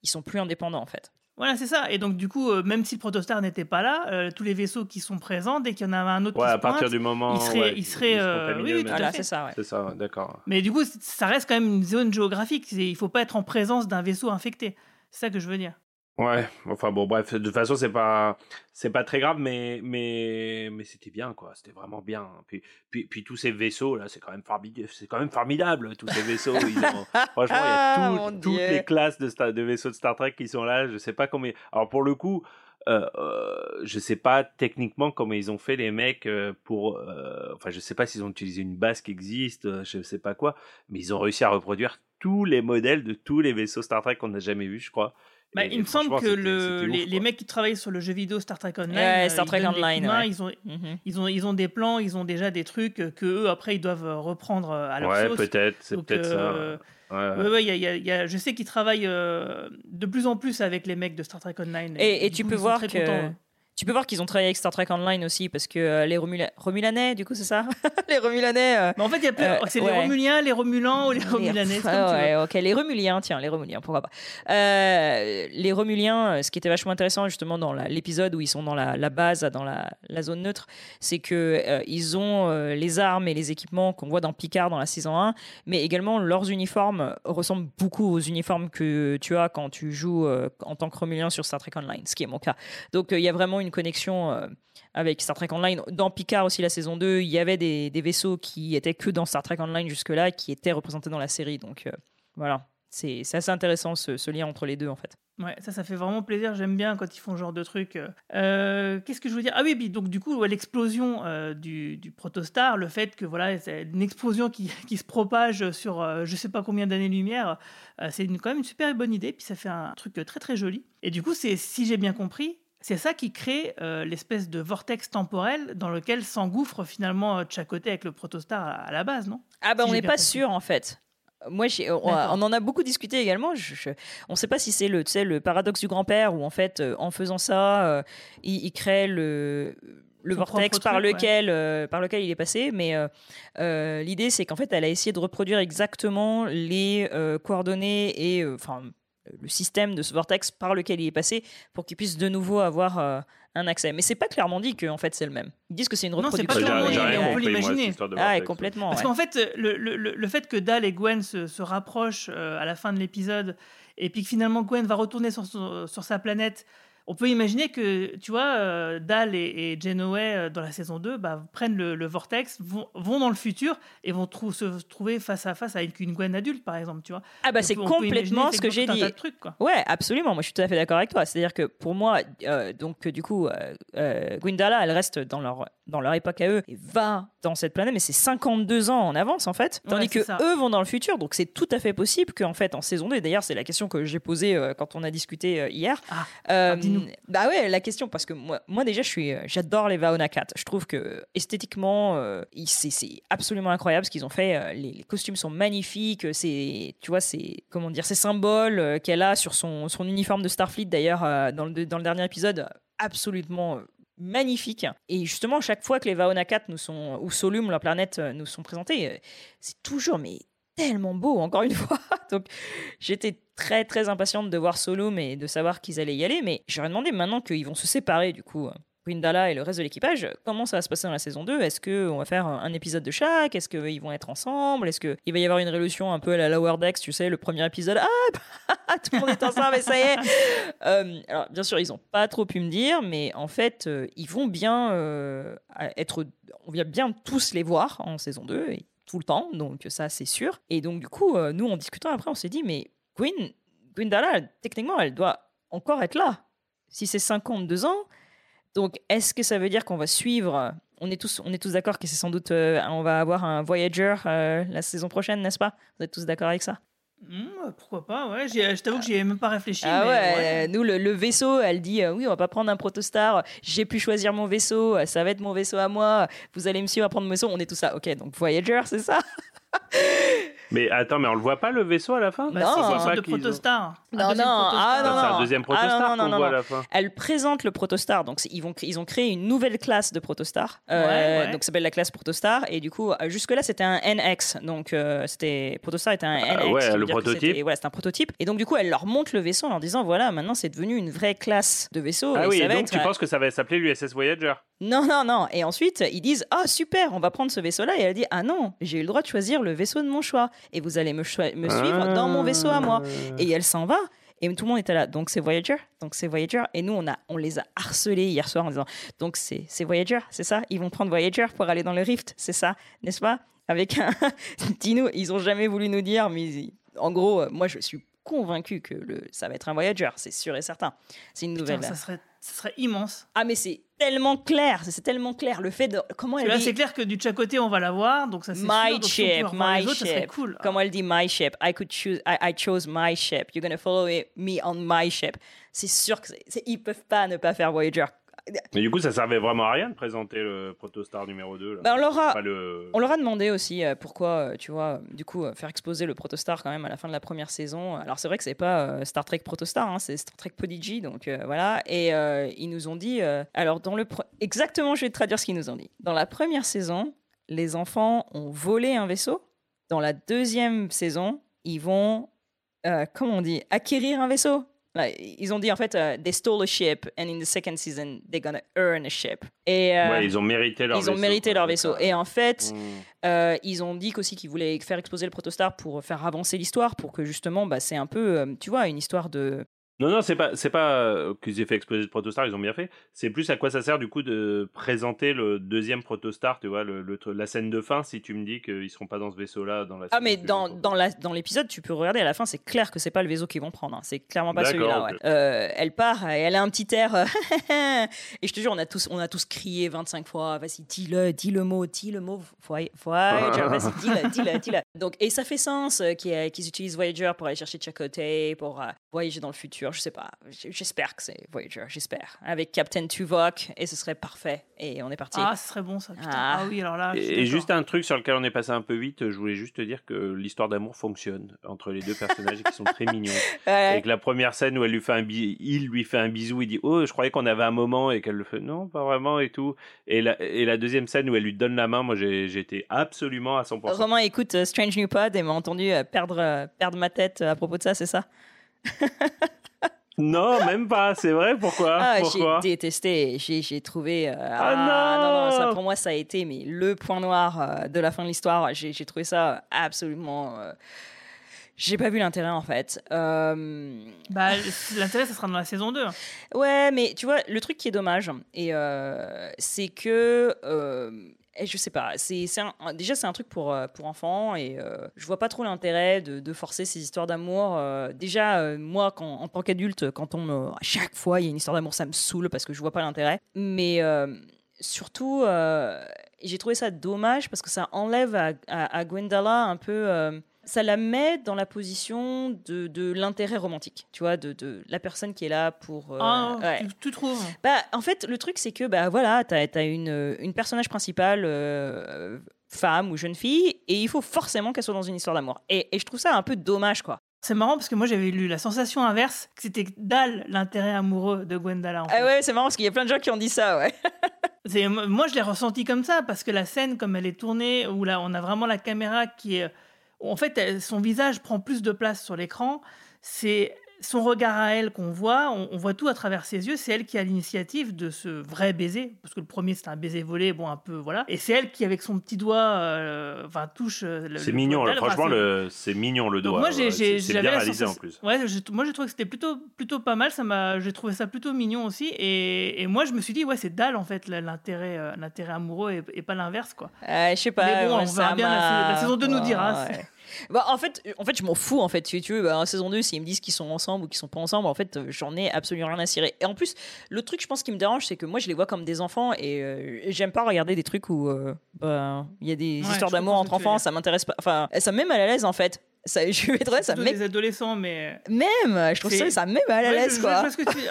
ils sont plus indépendants en fait. Voilà, c'est ça. Et donc, du coup, euh, même si le protostar n'était pas là, euh, tous les vaisseaux qui sont présents, dès qu'il y en avait un autre Ouais, qui à se pointe, partir du moment. il serait, ouais, il serait, se euh, oui, oui, tout à Voilà, fait. c'est ça. ouais. C'est ça, d'accord. Mais du coup, ça reste quand même une zone géographique. Il faut pas être en présence d'un vaisseau infecté. C'est ça que je veux dire. Ouais, enfin bon, bref, de toute façon, c'est pas, c'est pas très grave, mais, mais, mais c'était bien, quoi. C'était vraiment bien. Puis, puis, puis tous ces vaisseaux là, c'est quand même formidable. C'est quand même formidable, tous ces vaisseaux. ils ont- Franchement, il y a Ah, tout- toutes les classes de, Star- de vaisseaux de Star Trek qui sont là. Je sais pas combien. Alors pour le coup. Euh, euh, je sais pas techniquement comment ils ont fait les mecs euh, pour euh, enfin je sais pas s'ils ont utilisé une base qui existe euh, je sais pas quoi mais ils ont réussi à reproduire tous les modèles de tous les vaisseaux Star Trek qu'on n'a jamais vus je crois Bah, Et il me semble que le, ouf, les, mecs qui travaillent sur le jeu vidéo Star Trek Online, Ouais, euh, Star ils Trek des Online, ouais. ils, ont, Mhm. ils, ont, ils ont des plans, ils ont déjà des trucs que eux après ils doivent euh, reprendre euh, à leur ouais, sauce. peut-être, c'est Donc, peut-être euh, ça. Ouais, ouais. Ouais, ouais, il y a- il y a- il y a- je sais qu'ils travaillent euh, de plus en plus avec les mecs de Star Trek Online. Et, tu coup, peux ils voir que. Tu peux voir qu'ils ont travaillé avec Star Trek Online aussi parce que euh, les Romula- Romulanais, du coup, c'est ça? Les Romulanais. euh, Mais en fait, il y a plus- Euh, c'est ouais. les Romuliens, les Romulans ou les Romulanais, comme Ah ouais, ok, les Romuliens, tiens, les Romuliens, pourquoi pas. Les Romuliens, ce qui était vachement intéressant justement dans l'épisode où ils sont dans la, la base, dans la, la zone neutre, c'est que ils ont les armes et les équipements qu'on voit dans Picard dans la saison 1, mais également leurs uniformes ressemblent beaucoup aux uniformes que tu as quand tu joues en tant que Romulien sur Star Trek Online, ce qui est mon cas. Donc il y a vraiment une connexion euh, avec Star Trek Online. Dans Picard aussi, la saison 2, il y avait des, vaisseaux qui étaient que dans Star Trek Online jusque-là, qui étaient représentés dans la série. Donc euh, voilà, c'est assez intéressant ce, lien entre les deux en fait. Ouais, ça, ça fait vraiment plaisir. J'aime bien quand ils font ce genre de truc. Euh, Qu'est-ce que je veux dire? Ah oui, donc du coup, l'explosion du, du protostar, le fait que voilà, c'est une explosion qui, se propage sur euh, je sais pas combien d'années-lumière, c'est une- quand même une super bonne idée. Puis ça fait un truc très très joli. Et du coup, c'est si j'ai bien compris. C'est ça qui crée euh, l'espèce de vortex temporel dans lequel s'engouffre finalement euh, côté avec le protostar à, à la base, non? Ah bah Si on n'est pas compris. sûr en fait. Moi, on, on en a beaucoup discuté également. Je, je- on ne sait pas si c'est le, paradoxe du grand-père où en fait, euh, en faisant ça, euh, il, il crée le, vortex par truc, ouais. lequel, euh, par lequel il est passé. Mais l'idée, c'est qu'en fait, elle a essayé de reproduire exactement les coordonnées et enfin le système de ce vortex par lequel il est passé pour qu'il puisse de nouveau avoir euh, un accès. Mais c'est pas clairement dit que en fait c'est le même. Ils disent que c'est une Non, c'est reproduction. pas clairement on peut l'imaginer. Ah, complètement. Parce ouais. qu'en fait, le, le- le- fait que Dal et Gwen se, se rapprochent euh, à la fin de l'épisode, et puis que finalement Gwen va retourner sur, sur sa planète, on peut imaginer que, tu vois, euh, Dal et, et euh, dans la saison 2, bah, prennent le, le vortex, vont, vont dans le futur et vont trou- se trouver face à face avec une Gwen adulte, par exemple, tu vois. Ah bah c'est complètement ce que j'ai dit. trucs, quoi. Ouais, absolument. Moi, je suis tout à fait d'accord avec toi. C'est-à-dire que pour moi, euh, donc du coup, euh, Gwyndala, elle reste dans leur dans leur époque à eux et va dans cette planète, mais c'est 52 ans en avance en fait. Tandis Ouais, que ça. eux vont dans le futur, donc c'est tout à fait possible qu'en fait en saison 2. et D'ailleurs, c'est la question que j'ai posée euh, quand on a discuté hier. Ah, Dis-nous. bah ouais, la question parce que moi, moi déjà, je suis, euh, j'adore les Vaona 4. Je trouve que esthétiquement, euh, c'est absolument incroyable ce qu'ils ont fait. Euh, Les, costumes sont magnifiques. C'est, tu vois, c'est comment dire, ces symboles qu'elle a sur son, son uniforme de Starfleet d'ailleurs dans, le, dans le dernier épisode, absolument. magnifique et justement chaque fois que les Vaona 4 nous sont ou Solum leur planète nous sont présentés c'est toujours mais tellement beau encore une fois. Donc J'étais très très impatiente de voir Solum et de savoir qu'ils allaient y aller, mais j'aurais demandé maintenant qu'ils vont se séparer du coup. Gwyndala et le reste de l'équipage, comment ça va se passer dans la saison 2 Est-ce qu'on va faire un épisode de chaque? Est-ce qu'ils vont être ensemble? Est-ce qu'il va y avoir une révolution un peu à la Lower Decks Tu sais, le premier épisode, ah, tout le monde est ensemble et ça y est. Euh, Alors, bien sûr, ils n'ont pas trop pu me dire, mais en fait, euh, ils vont bien euh, être. On vient bien tous les voir en saison 2 et tout le temps, donc ça, c'est sûr. Et donc, du coup, euh, nous, en discutant après, on s'est dit, mais Gwyn, Gwyndala, techniquement, elle doit encore être là. Si c'est 52 ans, donc est-ce que ça veut dire qu'on va suivre On est tous, on est tous d'accord que c'est sans doute, euh, on va avoir un Voyager euh, la saison prochaine, n'est-ce pas? Vous êtes tous d'accord avec ça? Hmm, pourquoi pas, ouais. Je t'avoue que j'y ai même pas réfléchi. Ah mais ouais, ouais. nous le, le vaisseau, elle dit euh, oui, on va pas prendre un protostar, j'ai pu choisir mon vaisseau, euh, ça va être mon vaisseau à moi, vous allez me suivre à prendre mon vaisseau, on est tous ça. Ok, donc Voyager, c'est ça? Mais attends, mais on le voit pas le vaisseau à la fin? Bah, Non. c'est ont- protostar. Un Non, deuxième non, protostar. ah, non, c'est un non. deuxième Ah, non, protostar non, qu'on non, voit à non. la fin. Elle présente le protostar, donc ils, vont, ils ont créé une nouvelle classe de protostar, euh, Ouais, ouais. donc ça s'appelle la classe protostar, et du coup, euh, jusque-là c'était un NX, donc euh, c'était protostar était un Ah, NX. ouais, le prototype. c'était- Voilà, c'est un prototype, et donc du coup, elle leur montre le vaisseau en leur disant voilà, maintenant c'est devenu une vraie classe de vaisseau. Ah et oui, ça et va donc être, tu euh, penses que ça va s'appeler l'USS Voyager? Non, non, non. Et ensuite, ils disent Ah, super, on va prendre ce vaisseau-là. Et elle dit Ah non, j'ai eu le droit de choisir le vaisseau de mon choix. Et vous allez me, suivre dans mon vaisseau à moi. Et elle s'en va. Et tout le monde était là. Donc c'est Voyager. Donc c'est Voyager. Et nous, on, a, on les a harcelés hier soir en disant Donc c'est Voyager, c'est ça? Ils vont prendre Voyager pour aller dans le Rift, c'est ça? N'est-ce pas? Avec un. Dis-nous, ils ont jamais voulu nous dire, mais ils- en gros, euh, moi je suis convaincu que le, ça va être un Voyager, c'est sûr et certain. C'est une Putain, nouvelle. ça serait, ça serait immense. Ah, mais c'est tellement clair, c'est tellement clair. Le fait de. Comment elle là, dit c'est clair que du côté, on va l'avoir, donc ça c'est sûr. My Donc, si autres, ship. cool. Comment elle dit my ship? I could choose. I, I chose my ship. You're gonna follow me on my ship. C'est sûr que ils peuvent pas ne pas faire Voyager. Mais du coup, ça servait vraiment à rien de présenter le protostar numéro 2. Là. Ben, on leur a- Enfin, le... On leur a demandé aussi euh, pourquoi, euh, tu vois, euh, du coup, faire exploser le Protostar quand même à la fin de la première saison. Alors c'est vrai que c'est pas Star Trek Protostar, hein, c'est Star Trek Prodigy, donc euh, voilà. Et euh, ils nous ont dit, euh, alors dans le exactement, je vais te traduire ce qu'ils nous ont dit. Dans la première saison, les enfants ont volé un vaisseau. Dans la deuxième saison, ils vont, comment on dit, acquérir un vaisseau. Ils ont dit en fait, euh, they stole a ship, and in the second season, they're gonna earn a ship. Et euh, Ouais, ils ont mérité leur ils ont vaisseau, mérité quoi, leur c'est vaisseau. Et en fait, Mm. euh, ils ont dit qu'aussi qu'ils voulaient faire exploser le protostar pour faire avancer l'histoire, pour que justement, bah, c'est un peu, euh, tu vois, une histoire de. Non, non, c'est pas, c'est pas euh, qu'ils aient fait exploser le protostar, ils ont bien fait. C'est plus à quoi ça sert du coup de présenter le deuxième protostar, tu vois, le, le- la scène de fin, si tu me dis qu'ils seront pas dans ce vaisseau-là dans la Ah, mais dans, dans, la, dans l'épisode, tu peux regarder à la fin, c'est clair que c'est pas le vaisseau qu'ils vont prendre. hein. C'est clairement pas celui-là. ouais. Euh, elle part et elle a un petit air. euh, et je te jure, on a tous, on a tous crié 25 fois vas-y, dis-le, dis le mot, dis le mot, Voy- Voyager, vas-y, dis-le, dis-le, dis-le. Donc, et ça fait sens qu'ils qu'ils utilisent Voyager pour aller chercher côté, pour voyager dans le futur. Je sais pas. J'espère que c'est Voyager, j'espère. Avec Captain Tuvok, et ce serait parfait. Et on est parti. Ah, ce serait bon ça. Putain. Ah. Ah, oui, alors là. Et, juste un truc sur lequel on est passé un peu vite, je voulais juste te dire que l'histoire d'amour fonctionne entre les deux personnages qui sont très mignons. Ouais. Et que la première scène où elle lui fait un bi- il lui fait un bisou, il dit oh je croyais qu'on avait un moment et qu'elle le fait non pas vraiment et tout. Et la, et la deuxième scène où elle lui donne la main, moi été absolument à 100%. Romain écoute euh, Strange New Pod et m'a entendu euh, perdre, euh, perdre ma tête à propos de ça, c'est ça? Non, même pas. C'est vrai. Pourquoi? Ah, Pourquoi? j'ai détesté. J'ai, j'ai trouvé. euh, Ah non, non, ça non pour moi ça a été mais le point noir euh, de la fin de l'histoire. J'ai, j'ai trouvé ça absolument. euh, j'ai pas vu l'intérêt en fait. Euh, Bah, l'intérêt, ça sera dans la saison 2. Ouais, mais tu vois, le truc qui est dommage, et euh, c'est que. euh, et je sais pas, déjà c'est un truc pour, euh, pour enfants et euh, je vois pas trop l'intérêt de, de forcer ces histoires d'amour. euh, déjà, euh, moi, en tant qu'adulte, quand on à chaque fois il y a une histoire d'amour, ça me saoule parce que je vois pas l'intérêt. Mais surtout, j'ai trouvé ça dommage parce que ça enlève à, à, à Gwendala un peu. Euh, ça la met dans la position de, de l'intérêt romantique, tu vois, de, de la personne qui est là pour. euh, Ah, ouais. tu, tu trouves Bah, en fait, le truc, c'est que, bah voilà, t'as as une, une personnage principale, euh, femme ou jeune fille, et il faut forcément qu'elle soit dans une histoire d'amour. Et, et je trouve ça un peu dommage, quoi. C'est marrant parce que moi j'avais lu la sensation inverse, que c'était dalle l'intérêt amoureux de Gwendala. En fait. Ah ouais, c'est marrant parce qu'il y a plein de gens qui ont dit ça, ouais. C'est- moi je l'ai ressenti comme ça parce que la scène comme elle est tournée, où là on a vraiment la caméra qui est... En fait, son visage prend plus de place sur l'écran. C'est son regard à elle qu'on voit, on, on voit tout à travers ses yeux. C'est elle qui a l'initiative de ce vrai baiser, parce que le premier c'était un baiser volé, bon un peu voilà. Et c'est elle qui avec son petit doigt, euh, enfin touche. euh, le- C'est le mignon. Enfin, Franchement, c'est- le... c'est mignon le donc doigt. moi j'ai ouais, j'ai- c'est- c'est bien la réalisé en plus. Ouais, j'ai- moi j'ai trouvé que c'était plutôt plutôt pas mal. Ça m'a, j'ai trouvé ça plutôt mignon aussi. Et, et moi je me suis dit ouais c'est dalle en fait l'intérêt euh, l'intérêt amoureux et, et pas l'inverse quoi. Euh, je sais pas. Mais bon, on verra bien, la saison 2 nous dira. Ouais. Bah, en fait, en fait, je m'en fous. En fait, si tu veux, bah, en saison 2, s'ils me disent qu'ils sont ensemble ou qu'ils sont pas ensemble, en fait, euh, j'en ai absolument rien à cirer. Et en plus, le truc, je pense, qui me dérange, c'est que moi, je les vois comme des enfants et euh, j'aime pas regarder des trucs où euh, bah, il y a des Ouais, histoires d'amour entre enfants. Ça m'intéresse pas. Enfin, ça me met mal à l'aise, en fait. Ça, je vais être honnête, ça met des adolescents mais. même. Je trouve ça, ça me met mal à Ouais, l'aise, je- je- quoi. je que tu dis.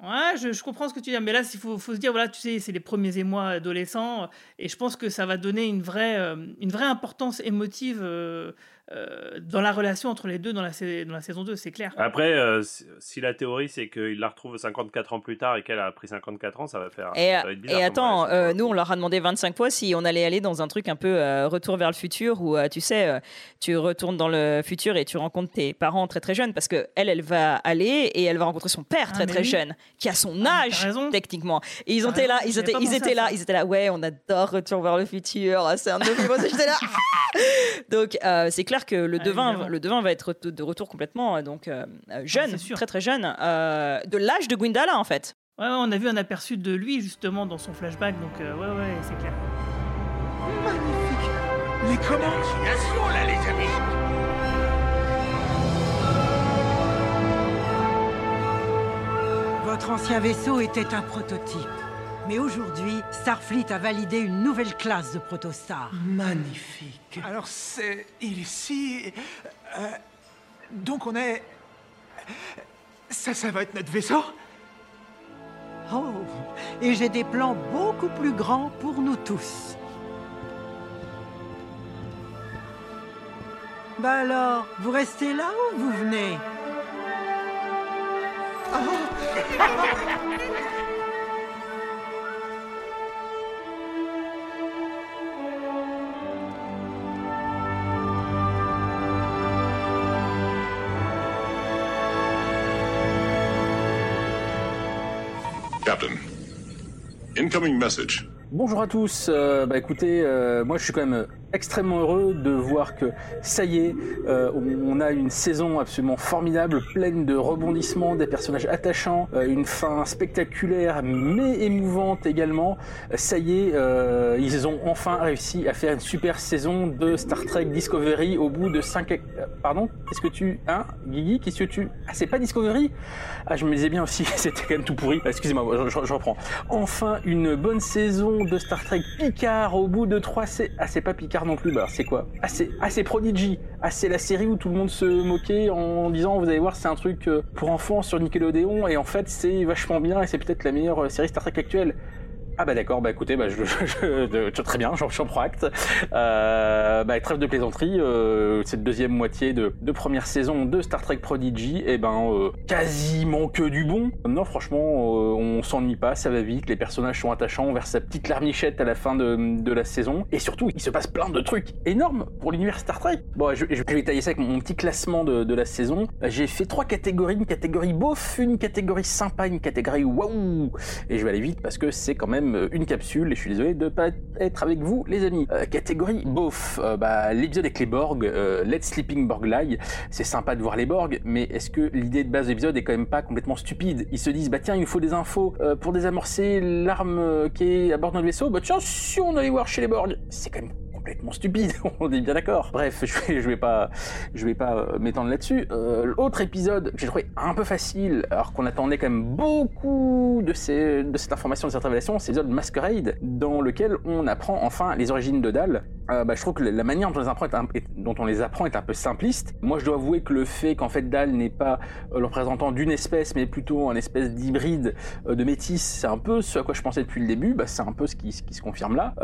Ouais, je, je comprends ce que tu dis, mais là, il faut, faut se dire, voilà, tu sais, c'est les premiers émois adolescents, et je pense que ça va donner une vraie, euh, une vraie importance émotive euh, euh, dans la relation entre les deux dans la, sa- dans la saison 2, c'est clair. Après, euh, si, la théorie c'est qu'il la retrouve 54 ans plus tard et qu'elle a pris 54 ans, ça va faire. Et, ça va être bizarre et attends, euh, nous on leur a demandé 25 fois si on allait aller dans un truc un peu euh, retour vers le futur où euh, tu sais, euh, tu retournes dans le futur et tu rencontres tes parents très très jeunes parce que elle, elle va aller et elle va rencontrer son père Ah, très très oui. jeune qui a son Ah, âge techniquement. Et ils étaient là, ils étaient, ils étaient là, ils étaient là. Ouais, on adore retour vers le futur. Ah, C'est un de films. J'étais là. Donc euh, c'est clair que le Ah, devin, évidemment. le devin va être de retour complètement euh, donc euh, euh, jeune, très très jeune, euh, de l'âge de Gwendala en fait. Ouais, ouais, on a vu un aperçu de lui, justement, dans son flashback, donc euh, ouais, ouais, c'est clair. Magnifique Mais comment? Imagination, là, les amis Votre ancien vaisseau était un prototype. Mais aujourd'hui, Starfleet a validé une nouvelle classe de protostar. Magnifique. Alors c'est... Il est si... euh, donc on est... Ça, ça va être notre vaisseau? Oh, et j'ai des plans beaucoup plus grands pour nous tous. Bah alors, vous restez là ou vous venez? Captain. Incoming message. Bonjour à tous. Euh, bah écoutez, euh, moi je suis quand même extrêmement heureux de voir que ça y est, euh, on, a une saison absolument formidable, pleine de rebondissements, des personnages attachants, euh, une fin spectaculaire mais émouvante également. Ça y est, euh, ils ont enfin réussi à faire une super saison de Star Trek Discovery au bout de 5... Pardon Qu'est-ce que tu... Hein Guigui Qu'est-ce que tu... Ah c'est pas Discovery? Ah je me disais bien aussi, c'était quand même tout pourri. Excusez-moi, je, je- reprends. Enfin une bonne saison de Star Trek Picard au bout de trois... sa- Ah c'est pas Picard non plus, bah c'est quoi? Ah c'est ah, Prodigy. Ah c'est la série où tout le monde se moquait en disant vous allez voir c'est un truc euh, pour enfants sur Nickelodeon et en fait c'est vachement bien et c'est peut-être la meilleure euh, série Star Trek actuelle. Ah bah d'accord, bah écoutez, bah je, très bien, j'en prends acte. Euh, bah trêve de plaisanterie, euh, cette deuxième moitié de, première saison de Star Trek Prodigy, et ben euh, quasiment que du bon. Non franchement, on s'ennuie pas, ça va vite, les personnages sont attachants, on verse sa petite larmichette à la fin de, la saison, et surtout il se passe plein de trucs énormes pour l'univers Star Trek. Bon, je, vais tailler ça avec mon, petit classement de, de la saison. J'ai fait trois catégories, une catégorie beauf, une catégorie sympa, une catégorie waouh. Et je vais aller vite parce que c'est quand même une capsule et je suis désolé de pas être avec vous les amis. Euh, catégorie beauf, euh, bah, l'épisode avec les Borg, euh, Let's Sleeping Borg Lie, c'est sympa de voir les Borg, mais est-ce que l'idée de base de l'épisode est quand même pas complètement stupide? Ils se disent bah tiens il nous faut des infos euh, pour désamorcer l'arme qui est à bord de notre vaisseau, bah tiens si on allait voir chez les Borg, c'est quand même complètement stupide, on est bien d'accord. Bref, je vais, je vais pas, je vais pas euh, m'étendre là-dessus. Euh, L'autre épisode que j'ai trouvé un peu facile, alors qu'on attendait quand même beaucoup de, ces, de cette information, de cette révélation, c'est l'épisode Masquerade, dans lequel on apprend enfin les origines de Dal. Euh, bah, je trouve que la manière dont on, les apprend est un, dont on les apprend est un peu simpliste. Moi, je dois avouer que le fait qu'en fait Dal n'est pas euh, le représentant d'une espèce, mais plutôt un espèce d'hybride de métis, c'est un peu ce à quoi je pensais depuis le début. Bah, c'est un peu ce qui, se confirme là.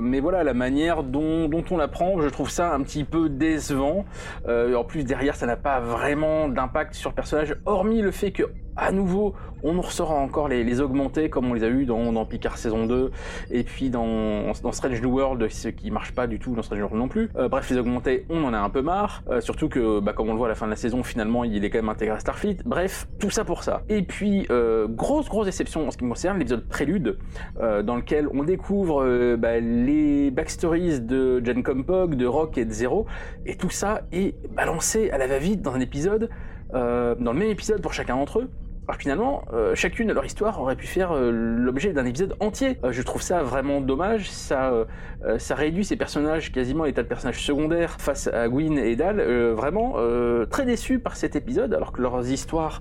Mais voilà, manière dont, on l'apprend, je trouve ça un petit peu décevant. Euh, en plus, derrière, ça n'a pas vraiment d'impact sur le personnage, hormis le fait que à nouveau, on nous ressort encore les, augmentés comme on les a eu dans, Picard saison 2 et puis dans, Strange New World, ce qui marche pas du tout dans Strange New World non plus. Euh, bref, les augmentés, on en a un peu marre. Euh, surtout que, bah, comme on le voit à la fin de la saison, finalement, il est quand même intégré à Starfleet. Bref, tout ça pour ça. Et puis, euh, grosse, grosse déception en ce qui me concerne, l'épisode Prélude, dans lequel on découvre bah, les backstories de Jen Compog, de Rock et de Zero. Et tout ça est balancé à la va-vite dans un épisode, dans le même épisode pour chacun d'entre eux. Alors finalement, euh, chacune de leur histoire aurait pu faire euh, l'objet d'un épisode entier. Euh, je trouve ça vraiment dommage. Ça, ça réduit ces personnages quasiment à l'état de personnages secondaires face à Gwyn et Dal. Vraiment très déçu par cet épisode, alors que leurs histoires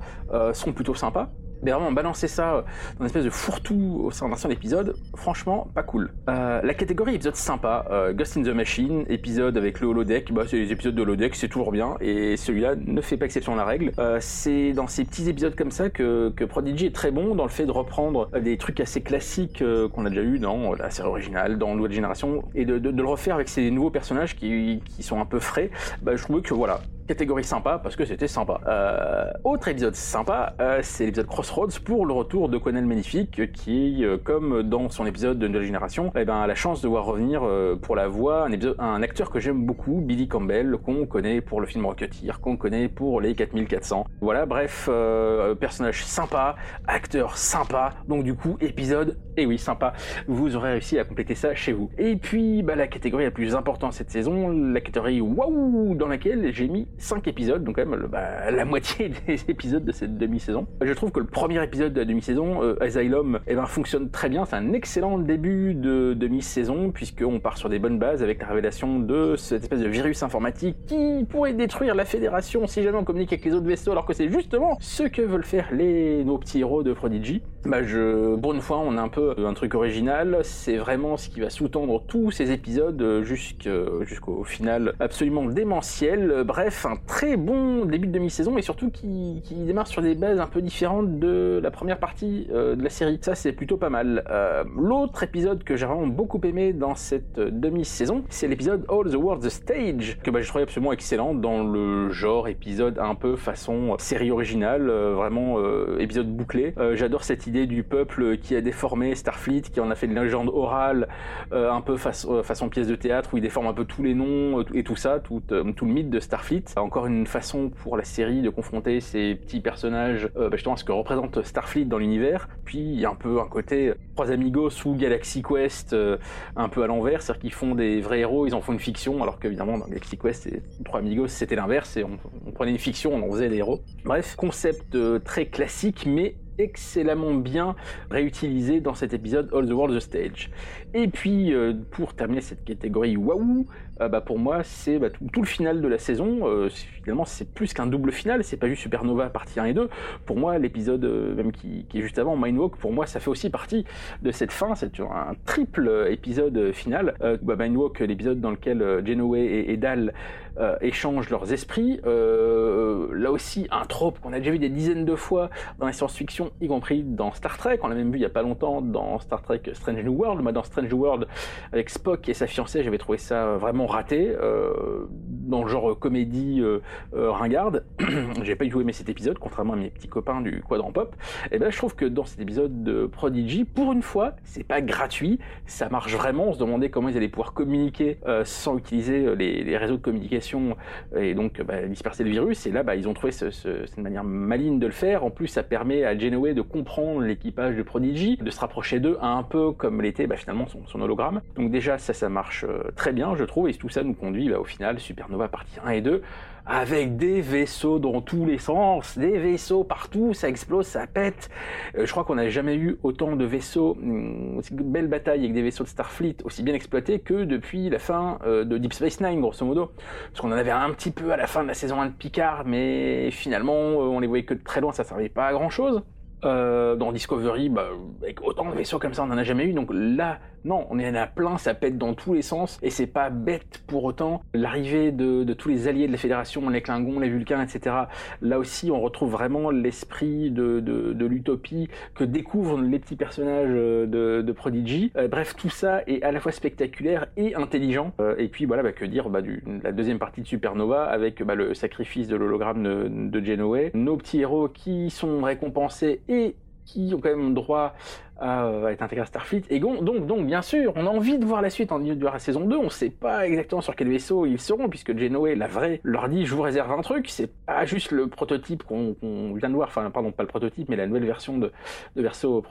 sont plutôt sympas. Mais vraiment balancer ça euh, dans une espèce de fourre-tout au sein d'un seul épisode, franchement, pas cool. Euh, la catégorie épisode sympa, euh, Ghost in the Machine, épisode avec le holodeck, bah, c'est les épisodes de holodeck, c'est toujours bien, et celui-là ne fait pas exception à la règle. Euh, c'est dans ces petits épisodes comme ça que, que Prodigy est très bon dans le fait de reprendre des trucs assez classiques euh, qu'on a déjà eu dans la série originale, dans Nouvelle Génération, et de, de- de le refaire avec ces nouveaux personnages qui, qui sont un peu frais. Bah, je trouvais que voilà, catégorie sympa parce que c'était sympa. Euh, autre épisode sympa, euh, c'est l'épisode Crossroads pour le retour de Conan le Magnifique qui, euh, comme dans son épisode de Nouvelle Génération, eh ben, a la chance de voir revenir euh, pour la voix un, épisode- un acteur que j'aime beaucoup, Billy Campbell, qu'on connaît pour le film Rocketeer, qu'on connaît pour les 4400. Voilà, bref, euh, personnage sympa, acteur sympa, donc du coup, épisode, et oui, sympa, vous aurez réussi à compléter ça chez vous. Et puis, bah, la catégorie la plus importante cette saison, la catégorie waouh, dans laquelle j'ai mis 5 épisodes, donc quand même bah, la moitié des épisodes de cette demi-saison. Je trouve que le premier épisode de la demi-saison, euh, Asylum, eh ben, fonctionne très bien, c'est un excellent début de demi-saison, puisqu'on part sur des bonnes bases avec la révélation de cette espèce de virus informatique qui pourrait détruire la Fédération si jamais on communique avec les autres vaisseaux, alors que c'est justement ce que veulent faire les, nos petits héros de Prodigy. Bah, je, fois, on a un peu un truc original, c'est vraiment ce qui va sous-tendre tous ces épisodes euh, jusqu'au final absolument démentiel. Euh, Un très bon début de demi-saison et surtout qui, démarre sur des bases un peu différentes de la première partie euh, de la série. Ça, c'est plutôt pas mal. Euh, L'autre épisode que j'ai vraiment beaucoup aimé dans cette demi-saison, c'est l'épisode All the World the Stage, que bah, j'ai trouvé absolument excellent dans le genre épisode un peu façon euh, série originale, vraiment épisode bouclé. J'adore cette idée du peuple qui a déformé Starfleet, qui en a fait une légende orale, un peu façon, façon pièce de théâtre, où il déforme un peu tous les noms et tout ça, tout, tout le mythe de Starfleet. Encore une façon pour la série de confronter ces petits personnages, euh, bah, justement à ce que représente Starfleet dans l'univers. Puis il y a un peu un côté euh, Trois Amigos ou Galaxy Quest euh, un peu à l'envers, c'est-à-dire qu'ils font des vrais héros, ils en font une fiction, alors qu'évidemment dans Galaxy Quest Trois Amigos c'était l'inverse, et on, prenait une fiction, on en faisait des héros. Bref, concept très classique, mais excellemment bien réutilisé dans cet épisode All the World the Stage. Et puis, pour terminer cette catégorie waouh, euh, bah, pour moi, c'est bah, tout, tout le final de la saison. Euh, finalement, c'est plus qu'un double final, c'est pas juste Supernova partie 1 et 2. Pour moi, l'épisode euh, même qui, qui est juste avant, Mindwalk, pour moi, ça fait aussi partie de cette fin. C'est un triple épisode final. Euh, bah, Mindwalk, l'épisode dans lequel Janeway et, et Dal euh, échangent leurs esprits. Euh, là aussi, un trope qu'on a déjà vu des dizaines de fois dans la science-fiction y compris dans Star Trek. On l'a même vu il y a pas longtemps dans Star Trek Strange New World. Moi, dans Strange New World, avec Spock et sa fiancée, j'avais trouvé ça vraiment raté, euh, dans le genre comédie ringarde. J'ai pas du tout aimé cet épisode, contrairement à mes petits copains du Quadrant Pop. Et ben, je trouve que dans cet épisode de Prodigy, pour une fois, c'est pas gratuit, ça marche vraiment. On se demandait comment ils allaient pouvoir communiquer sans utiliser les, réseaux de communication et donc bah, disperser le virus. Et là, bah, ils ont trouvé cette manière maligne de le faire. En plus, ça permet à Genoway de comprendre l'équipage de Prodigy, de se rapprocher d'eux un peu comme l'était bah, finalement son, hologramme. Donc déjà, ça, ça marche euh, très bien, je trouve, et tout ça nous conduit bah, au final, Supernova partie 1 et 2, avec des vaisseaux dans tous les sens, des vaisseaux partout, ça explose, ça pète. Euh, je crois qu'on n'a jamais eu autant de vaisseaux, une hum, belle bataille avec des vaisseaux de Starfleet aussi bien exploités que depuis la fin euh, de Deep Space Nine, grosso modo. Parce qu'on en avait un petit peu à la fin de la saison 1 de Picard, mais finalement, on les voyait que de très loin, ça servait pas à grand chose. Euh, dans Discovery, bah, avec autant de vaisseaux comme ça, on n'en a jamais eu. Donc là, non, on en a plein, ça pète dans tous les sens, et c'est pas bête pour autant. L'arrivée de, tous les alliés de la Fédération, les Klingons, les Vulcains, etc. Là aussi, on retrouve vraiment l'esprit de, l'utopie que découvrent les petits personnages euh, de, Prodigy. Euh, bref, tout ça est à la fois spectaculaire et intelligent. Euh, et puis voilà, bah, que dire bah, la deuxième partie de Supernova avec bah, le sacrifice de l'hologramme de, de. Nos petits héros qui sont récompensés et qui ont quand même droit à être intégré à Starfleet. Et donc, donc, bien sûr, on a envie de voir la suite, envie de la saison 2, on sait pas exactement sur quel vaisseau ils seront, puisque Genoé, la vraie, leur dit, je vous réserve un truc, c'est pas juste le prototype qu'on vient de voir, enfin, pardon, pas le prototype, mais la nouvelle version de, vaisseau,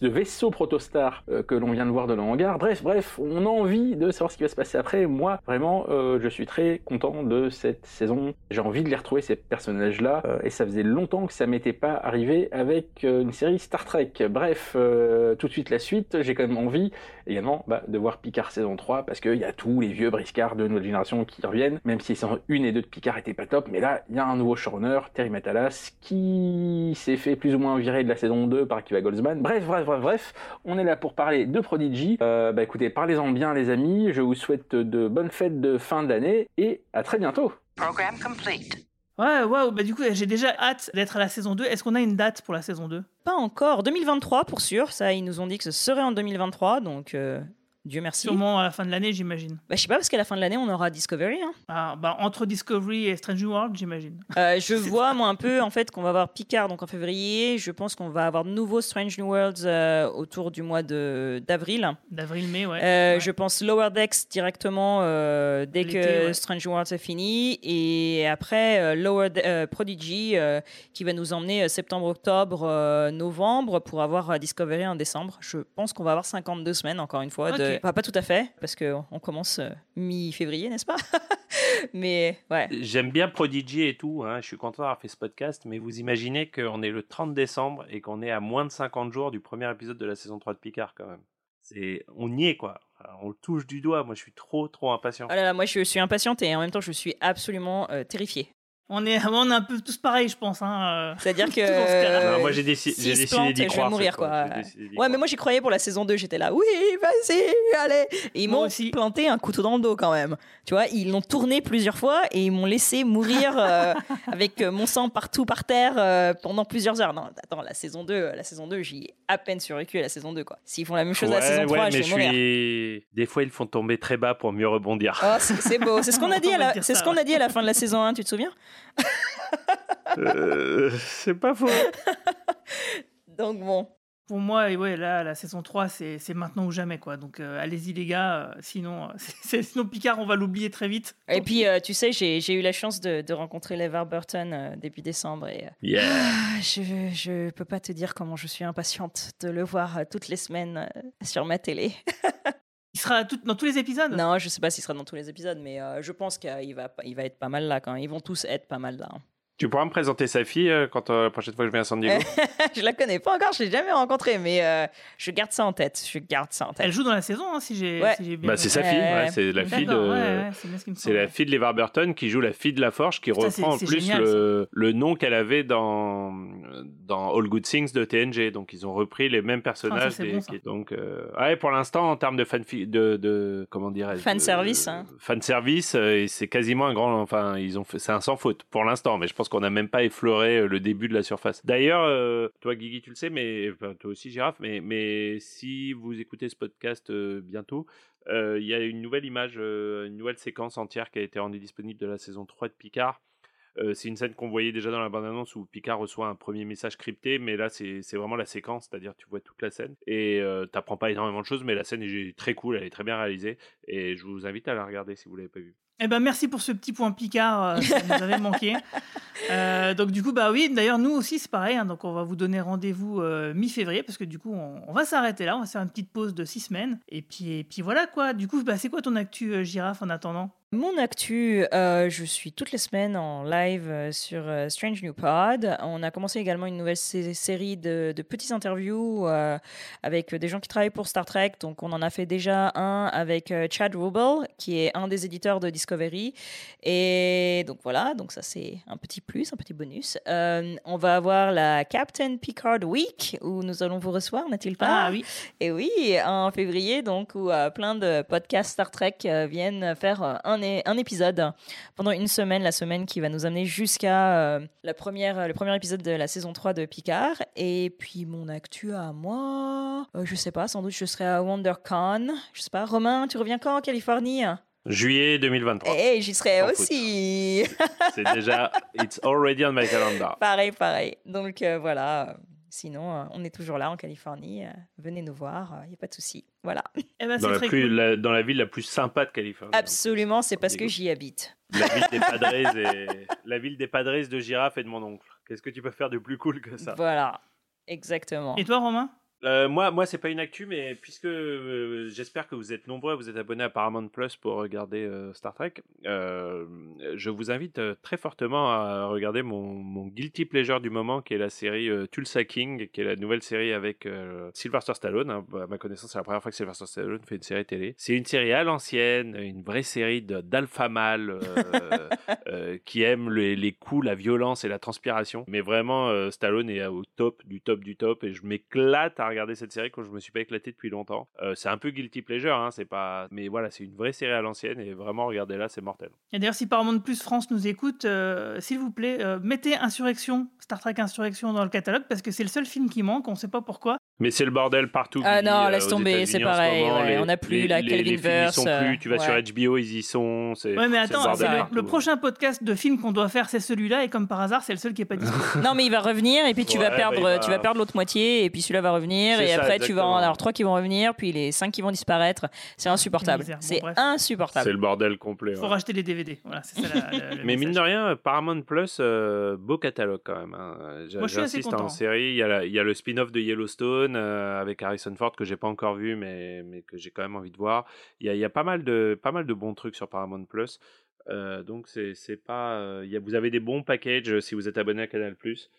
de, protostar euh, que l'on vient de voir de le hangar. Bref, bref, on a envie de savoir ce qui va se passer après. Moi, vraiment, euh, je suis très content de cette saison. J'ai envie de les retrouver, ces personnages-là, euh, et ça faisait longtemps que ça m'était pas arrivé avec une série Star Trek. Bref, euh, tout de suite la suite, j'ai quand même envie également bah, de voir Picard saison 3 parce qu'il y a tous les vieux briscards de nouvelle génération qui reviennent, même si saison 1 et 2 de Picard étaient pas top, mais là il y a un nouveau showrunner, Terry Matalas, qui s'est fait plus ou moins virer de la saison 2 par Kiva Goldsman. Bref, bref, bref, bref, on est là pour parler de Prodigy. Euh, bah écoutez, parlez-en bien les amis, je vous souhaite de bonnes fêtes de fin d'année et à très bientôt. Program complete. Ouais, waouh, bah du coup, j'ai déjà hâte d'être à la saison 2. Est-ce qu'on a une date pour la saison 2 Pas encore. 2023 pour sûr. Ça, ils nous ont dit que ce serait en 2023. Donc, euh, Dieu merci. Sûrement à la fin de l'année, j'imagine. Bah, je sais pas, parce qu'à la fin de l'année, on aura Discovery. Hein. Ah, bah, entre Discovery et Strange New World, j'imagine. Euh, je vois, moi, un peu, en fait, qu'on va avoir Picard donc en février. Je pense qu'on va avoir de nouveaux Strange New Worlds euh, autour du mois d'avril. D'avril-mai, ouais. Euh, je pense Lower Decks directement dès que Strange New Worlds est fini. Et après, Lower Prodigy qui va nous emmener septembre, octobre, novembre pour avoir Discovery en décembre. Je pense qu'on va avoir 52 semaines, encore une fois, de pas tout à fait, parce qu'on commence euh, mi-février, n'est-ce pas? Mais ouais. J'aime bien Prodigy et tout, hein. je suis content d'avoir fait ce podcast, mais vous imaginez qu'on est le 30 décembre et qu'on est à moins de 50 jours du premier épisode de la saison 3 de Picard quand même. C'est, on y est quoi. On le touche du doigt. Moi, je suis trop, trop impatient. Oh là là, moi, je suis impatiente et en même temps, je suis absolument euh, terrifiée. On est, on est un peu tous pareils, je pense. Hein, euh, C'est-à-dire que. moi, j'ai décidé, j'ai décidé d'y croire. Je vais mourir, quoi. Ouais, mais moi, j'y croyais pour la saison 2. J'étais là, oui, vas-y, allez. Et ils m'ont planté un couteau dans le dos, quand même. Tu vois, ils l'ont tourné plusieurs fois et ils m'ont laissé mourir euh, avec euh, mon sang partout par terre pendant plusieurs heures. Non, attends, la saison 2, la saison 2, j'y ai à peine survécu à la saison 2, quoi. S'ils font la même chose à la saison 3, je vais mourir. Suis... Des fois, ils font tomber très bas pour mieux rebondir. Oh, c'est beau. C'est ce qu'on a dit à la, c'est ce qu'on a dit à la fin de la saison 1, tu te souviens? euh, c'est pas faux. Donc bon. Pour moi, ouais, là, la saison 3, c'est maintenant ou jamais, quoi. Donc, euh, allez-y, les gars. Euh, sinon, sinon, Picard, on va l'oublier très vite. Et puis, tu sais, j'ai eu la chance de, de rencontrer Lever Burton début décembre. Et, ah, je, je peux pas te dire comment je suis impatiente de le voir toutes les semaines sur ma télé. Il sera dans tous les épisodes? Non, je sais pas s'il sera dans tous les épisodes, mais je pense qu'il va, être pas mal là quand Ils vont tous être pas mal là. Hein. Tu pourras me présenter sa fille euh, quand euh, la prochaine fois que je viens à San Diego? Je la connais pas encore, je l'ai jamais rencontrée, mais euh, je garde ça en tête. Je garde ça en tête. Elle joue dans la saison, hein, si j'ai bien. Bah, c'est sa fille, c'est la fille de. c'est la fille de Levar Burton qui joue la fille de la Forge, qui reprend en plus le, le, nom qu'elle avait dans dans All Good Things de TNG. Donc ils ont repris les mêmes personnages. Ah, donc ouais, pour l'instant en termes de fan de, de comment dirais fan service. Hein. Fan service, c'est quasiment un grand. Enfin ils ont fait, c'est un sans faute pour l'instant, mais je pense qu'on n'a même pas effleuré euh, le début de la surface. D'ailleurs, euh, toi Guigui, tu le sais, mais toi aussi Girafe, mais, mais si vous écoutez ce podcast euh, bientôt, il y a une nouvelle image, une nouvelle séquence entière qui a été rendue disponible de la saison 3 de Picard. Euh, c'est une scène qu'on voyait déjà dans la bande-annonce où Picard reçoit un premier message crypté, mais là c'est vraiment la séquence, c'est-à-dire tu vois toute la scène et euh, t'apprends pas énormément de choses, mais la scène est très cool, elle est très bien réalisée et je vous invite à la regarder si vous l'avez pas vue. Eh ben merci pour ce petit point Picard, euh, ça nous avait manqué. Euh, donc du coup bah oui, d'ailleurs nous aussi c'est pareil, hein, donc on va vous donner rendez-vous euh, mi-février parce que du coup on, on va s'arrêter là, on va faire une petite pause de six semaines et puis et puis voilà quoi. Du coup bah c'est quoi ton actu euh, girafe en attendant? Mon actu, euh, je suis toutes les semaines en live euh, sur euh, Strange New Pod. On a commencé également une nouvelle sé- série de, de petites interviews avec des gens qui travaillent pour Star Trek. Donc, on en a fait déjà un avec Chad Rubel, qui est un des éditeurs de Discovery. Et donc voilà, donc ça c'est un petit plus, un petit bonus. On va avoir la Captain Picard Week où nous allons vous recevoir, n'est-il pas? Ah oui. Et oui, en février, donc où plein de podcasts Star Trek viennent faire un, un épisode pendant une semaine, la semaine qui va nous amener jusqu'à euh, la première, le premier épisode de la saison 3 de Picard. Et puis mon actu à moi, euh, je sais pas, sans doute je serai à WonderCon. Je sais pas, Romain, tu reviens quand en Californie? Juillet 2023. Eh, j'y serai aussi. C'est déjà, it's already on my calendar. pareil, pareil. Donc euh, voilà. Sinon, euh, on est toujours là en Californie. Euh, venez nous voir, il n'y a pas de souci. Voilà. Eh ben Dans la, plus- la- dans la ville la plus sympa de Californie. Absolument, c'est parce que j'y habite. La ville des Padres et la ville des Padres de Girafe et de mon oncle. Qu'est-ce que tu peux faire de plus cool que ça? Voilà, exactement. Et toi Romain? Euh, moi, moi, c'est pas une actu, mais puisque euh, j'espère que vous êtes nombreux vous êtes abonnés à Paramount Plus pour regarder euh, Star Trek, je vous invite très fortement à regarder mon, mon guilty pleasure du moment, qui est la série Tulsa King, qui est la nouvelle série avec Sylvester Stallone. hein. à ma connaissance, c'est la première fois que Sylvester Stallone fait une série télé. C'est une série à l'ancienne, une vraie série d'alpha mâle qui aime les, les coups, la violence et la transpiration. Mais vraiment, Stallone est au top du top du top et je m'éclate à regarder cette série quand je me suis pas éclaté depuis longtemps. Euh, c'est un peu guilty pleasure, hein, c'est pas, mais voilà, c'est une vraie série à l'ancienne et vraiment regardez-la, c'est mortel. Et d'ailleurs, si Paramount Plus France nous écoute, euh, s'il vous plaît, euh, mettez Insurrection, Star Trek Insurrection dans le catalogue parce que c'est le seul film qui manque, on ne sait pas pourquoi. Mais c'est le bordel partout. Ah non, euh, laisse tomber, c'est pareil, moment. ouais, Les- on n'a plus les- la les- les ils sont plus. Tu vas ouais. sur HBO, ils y sont. Ouais, mais le attends, le, prochain podcast de film qu'on doit faire, c'est celui-là, et comme par hasard, c'est le seul qui est pas dispo. Non, mais il va revenir et puis tu Ouais, vas bah, perdre, il va- tu vas perdre l'autre moitié et puis celui-là va revenir et ça, après tu vas en avoir trois qui vont revenir puis les cinq qui vont disparaître. C'est insupportable. Misère. Bon, C'est insupportable. C'est le bordel complet. Faut ouais. racheter les DVD. Voilà, c'est ça la- la- le Mais mine de rien, Paramount Plus, euh, beau catalogue quand même. hein. Moi, je suis assez J'insiste content. en série. Il il y a le spin-off de Yellowstone euh, avec Harrison Ford que j'ai pas encore vu, mais, que j'ai quand même envie de voir. Il y a, il y a pas, mal de, pas bons trucs sur Paramount Plus. Euh, donc, c'est pas. euh, vous avez des bons packages si vous êtes abonné à Canal Plus.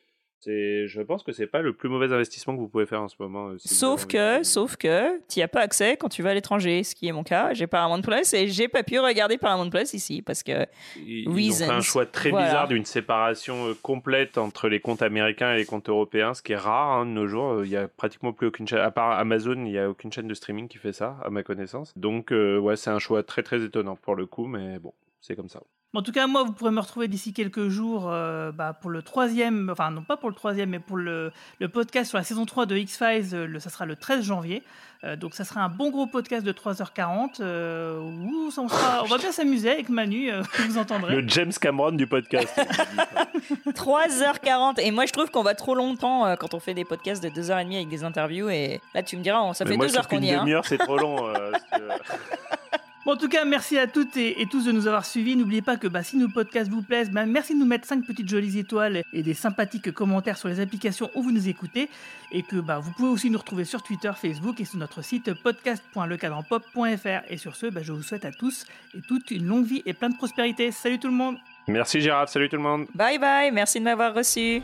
Je pense que c'est pas le plus mauvais investissement que vous pouvez faire en ce moment. euh, si Sauf que, sauf que, tu as pas accès quand tu vas à l'étranger, ce qui est mon cas. J'ai Paramount Plus et j'ai pas pu regarder Paramount Plus ici parce que Ils, ils ont fait un choix très Voilà. bizarre d'une séparation euh, complète entre les comptes américains et les comptes européens, ce qui est rare hein, de nos jours. Euh, Il y a pratiquement plus aucune chaîne, à part Amazon, il y a aucune chaîne de streaming qui fait ça, à ma connaissance. Donc euh, ouais, c'est un choix très très étonnant pour le coup, mais bon, c'est comme ça. En tout cas, moi, vous pourrez me retrouver d'ici quelques jours euh, bah, pour le troisième, enfin non pas pour le troisième, mais pour le, le podcast sur la saison 3 de X-Files, euh, le- ça sera le 13 janvier. Euh, donc ça sera un bon gros podcast de 3h40 euh, où on, sera- on va bien s'amuser avec Manu, euh, que vous entendrez. Le James Cameron du podcast. 3h40 et moi je trouve qu'on va trop longtemps euh, quand on fait des podcasts de 2h30 avec des interviews et là tu me diras on- ça Mais fait moi, 2 je heures trouve qu'on qu'une y est. hein. demi-heure, c'est trop long. Bon, en tout cas, merci à toutes et, et tous de nous avoir suivis. N'oubliez pas que bah, si nos podcasts vous plaisent, bah, merci de nous mettre 5 petites jolies étoiles et des sympathiques commentaires sur les applications où vous nous écoutez. Et que bah, vous pouvez aussi nous retrouver sur Twitter, Facebook et sur notre site podcast.lecadranpop.fr. Et sur ce, bah, je vous souhaite à tous et toutes une longue vie et plein de prospérité. Salut tout le monde Merci Gérard, salut tout le monde. Bye bye, merci de m'avoir reçu.